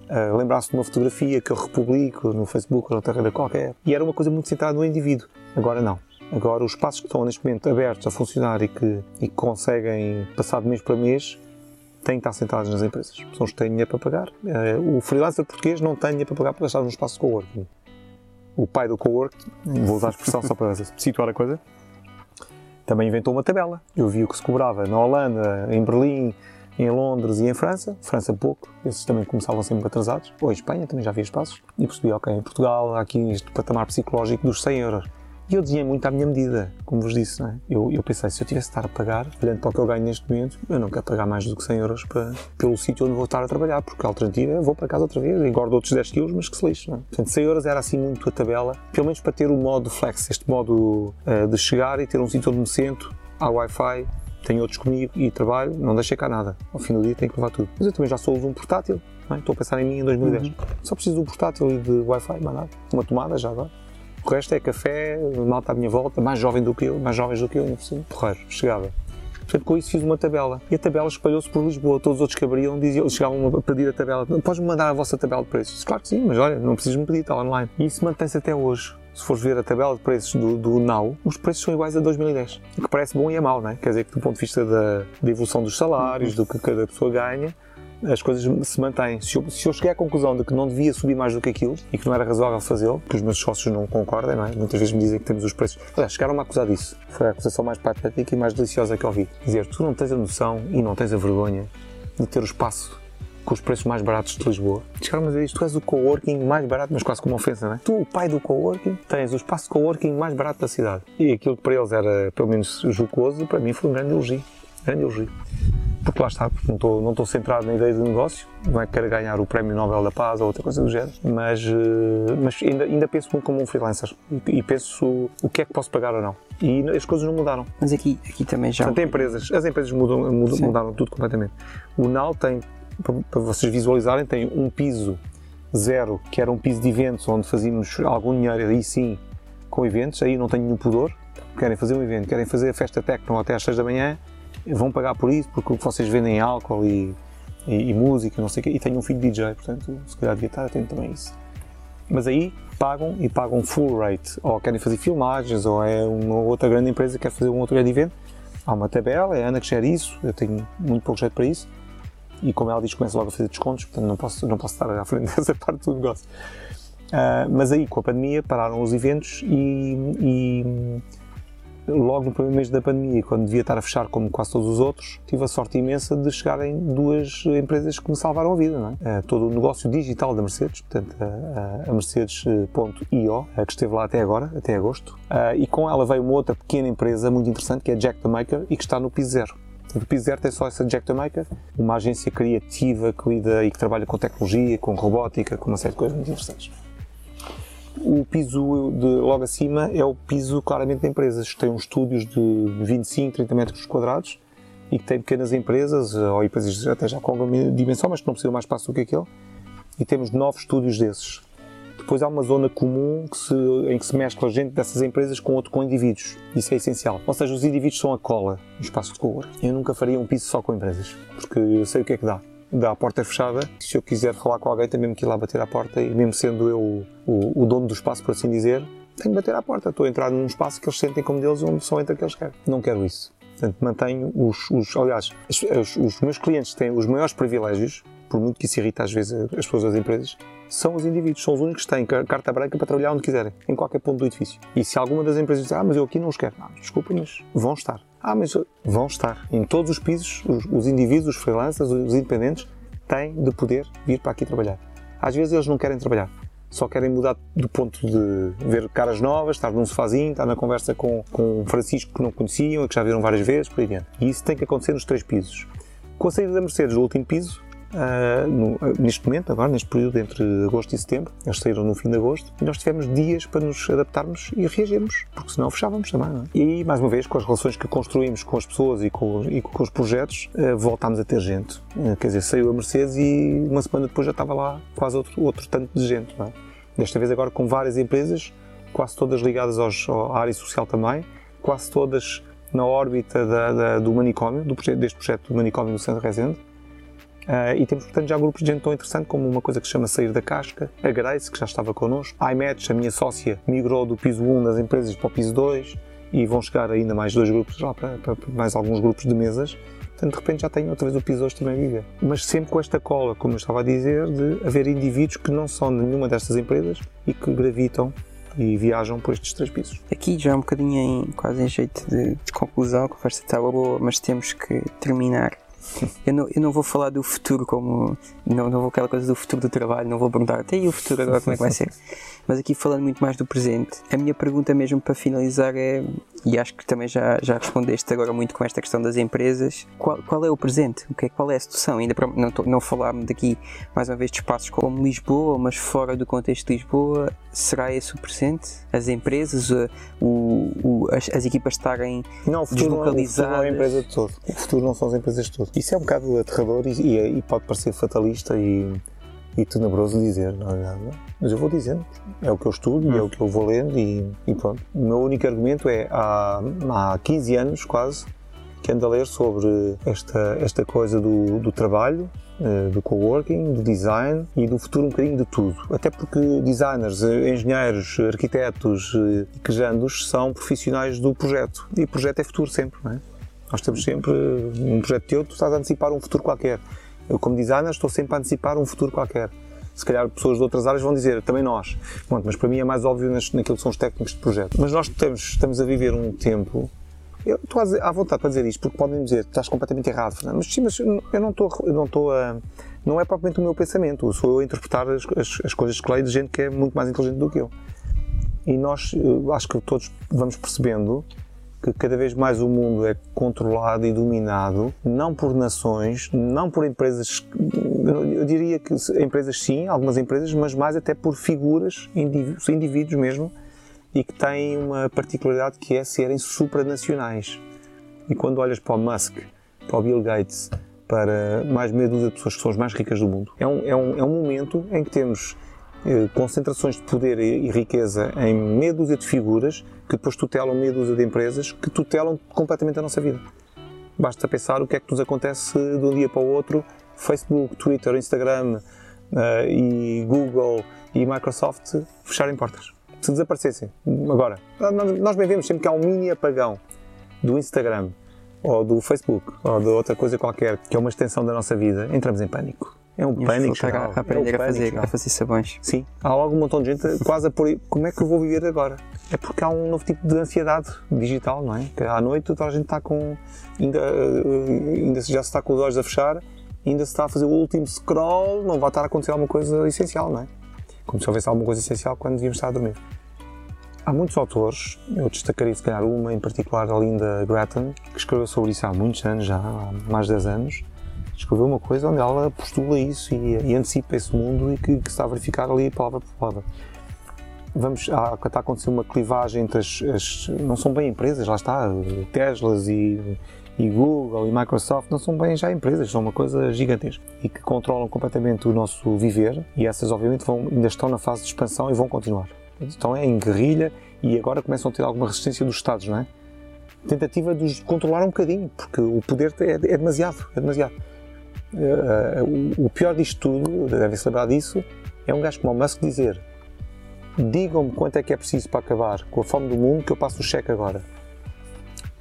a lembrar-se de uma fotografia que eu republico no Facebook ou outra rede qualquer. E era uma coisa muito centrada no indivíduo. Agora não. Agora, os espaços que estão neste momento abertos a funcionar e que, e que conseguem passar de mês para mês têm que estar sentados nas empresas. Os que têm dinheiro para pagar. Eh, o freelancer português não tem dinheiro para pagar para estar num espaço de coworking. O pai do coworking, vou usar a expressão só para situar a coisa, também inventou uma tabela. Eu vi o que se cobrava na Holanda, em Berlim, em Londres e em França. França pouco, esses também começavam sempre atrasados. Ou em Espanha também já havia espaços. E percebi, ok, em Portugal há aqui este patamar psicológico dos 100 euros. E eu desenhei muito à minha medida, como vos disse. Não é? eu, eu pensei, se eu tivesse de estar a pagar, olhando para o que eu ganho neste momento, eu não quero pagar mais do que 100 euros para, pelo sítio onde vou estar a trabalhar, porque a alternativa é vou para casa outra vez, engordo outros 10 quilos, mas que se lixe. Não é? Portanto, 100 euros era assim muito a tabela, pelo menos para ter o modo flex, este modo uh, de chegar e ter um sítio onde me sento, há Wi-Fi, tenho outros comigo e trabalho, não deixei cá nada. Ao fim do dia tenho que levar tudo. Mas eu também já sou uso um portátil, é? estou a pensar em mim em 2010. Uhum. Só preciso de um portátil e de Wi-Fi, mais nada. Uma tomada já agora. O resto é café, malta à minha volta, mais jovem do que eu, mais jovens do que eu, ainda por cima. Porreiro, chegava. Portanto, com isso fiz uma tabela. E a tabela espalhou-se por Lisboa. Todos os outros que abriam diziam, chegavam a pedir a tabela. Podes-me mandar a vossa tabela de preços? Claro que sim, mas olha, não precisas me pedir, está online. E isso mantém-se até hoje. Se fores ver a tabela de preços do, do Now, os preços são iguais a 2010. O que parece bom e é mau, não é? Quer dizer que do ponto de vista da, da evolução dos salários, uhum. do que cada pessoa ganha, as coisas se mantêm. Se eu, se eu cheguei à conclusão de que não devia subir mais do que aquilo e que não era razoável fazê-lo, que os meus sócios não concordam, não é? Muitas vezes me dizem que temos os preços. Aliás, chegaram-me a acusar disso. Foi a acusação mais patética e mais deliciosa que eu ouvi. Dizer, tu não tens a noção e não tens a vergonha de ter o espaço com os preços mais baratos de Lisboa. Chegaram-me a dizer isto, tu és o coworking mais barato, mas quase como ofensa, não é? Tu, o pai do coworking, tens o espaço de coworking mais barato da cidade. E aquilo que para eles era, pelo menos, jocoso, para mim foi um grande elogio. Grande elogio porque lá está, porque não estou, não estou centrado na ideia de negócio, não é que quero ganhar o Prémio Nobel da Paz ou outra coisa do género, mas, eh, mas ainda, ainda penso muito como um freelancer e, penso o que é que posso pagar ou não. E as coisas não mudaram. Mas aqui, aqui também já. Portanto, empresas, as empresas mudam, mudam mudaram tudo completamente. O NAL tem, para vocês visualizarem, tem um piso zero, que era um piso de eventos onde fazíamos algum dinheiro, aí sim, com eventos, aí não tenho nenhum pudor. Querem fazer um evento, querem fazer a festa techno até às 6 da manhã, vão pagar por isso, porque vocês vendem álcool e, e, e música, não sei o quê, e tenho um filho DJ, portanto, se calhar devia estar atento também a isso. Mas aí pagam e pagam full rate, ou querem fazer filmagens, ou é uma outra grande empresa que quer fazer um outro grande evento. Há uma tabela, é a Ana que gera isso, eu tenho muito pouco jeito para isso, e como ela diz, começa logo a fazer descontos, portanto não posso, não posso estar à frente dessa parte do negócio. Uh, mas aí, com a pandemia, pararam os eventos e, e logo no primeiro mês da pandemia, quando devia estar a fechar como quase todos os outros, tive a sorte imensa de chegarem duas empresas que me salvaram a vida. É? Todo o negócio digital da Mercedes, portanto a, Mercedes.io, que esteve lá até agora, até agosto, e com ela veio uma outra pequena empresa muito interessante que é Jack the Maker e que está no piso zero. O piso zero tem só essa Jack the Maker, uma agência criativa que lida e que trabalha com tecnologia, com robótica, com uma série de coisas muito interessantes. O piso de logo acima é o piso claramente de empresas, que uns estúdios de 25, 30 metros quadrados e que tem pequenas empresas, ou empresas até já com alguma dimensão, mas que não precisam mais espaço do que aquele. E temos nove estúdios desses. Depois há uma zona comum que se, em que se mescla gente dessas empresas com outro com indivíduos. Isso é essencial. Ou seja, os indivíduos são a cola no espaço de cowork. Eu nunca faria um piso só com empresas, porque eu sei o que é que dá da porta fechada. Se eu quiser falar com alguém, tenho mesmo que ir lá bater à porta e mesmo sendo eu o, o, dono do espaço, por assim dizer, tenho que bater à porta. Estou a entrar num espaço que eles sentem como deles, onde só entra que eles querem. Não quero isso. Portanto, mantenho os, os aliás, os, os, meus clientes têm os maiores privilégios, por muito que isso irrita às vezes as pessoas das empresas, são os indivíduos, são os únicos que têm carta branca para trabalhar onde quiserem, em qualquer ponto do edifício. E se alguma das empresas diz, ah, mas eu aqui não os quero, não, desculpa, mas vão estar. Ah, mas vão estar. Em todos os pisos, os, os indivíduos, os freelancers, os independentes, têm de poder vir para aqui trabalhar. Às vezes eles não querem trabalhar, só querem mudar do ponto de ver caras novas, estar num sofazinho, estar na conversa com, com um Francisco que não conheciam e que já viram várias vezes, por aí adiante. E isso tem que acontecer nos três pisos. Com a saída da Mercedes do último piso, Uh, no, neste momento, agora, neste período entre agosto e setembro, eles saíram no fim de agosto, e nós tivemos dias para nos adaptarmos e reagirmos, porque senão fechávamos também. É? E aí, mais uma vez, com as relações que construímos com as pessoas e com, e com os projetos, uh, voltámos a ter gente. Uh, quer dizer, saiu a Mercedes e uma semana depois já estava lá quase outro, outro tanto de gente. É? Desta vez, agora com várias empresas, quase todas ligadas aos, à área social também, quase todas na órbita da, da, do manicômio, do deste projeto do manicômio do Centro Resende Uh, e temos, portanto, já grupos de gente tão interessante como uma coisa que se chama Sair da Casca, a Grace, que já estava connosco, a iMatch, a minha sócia, migrou do piso 1 das empresas para o piso 2 e vão chegar ainda mais dois grupos lá para, para, para mais alguns grupos de mesas. Portanto, de repente já tenho outra vez o piso 2 também a viver. Mas sempre com esta cola, como eu estava a dizer, de haver indivíduos que não são de nenhuma destas empresas e que gravitam e viajam por estes três pisos. Aqui já um bocadinho em, quase em jeito de, de conclusão, a conversa estava boa, mas temos que terminar eu não, eu não vou falar do futuro como. Não, não vou aquela coisa do futuro do trabalho, não vou perguntar até e o futuro agora como é que vai ser. Mas aqui falando muito mais do presente, a minha pergunta mesmo para finalizar é, e acho que também já, já respondeste agora muito com esta questão das empresas, qual, qual é o presente? O que é, qual é a situação? Ainda para não, não falar-me daqui mais uma vez de espaços como Lisboa, mas fora do contexto de Lisboa, será esse o presente? As empresas, o, o, as, as, equipas estarem não, o futuro deslocalizadas? Não, o futuro não é a empresa de todo. O futuro não são as empresas de todo. Isso é um bocado aterrador e, e, e pode parecer fatalista e e tenebroso dizer, não é nada. Mas eu vou dizendo, é o que eu estudo hum. é o que eu vou lendo e, e, pronto. O meu único argumento é, há, há 15 anos quase, que ando a ler sobre esta, esta coisa do, do trabalho, eh, do coworking, do design e do futuro um bocadinho de tudo. Até porque designers, engenheiros, arquitetos e quejandos são profissionais do projeto. E projeto é futuro sempre, não é? Nós temos sempre um projeto teu, tu estás a antecipar um futuro qualquer. Eu, como designer, estou sempre a antecipar um futuro qualquer. Se calhar pessoas de outras áreas vão dizer, também nós. Bom, mas para mim é mais óbvio naquilo que são os técnicos de projeto. Mas nós estamos, estamos a viver um tempo. Eu estou à vontade para dizer isto, porque podem dizer, estás completamente errado, Fernando. Mas sim, mas eu não estou, eu não estou a. Não é propriamente o meu pensamento, sou eu a interpretar as, as, as coisas que leio de gente que é muito mais inteligente do que eu. E nós, acho que todos vamos percebendo que cada vez mais o mundo é controlado e dominado, não por nações, não por empresas, eu diria que empresas sim, algumas empresas, mas mais até por figuras, indivíduos mesmo, e que têm uma particularidade que é serem supranacionais. E quando olhas para o Musk, para o Bill Gates, para mais meia dúzia de pessoas que são as mais ricas do mundo, é um, é um, é um momento em que temos concentrações de poder e riqueza em meia dúzia de figuras que depois tutelam meia dúzia de empresas que tutelam completamente a nossa vida. Basta pensar o que é que nos acontece de um dia para o outro. Facebook, Twitter, Instagram uh, e Google e Microsoft fecharem portas. Se desaparecessem. Agora, nós bem vemos sempre que há um mini apagão do Instagram ou do Facebook ou de outra coisa qualquer que é uma extensão da nossa vida, entramos em pânico É um E pânico. geral. a aprender é um a, fazer, a fazer sabões. Sim, há logo um montão de gente quase a pôr. Como é que eu vou viver agora? É porque há um novo tipo de ansiedade digital, não é? Que à noite toda a gente está com. Ainda, eh, ainda se- já se está com os olhos a fechar, ainda se está a fazer o último scroll, não vai estar a acontecer alguma coisa essencial, não é? Como se houvesse alguma coisa essencial quando devíamos estar a dormir. Há muitos autores, eu destacaria se calhar uma em particular, a Linda Grattan, que escreveu sobre isso há muitos anos já, há mais de 10 anos. Escreveu uma coisa onde ela postula isso e, e antecipa esse mundo e que, que está a verificar ali palavra por palavra. Vamos, há, está a acontecer uma clivagem entre as, as- Não são bem empresas, lá está, Teslas e, e Google e Microsoft não são bem já empresas, são uma coisa gigantesca e que controlam completamente o nosso viver e essas obviamente vão, ainda estão na fase de expansão e vão continuar. Estão em guerrilha e agora começam a ter alguma resistência dos Estados, não é? Tentativa de os controlar um bocadinho, porque o poder é, é demasiado, é demasiado. Eh, eh, o- o pior disto tudo, devem-se lembrar disso, é um gajo como o Musk dizer digam-me quanto é que é preciso para acabar com a fome do mundo que eu passo o cheque agora.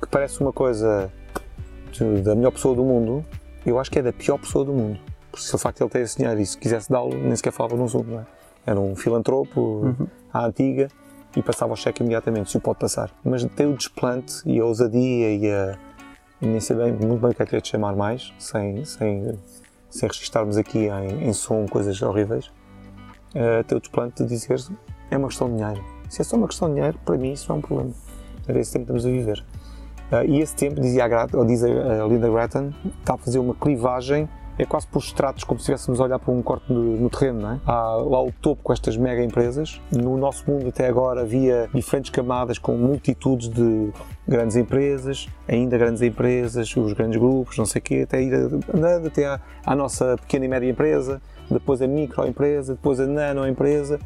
Que parece uma coisa de- da melhor pessoa do mundo, eu acho que é da pior pessoa do mundo. Porque se o facto de ele ter esse dinheiro e se quisesse dá-lo, nem sequer falava no assunto, não é? Era um filantropo à antiga e passava o cheque imediatamente, se o pode passar. Mas tem o desplante e a ousadia e a. e nem sei bem, muito bem o que é que é de chamar mais, sem, sem, sem registarmos aqui em, em som coisas horríveis. Uh, o desplante de dizer é uma questão de dinheiro. Se é só uma questão de dinheiro, para mim isso não é um problema. Era esse tempo que estamos a viver. Uh, e esse tempo, dizia a, ou diz a, a Linda Grattan, está a fazer uma clivagem, é quase por estratos, como se estivéssemos a olhar para um corte no, no terreno, não é? Há lá o topo com estas mega empresas. No nosso mundo até agora havia diferentes camadas com multitudes de grandes empresas, ainda grandes empresas, os grandes grupos, não sei o quê, até ir andando até à, à nossa pequena e média empresa, depois a microempresa, depois a nanoempresa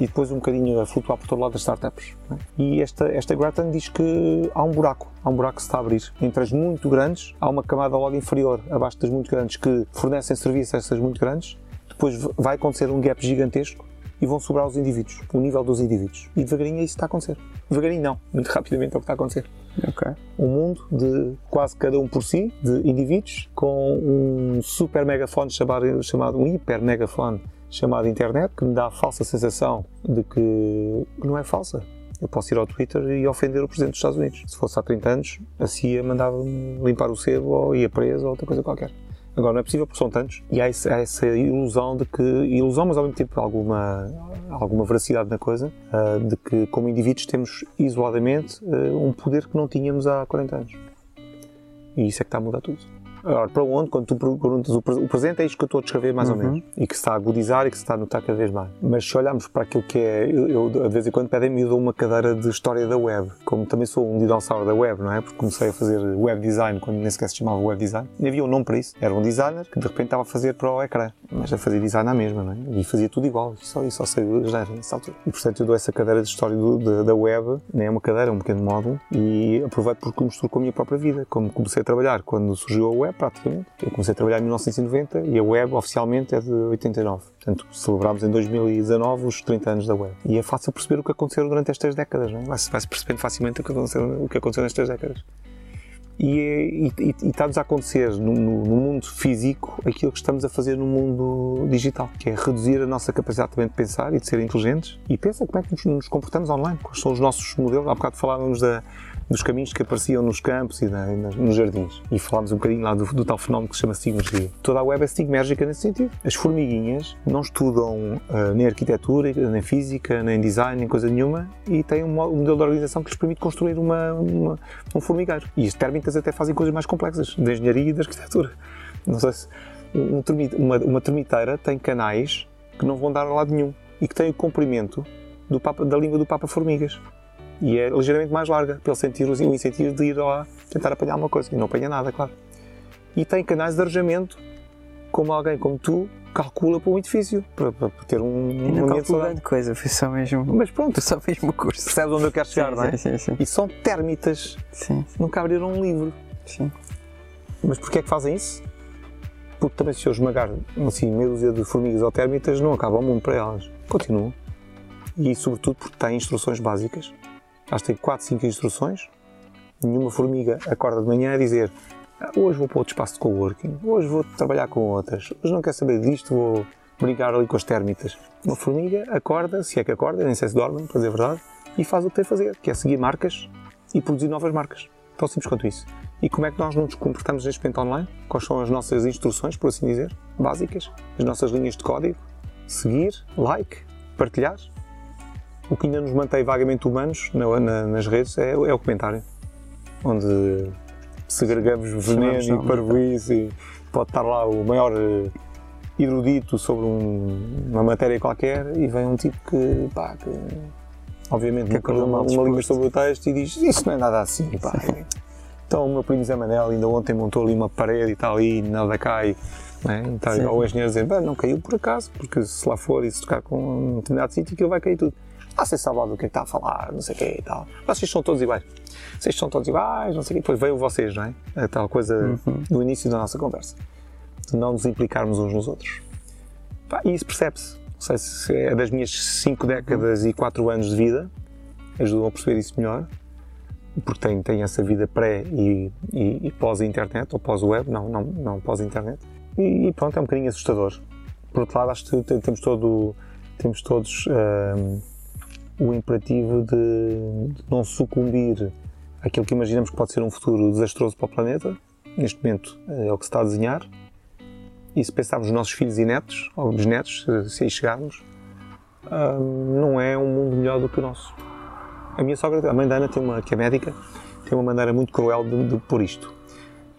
e depois um bocadinho a flutuar por todo lado das startups. é? E esta, esta Grattan diz que há um buraco, há um buraco que se está a abrir. Entre as muito grandes, há uma camada logo inferior, abaixo das muito grandes, que fornecem serviço a essas muito grandes. Depois vai acontecer um gap gigantesco e vão sobrar os indivíduos, o nível dos indivíduos. E devagarinho é isso que está a acontecer. Devagarinho não, muito rapidamente é o que está a acontecer Ok. um mundo de quase cada um por si, de indivíduos, com um super megafone chamado, chamado um hiper megafone chamado internet, que me dá a falsa sensação de que não é falsa. Eu posso ir ao Twitter e ofender o Presidente dos Estados Unidos. Se fosse há 30 anos, a CIA mandava-me limpar o sebo ou ia preso ou outra coisa qualquer. Agora não é possível porque são tantos e há, esse- há essa ilusão de que, ilusão mas ao mesmo tempo alguma, alguma veracidade na coisa, ah, de que como indivíduos temos isoladamente ah, um poder que não tínhamos há 40 anos. E isso é que está a mudar tudo. Agora, para onde? Quando tu perguntas o, pre- o presente, é isto que eu estou a descrever mais ou Uhum. menos. E que se está a agudizar e que se está a notar cada vez mais. Mas se olharmos para aquilo que é. Eu, eu, de vez em quando pedem-me dou uma cadeira de história da web. Como também sou um dinossauro da web, não é? Porque comecei a fazer web design quando nem sequer se chamava web design. E havia um nome para isso. Era um designer que de repente estava a fazer para o ecrã. Mas a fazer design à mesma, não é? E fazia tudo igual. Só, e só gerar nessa altura. E portanto eu dou essa cadeira de história do- da- da web. Nem é uma cadeira, é um pequeno módulo. E aproveito porque misturo com a minha própria vida. Como comecei a trabalhar quando surgiu a web, praticamente. Eu comecei a trabalhar em 1990 e a web oficialmente é de 89. Portanto, celebramos em 2019 os 30 anos da web. E é fácil perceber o que aconteceu durante estas décadas, não é? Vai-se vai-se percebendo facilmente o que aconteceu, o que aconteceu nestas décadas. É- e, e- e está-nos a acontecer no, no- no mundo físico aquilo que estamos a fazer no mundo digital, que é reduzir a nossa capacidade também de pensar e de ser inteligentes. E pensa como é que nos, nos comportamos online, quais são os nossos modelos. Há bocado falávamos da, dos caminhos que apareciam nos campos e, na- e nos jardins. E falámos um bocadinho lá do, do tal fenómeno que se chama sigmergia. Toda a web é sigmérgica nesse sentido. As formiguinhas não estudam ah, nem arquitetura, nem física, nem design, nem coisa nenhuma e têm um, mo- modelo de organização que lhes permite construir uma, uma- um formigário. E as térmitas até fazem coisas mais complexas, de engenharia e de arquitetura. Não sei se um termi- uma, uma termiteira tem canais que não vão dar a lado nenhum e que têm o comprimento do papa- da língua do Papa Formigas. E é ligeiramente mais larga, para ele sentir o incentivo de ir lá tentar apanhar uma coisa. E não apanha nada, claro. E tem canais de arejamento, como alguém como tu calcula para um edifício, para, para ter um, E um não ambiente saudável. grande coisa, foi só mesmo. Mas pronto, só mesmo curso. percebes onde eu quero chegar, não é? Sim, sim, sim. E são térmitas, sim, nunca abriram um livro. sim. Mas porquê é que fazem isso? Porque também se eu esmagar assim, meia dúzia de formigas ou térmitas, não acaba o mundo para elas. Continuam. E sobretudo porque têm instruções básicas. Elas têm 4, 5 instruções. Nenhuma formiga acorda de manhã a dizer Ah, hoje vou para outro espaço de coworking, hoje vou trabalhar com outras, hoje não quero saber disto, vou brincar ali com as térmitas. Uma formiga acorda, se é que acorda, nem sei se dorme, para dizer a verdade, e faz o que tem a fazer, que é seguir marcas e produzir novas marcas. Tão simples quanto isso. E como é que nós nos comportamos neste momento online? Quais são as nossas instruções, por assim dizer, básicas? As nossas linhas de código? Seguir, like, partilhar? O que ainda nos mantém vagamente humanos na, na, nas redes é, é, o comentário, onde segregamos veneno e parvoíce e pode estar lá o maior eh, erudito sobre um, uma matéria qualquer e vem um tipo que, pá, que obviamente que acordou uma, uma língua sobre o texto e diz isso não é nada assim, pá. Então o meu primo Zé Manel ainda ontem montou ali uma parede e está ali, nada cai. Né? Então, igual o engenheiro dizer, não caiu por acaso, porque se lá for e se tocar com um determinado sítio, aquilo vai cair tudo. Ah, você sabe lá do que é que está a falar, não sei o quê e tal. Vocês são todos iguais. Vocês são todos iguais, não sei o quê. Depois veio vocês, não é? A tal coisa uhum. do início da nossa conversa. De não nos implicarmos uns nos outros. E isso percebe-se. Não sei se é das minhas 5 décadas e 4 anos de vida, ajudam a perceber isso melhor porque tem, tem essa vida pré e, e, e pós-internet, ou pós-web, não, não, não pós-internet. E, e, pronto, é um bocadinho assustador. Por outro lado, acho que temos, todo, temos todos um, o imperativo de, de, não sucumbir àquilo que imaginamos que pode ser um futuro desastroso para o planeta. Neste momento é o que se está a desenhar. E se pensarmos nos nossos filhos e netos, ou bisnetos, se aí chegarmos, não é um mundo melhor do que o nosso. A minha sogra, a mãe da Ana, tem uma, que é médica, tem uma maneira muito cruel de, de pôr isto.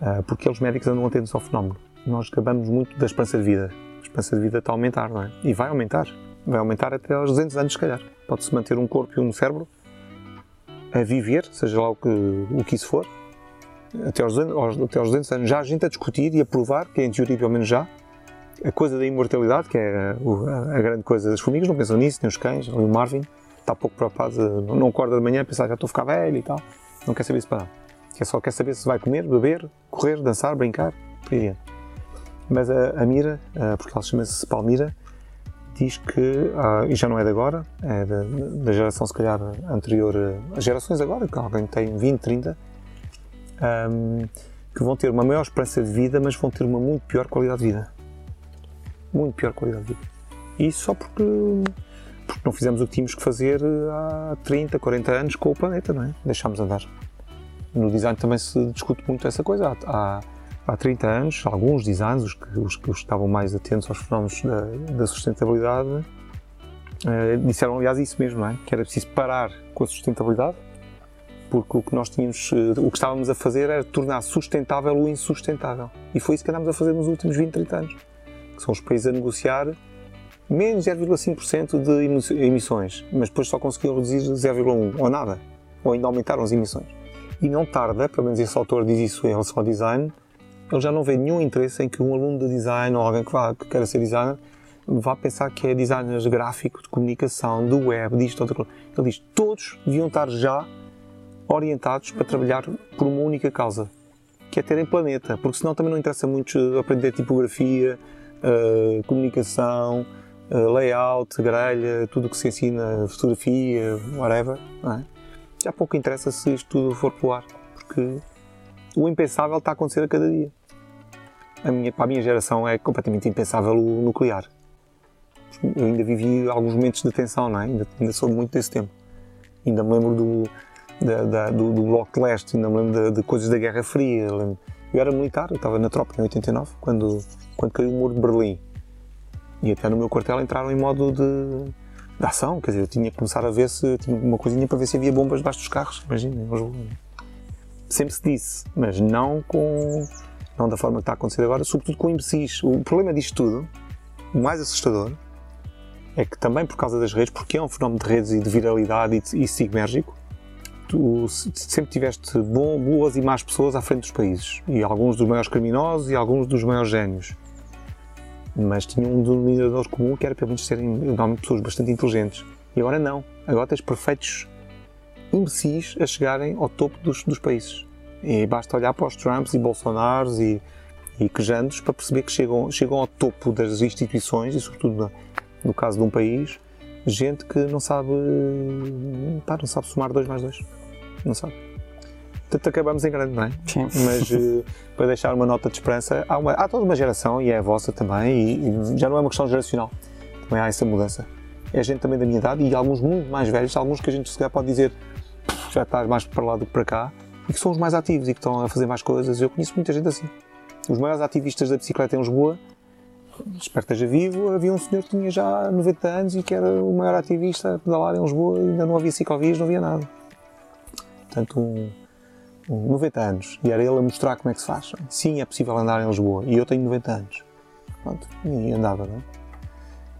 Uh, porque eles médicos andam atentos ao fenómeno. Nós acabamos muito da esperança de vida. A esperança de vida está a aumentar, não é? E vai aumentar. Vai aumentar até aos 200 anos, se calhar. Pode-se manter um corpo e um cérebro a viver, seja lá o que, o que isso for, até aos, até aos 200 anos. Já a gente a discutir e a provar, que em teoria pelo menos já, a coisa da imortalidade, que é a, a grande coisa das formigas, não pensam nisso, nem os cães, o Marvin está pouco preocupado, não acorda de manhã a pensar já estou a ficar velho e tal. Não quer saber isso para nada. Quer só quer saber se vai comer, beber, correr, dançar, brincar, por aí Mas a, a Mira, porque ela chama-se Palmira, diz que, ah, e já não é de agora, é da, da geração se calhar anterior, as gerações agora, que alguém tem 20, 30, um, que vão ter uma maior esperança de vida, mas vão ter uma muito pior qualidade de vida. Muito pior qualidade de vida. E isso só porque porque não fizemos o que tínhamos que fazer eh, há 30, 40 anos com o planeta, não é? Deixámos andar. No design também se discute muito essa coisa. Há, há 30 anos, alguns designers, os que, os que estavam mais atentos aos fenómenos da, da sustentabilidade, eh, disseram aliás isso mesmo, é? Que era preciso parar com a sustentabilidade, porque o que nós tínhamos, eh, o que estávamos a fazer era tornar sustentável o insustentável. E foi isso que andámos a fazer nos últimos 20, 30 anos. Que são os países a negociar menos 0,5% de emissões, mas depois só conseguiram reduzir 0,1% ou nada, ou ainda aumentaram as emissões. E não tarda, pelo menos esse autor diz isso em relação ao design, ele já não vê nenhum interesse em que um aluno de design ou alguém que, vá, que queira ser designer vá pensar que é designer gráfico, de comunicação, do web, disto, outra coisa. Ele diz todos deviam estar já orientados para trabalhar por uma única causa, que é terem planeta, porque senão também não interessa muito aprender tipografia, uh, comunicação, eh, layout, grelha, tudo o que se ensina, fotografia, whatever, é? já pouco interessa se isto tudo for pro ar, porque o impensável está a acontecer a cada dia. Minha, para a minha geração é completamente impensável o nuclear. Eu ainda vivi alguns momentos de tensão, não é? ainda, ainda muito desse tempo. Ainda me lembro do, da, da, do, do, Bloco de Leste, ainda me lembro de, de coisas da Guerra Fria. Eu, era militar, eu estava na tropa em 89, quando, quando caiu o muro de Berlim. E até no meu quartel entraram em modo de, de ação, quer dizer, eu tinha que começar a ver se tinha uma coisinha para ver se havia bombas debaixo dos carros, imaginem. Sempre se disse, mas não com não da forma que está a acontecer agora, sobretudo com imbecis. O problema disto tudo, o mais assustador, é que também por causa das redes, porque é um fenómeno de redes e de viralidade e, e sigmérgico, tu sempre tiveste bom, boas e más pessoas à frente dos países. E alguns dos maiores criminosos e alguns dos maiores génios mas tinham um denominador comum que era pelo menos serem normalmente pessoas bastante inteligentes. E agora não. Agora tens perfeitos imbecis a chegarem ao topo dos, dos países. E basta olhar para os Trumps e Bolsonaros e, e quejandos para perceber que chegam, chegam ao topo das instituições e, sobretudo, no, no caso de um país, gente que não sabe, pá, não sabe somar 2 mais 2. Não sabe. Portanto, acabamos em grande, não é? Sim. Mas uh, para deixar uma nota de esperança, há, uma, há, toda uma geração, e é a vossa também, e, e, já não é uma questão geracional, também há essa mudança. É gente também da minha idade e alguns muito mais velhos, alguns que a gente se calhar pode dizer já está mais para lá do que para cá, e que são os mais ativos e que estão a fazer mais coisas. Eu conheço muita gente assim. Os maiores ativistas da bicicleta em Lisboa, espero que esteja vivo, havia um senhor que tinha já 90 anos e que era o maior ativista a pedalar em Lisboa e ainda não havia ciclovias, não havia nada. Portanto, um, 90 anos, e era ele a mostrar como é que se faz. Sim, é possível andar em Lisboa, e eu tenho 90 anos. Pronto, e andava, não é?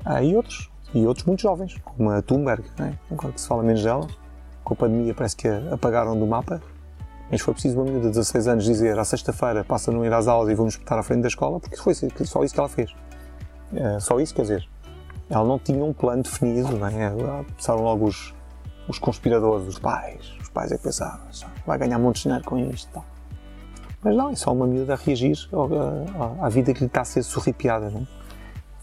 Ah, e outros, e outros muito jovens, como a Thunberg, não é? agora que se fala menos dela, com a pandemia parece que a apagaram do mapa, mas foi preciso uma menina de 16 anos dizer à sexta-feira passa não ir às aulas e vamos estar à frente da escola, porque foi só isso que ela fez. É, só isso, quer dizer, ela não tinha um plano definido, não é? Começaram logo os, os conspiradores, os pais, pais é que pensavam, vai ganhar muito dinheiro com isto. Tal. Mas não, é só uma miúda a reagir à, vida que lhe está a ser sorripiada. Não? É?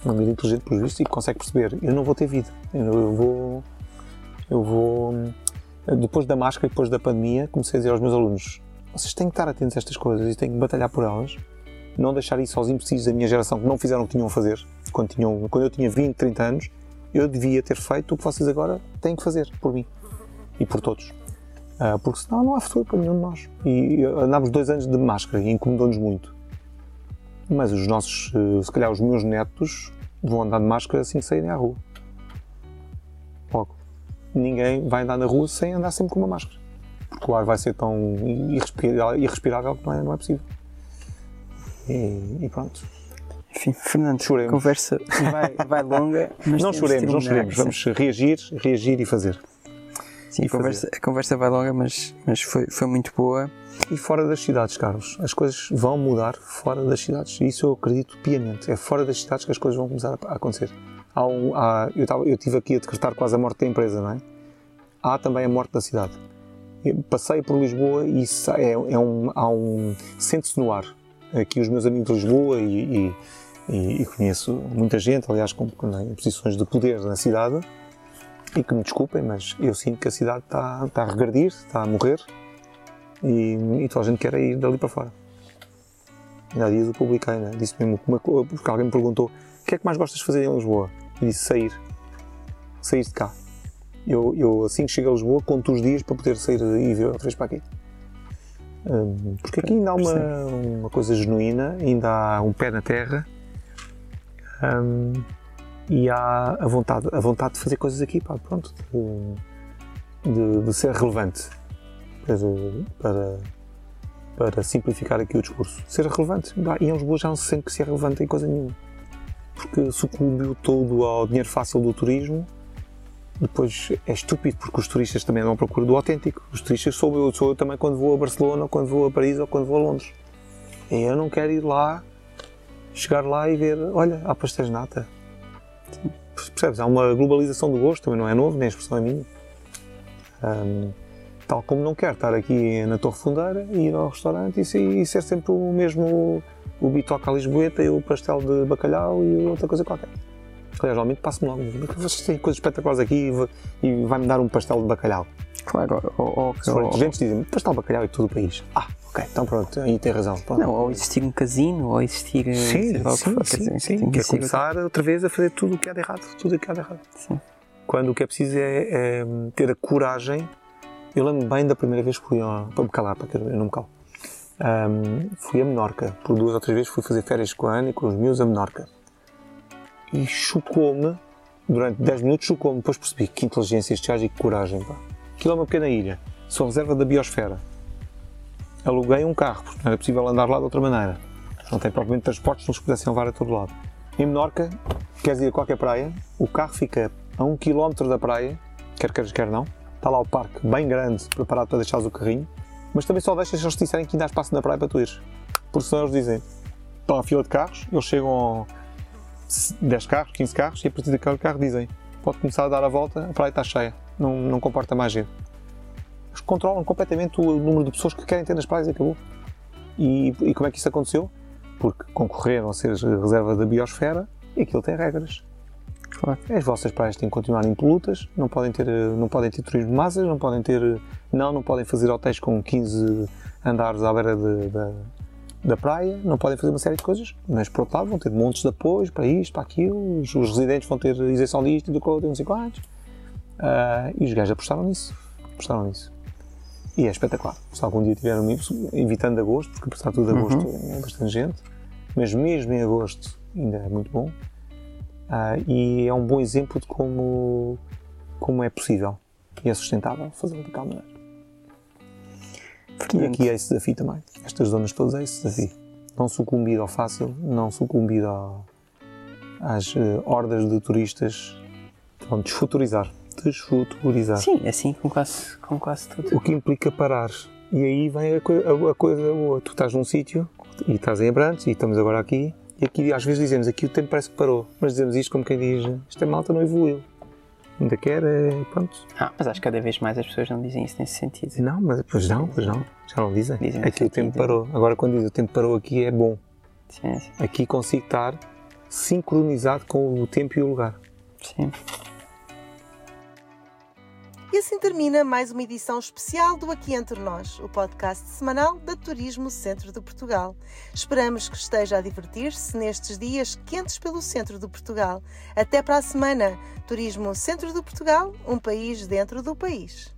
Uma miúda inteligente, por isso, e consegue perceber: eu não vou ter vida, eu vou. Eu vou. Depois da máscara e depois da pandemia, comecei a dizer aos meus alunos: vocês têm que estar atentos a estas coisas e têm que batalhar por elas. Não deixar isso aos imbecis da minha geração que não fizeram o que tinham a fazer. Quando, tinham, quando eu tinha 20, 30 anos, eu devia ter feito o que vocês agora têm que fazer por mim e por todos. Uh, porque senão não há futuro para nenhum de nós. E andámos dois anos de máscara e incomodou-nos muito. Mas os nossos, uh, se calhar os meus netos, vão andar de máscara assim que saírem à rua. Logo. Ninguém vai andar na rua sem andar sempre com uma máscara. Porque o ar vai ser tão irrespirável que não é, não é possível. E, e pronto. Enfim, Fernando, choremos. a conversa vai, vai longa, mas não choremos, não choremos. Vamos reagir, reagir e fazer. Sim, a conversa, a conversa, vai longa, mas, mas foi, foi muito boa. E fora das cidades, Carlos, as coisas vão mudar fora das cidades. Isso eu acredito piamente. É fora das cidades que as coisas vão começar a acontecer. Um, há, eu, tava, eu tive aqui a decretar quase a morte da empresa, não é? Há também a morte da cidade. Eu passei por Lisboa e é, é um, há um. sente-se no ar. Aqui os meus amigos de Lisboa e, e, e conheço muita gente, aliás, com, em posições de poder na cidade e que me desculpem, mas eu sinto que a cidade está, está a regredir, está a morrer e, e toda a gente quer ir dali para fora. Ainda há dias eu publiquei, né? disse mesmo, porque alguém me perguntou o que é que mais gostas de fazer em Lisboa? E disse sair, sair de cá. Eu, eu assim que chego a Lisboa conto os dias para poder sair e vir outra vez para aqui. Um, porque aqui ainda há uma, uma coisa genuína, ainda há um pé na terra. Um, e há a vontade, a vontade de fazer coisas aqui, pá, pronto, de, de, de ser relevante para, para, para, simplificar aqui o discurso. Ser relevante. E em Lisboa já não se sente que se é relevante em coisa nenhuma. Porque sucumbiu todo ao dinheiro fácil do turismo. Depois é estúpido porque os turistas também andam à procura do autêntico. Os turistas sou eu, sou eu também quando vou a Barcelona, ou quando vou a Paris ou quando vou a Londres. E eu não quero ir lá, chegar lá e ver, olha, há pastéis nata Percebes? Há uma globalização do gosto, também não é novo, nem a expressão é minha. Um, tal como não quero estar aqui na Torre Fundeira ir ao restaurante e, e ser sempre o mesmo o bitoca à lisboeta e o pastel de bacalhau e outra coisa qualquer. Aliás, geralmente passo-me logo, vocês têm coisas espetaculares aqui e vai-me dar um pastel de bacalhau. Claro, ou, ou, Se forem inteligentes, dizem pastel de bacalhau e todo o país. Ah, Ok, então pronto, aí tem razão. Pronto. Não, ou existir um casino, ou existir. Eh, sim, sim, sim, sim. Quer começar outra vez a fazer tudo o que há de errado. Tudo o que há de errado. Sim. Quando o que é preciso é, é ter a coragem. Eu lembro bem da primeira vez que fui a, para me calar, para eu não me calo. Um, fui a Menorca, por duas ou três vezes fui fazer férias com a Ana e com os meus a Menorca. E chocou-me, durante 10 minutos chocou-me, depois percebi que inteligência este gajo e que coragem. Pá. Aquilo é uma pequena ilha, são reserva da biosfera aluguei um carro, porque não era possível andar lá de outra maneira. Não tem propriamente transportes que nos pudessem levar a todo lado. Em Menorca, queres ir a qualquer praia, o carro fica a um quilómetro da praia, quer queres, quer não. Está lá o parque bem grande, preparado para deixares o carrinho, mas também só deixas se eles te disserem que ainda há espaço na praia para tu ires. Porque senão eles dizem, estão a fila de carros, eles chegam a 10 carros, 15 carros, e a partir daquele carro dizem, pode começar a dar a volta, a praia está cheia, não, não comporta mais gente controlam completamente o número de pessoas que querem ter nas praias e acabou. E, e como é que isso aconteceu? Porque concorreram a ser reserva da biosfera e aquilo tem regras. Claro. As vossas praias têm que continuar impolutas, não podem ter, não podem ter turismo de massas, não podem ter, não, não podem fazer hotéis com 15 andares à beira de, da, da praia, não podem fazer uma série de coisas, mas por outro lado vão ter montes de apoios para isto, para aquilo, os, os residentes vão ter isenção disto e do outro, não sei quantos. Uh, e os gajos apostaram nisso, apostaram nisso. E é espetacular. Se algum dia tiveram evitando agosto, porque apesar de tudo agosto uhum. é bastante gente, mas mesmo em agosto ainda é muito bom. Uh, e é um bom exemplo de como, como é possível e é sustentável fazer daquela maneira. E aqui é esse desafio também. Estas zonas todas é esse desafio. Não sucumbir ao fácil, não sucumbir ao, às uh, hordas de turistas. Então, desfuturizar. Desfuturizar. Sim, é assim com quase, com quase tudo. O que implica parar. E aí vem a, co a, a coisa boa. Tu estás num sítio e estás em Abrantes e estamos agora aqui e aqui às vezes dizemos aqui o tempo parece que parou, mas dizemos isto como quem diz esta malta não evoluiu. Ainda quer, é, pronto. Ah, mas acho que cada vez mais as pessoas não dizem isso nesse sentido. Não, mas pois não, pois não. Já não dizem. dizem aqui o tempo parou. Agora quando diz o tempo parou aqui é bom. Sim, sim. Aqui consigo estar sincronizado com o tempo e o lugar. Sim. E assim termina mais uma edição especial do Aqui Entre Nós, o podcast semanal da Turismo Centro de Portugal. Esperamos que esteja a divertir-se nestes dias quentes pelo centro de Portugal. Até para a semana! Turismo Centro de Portugal, um país dentro do país.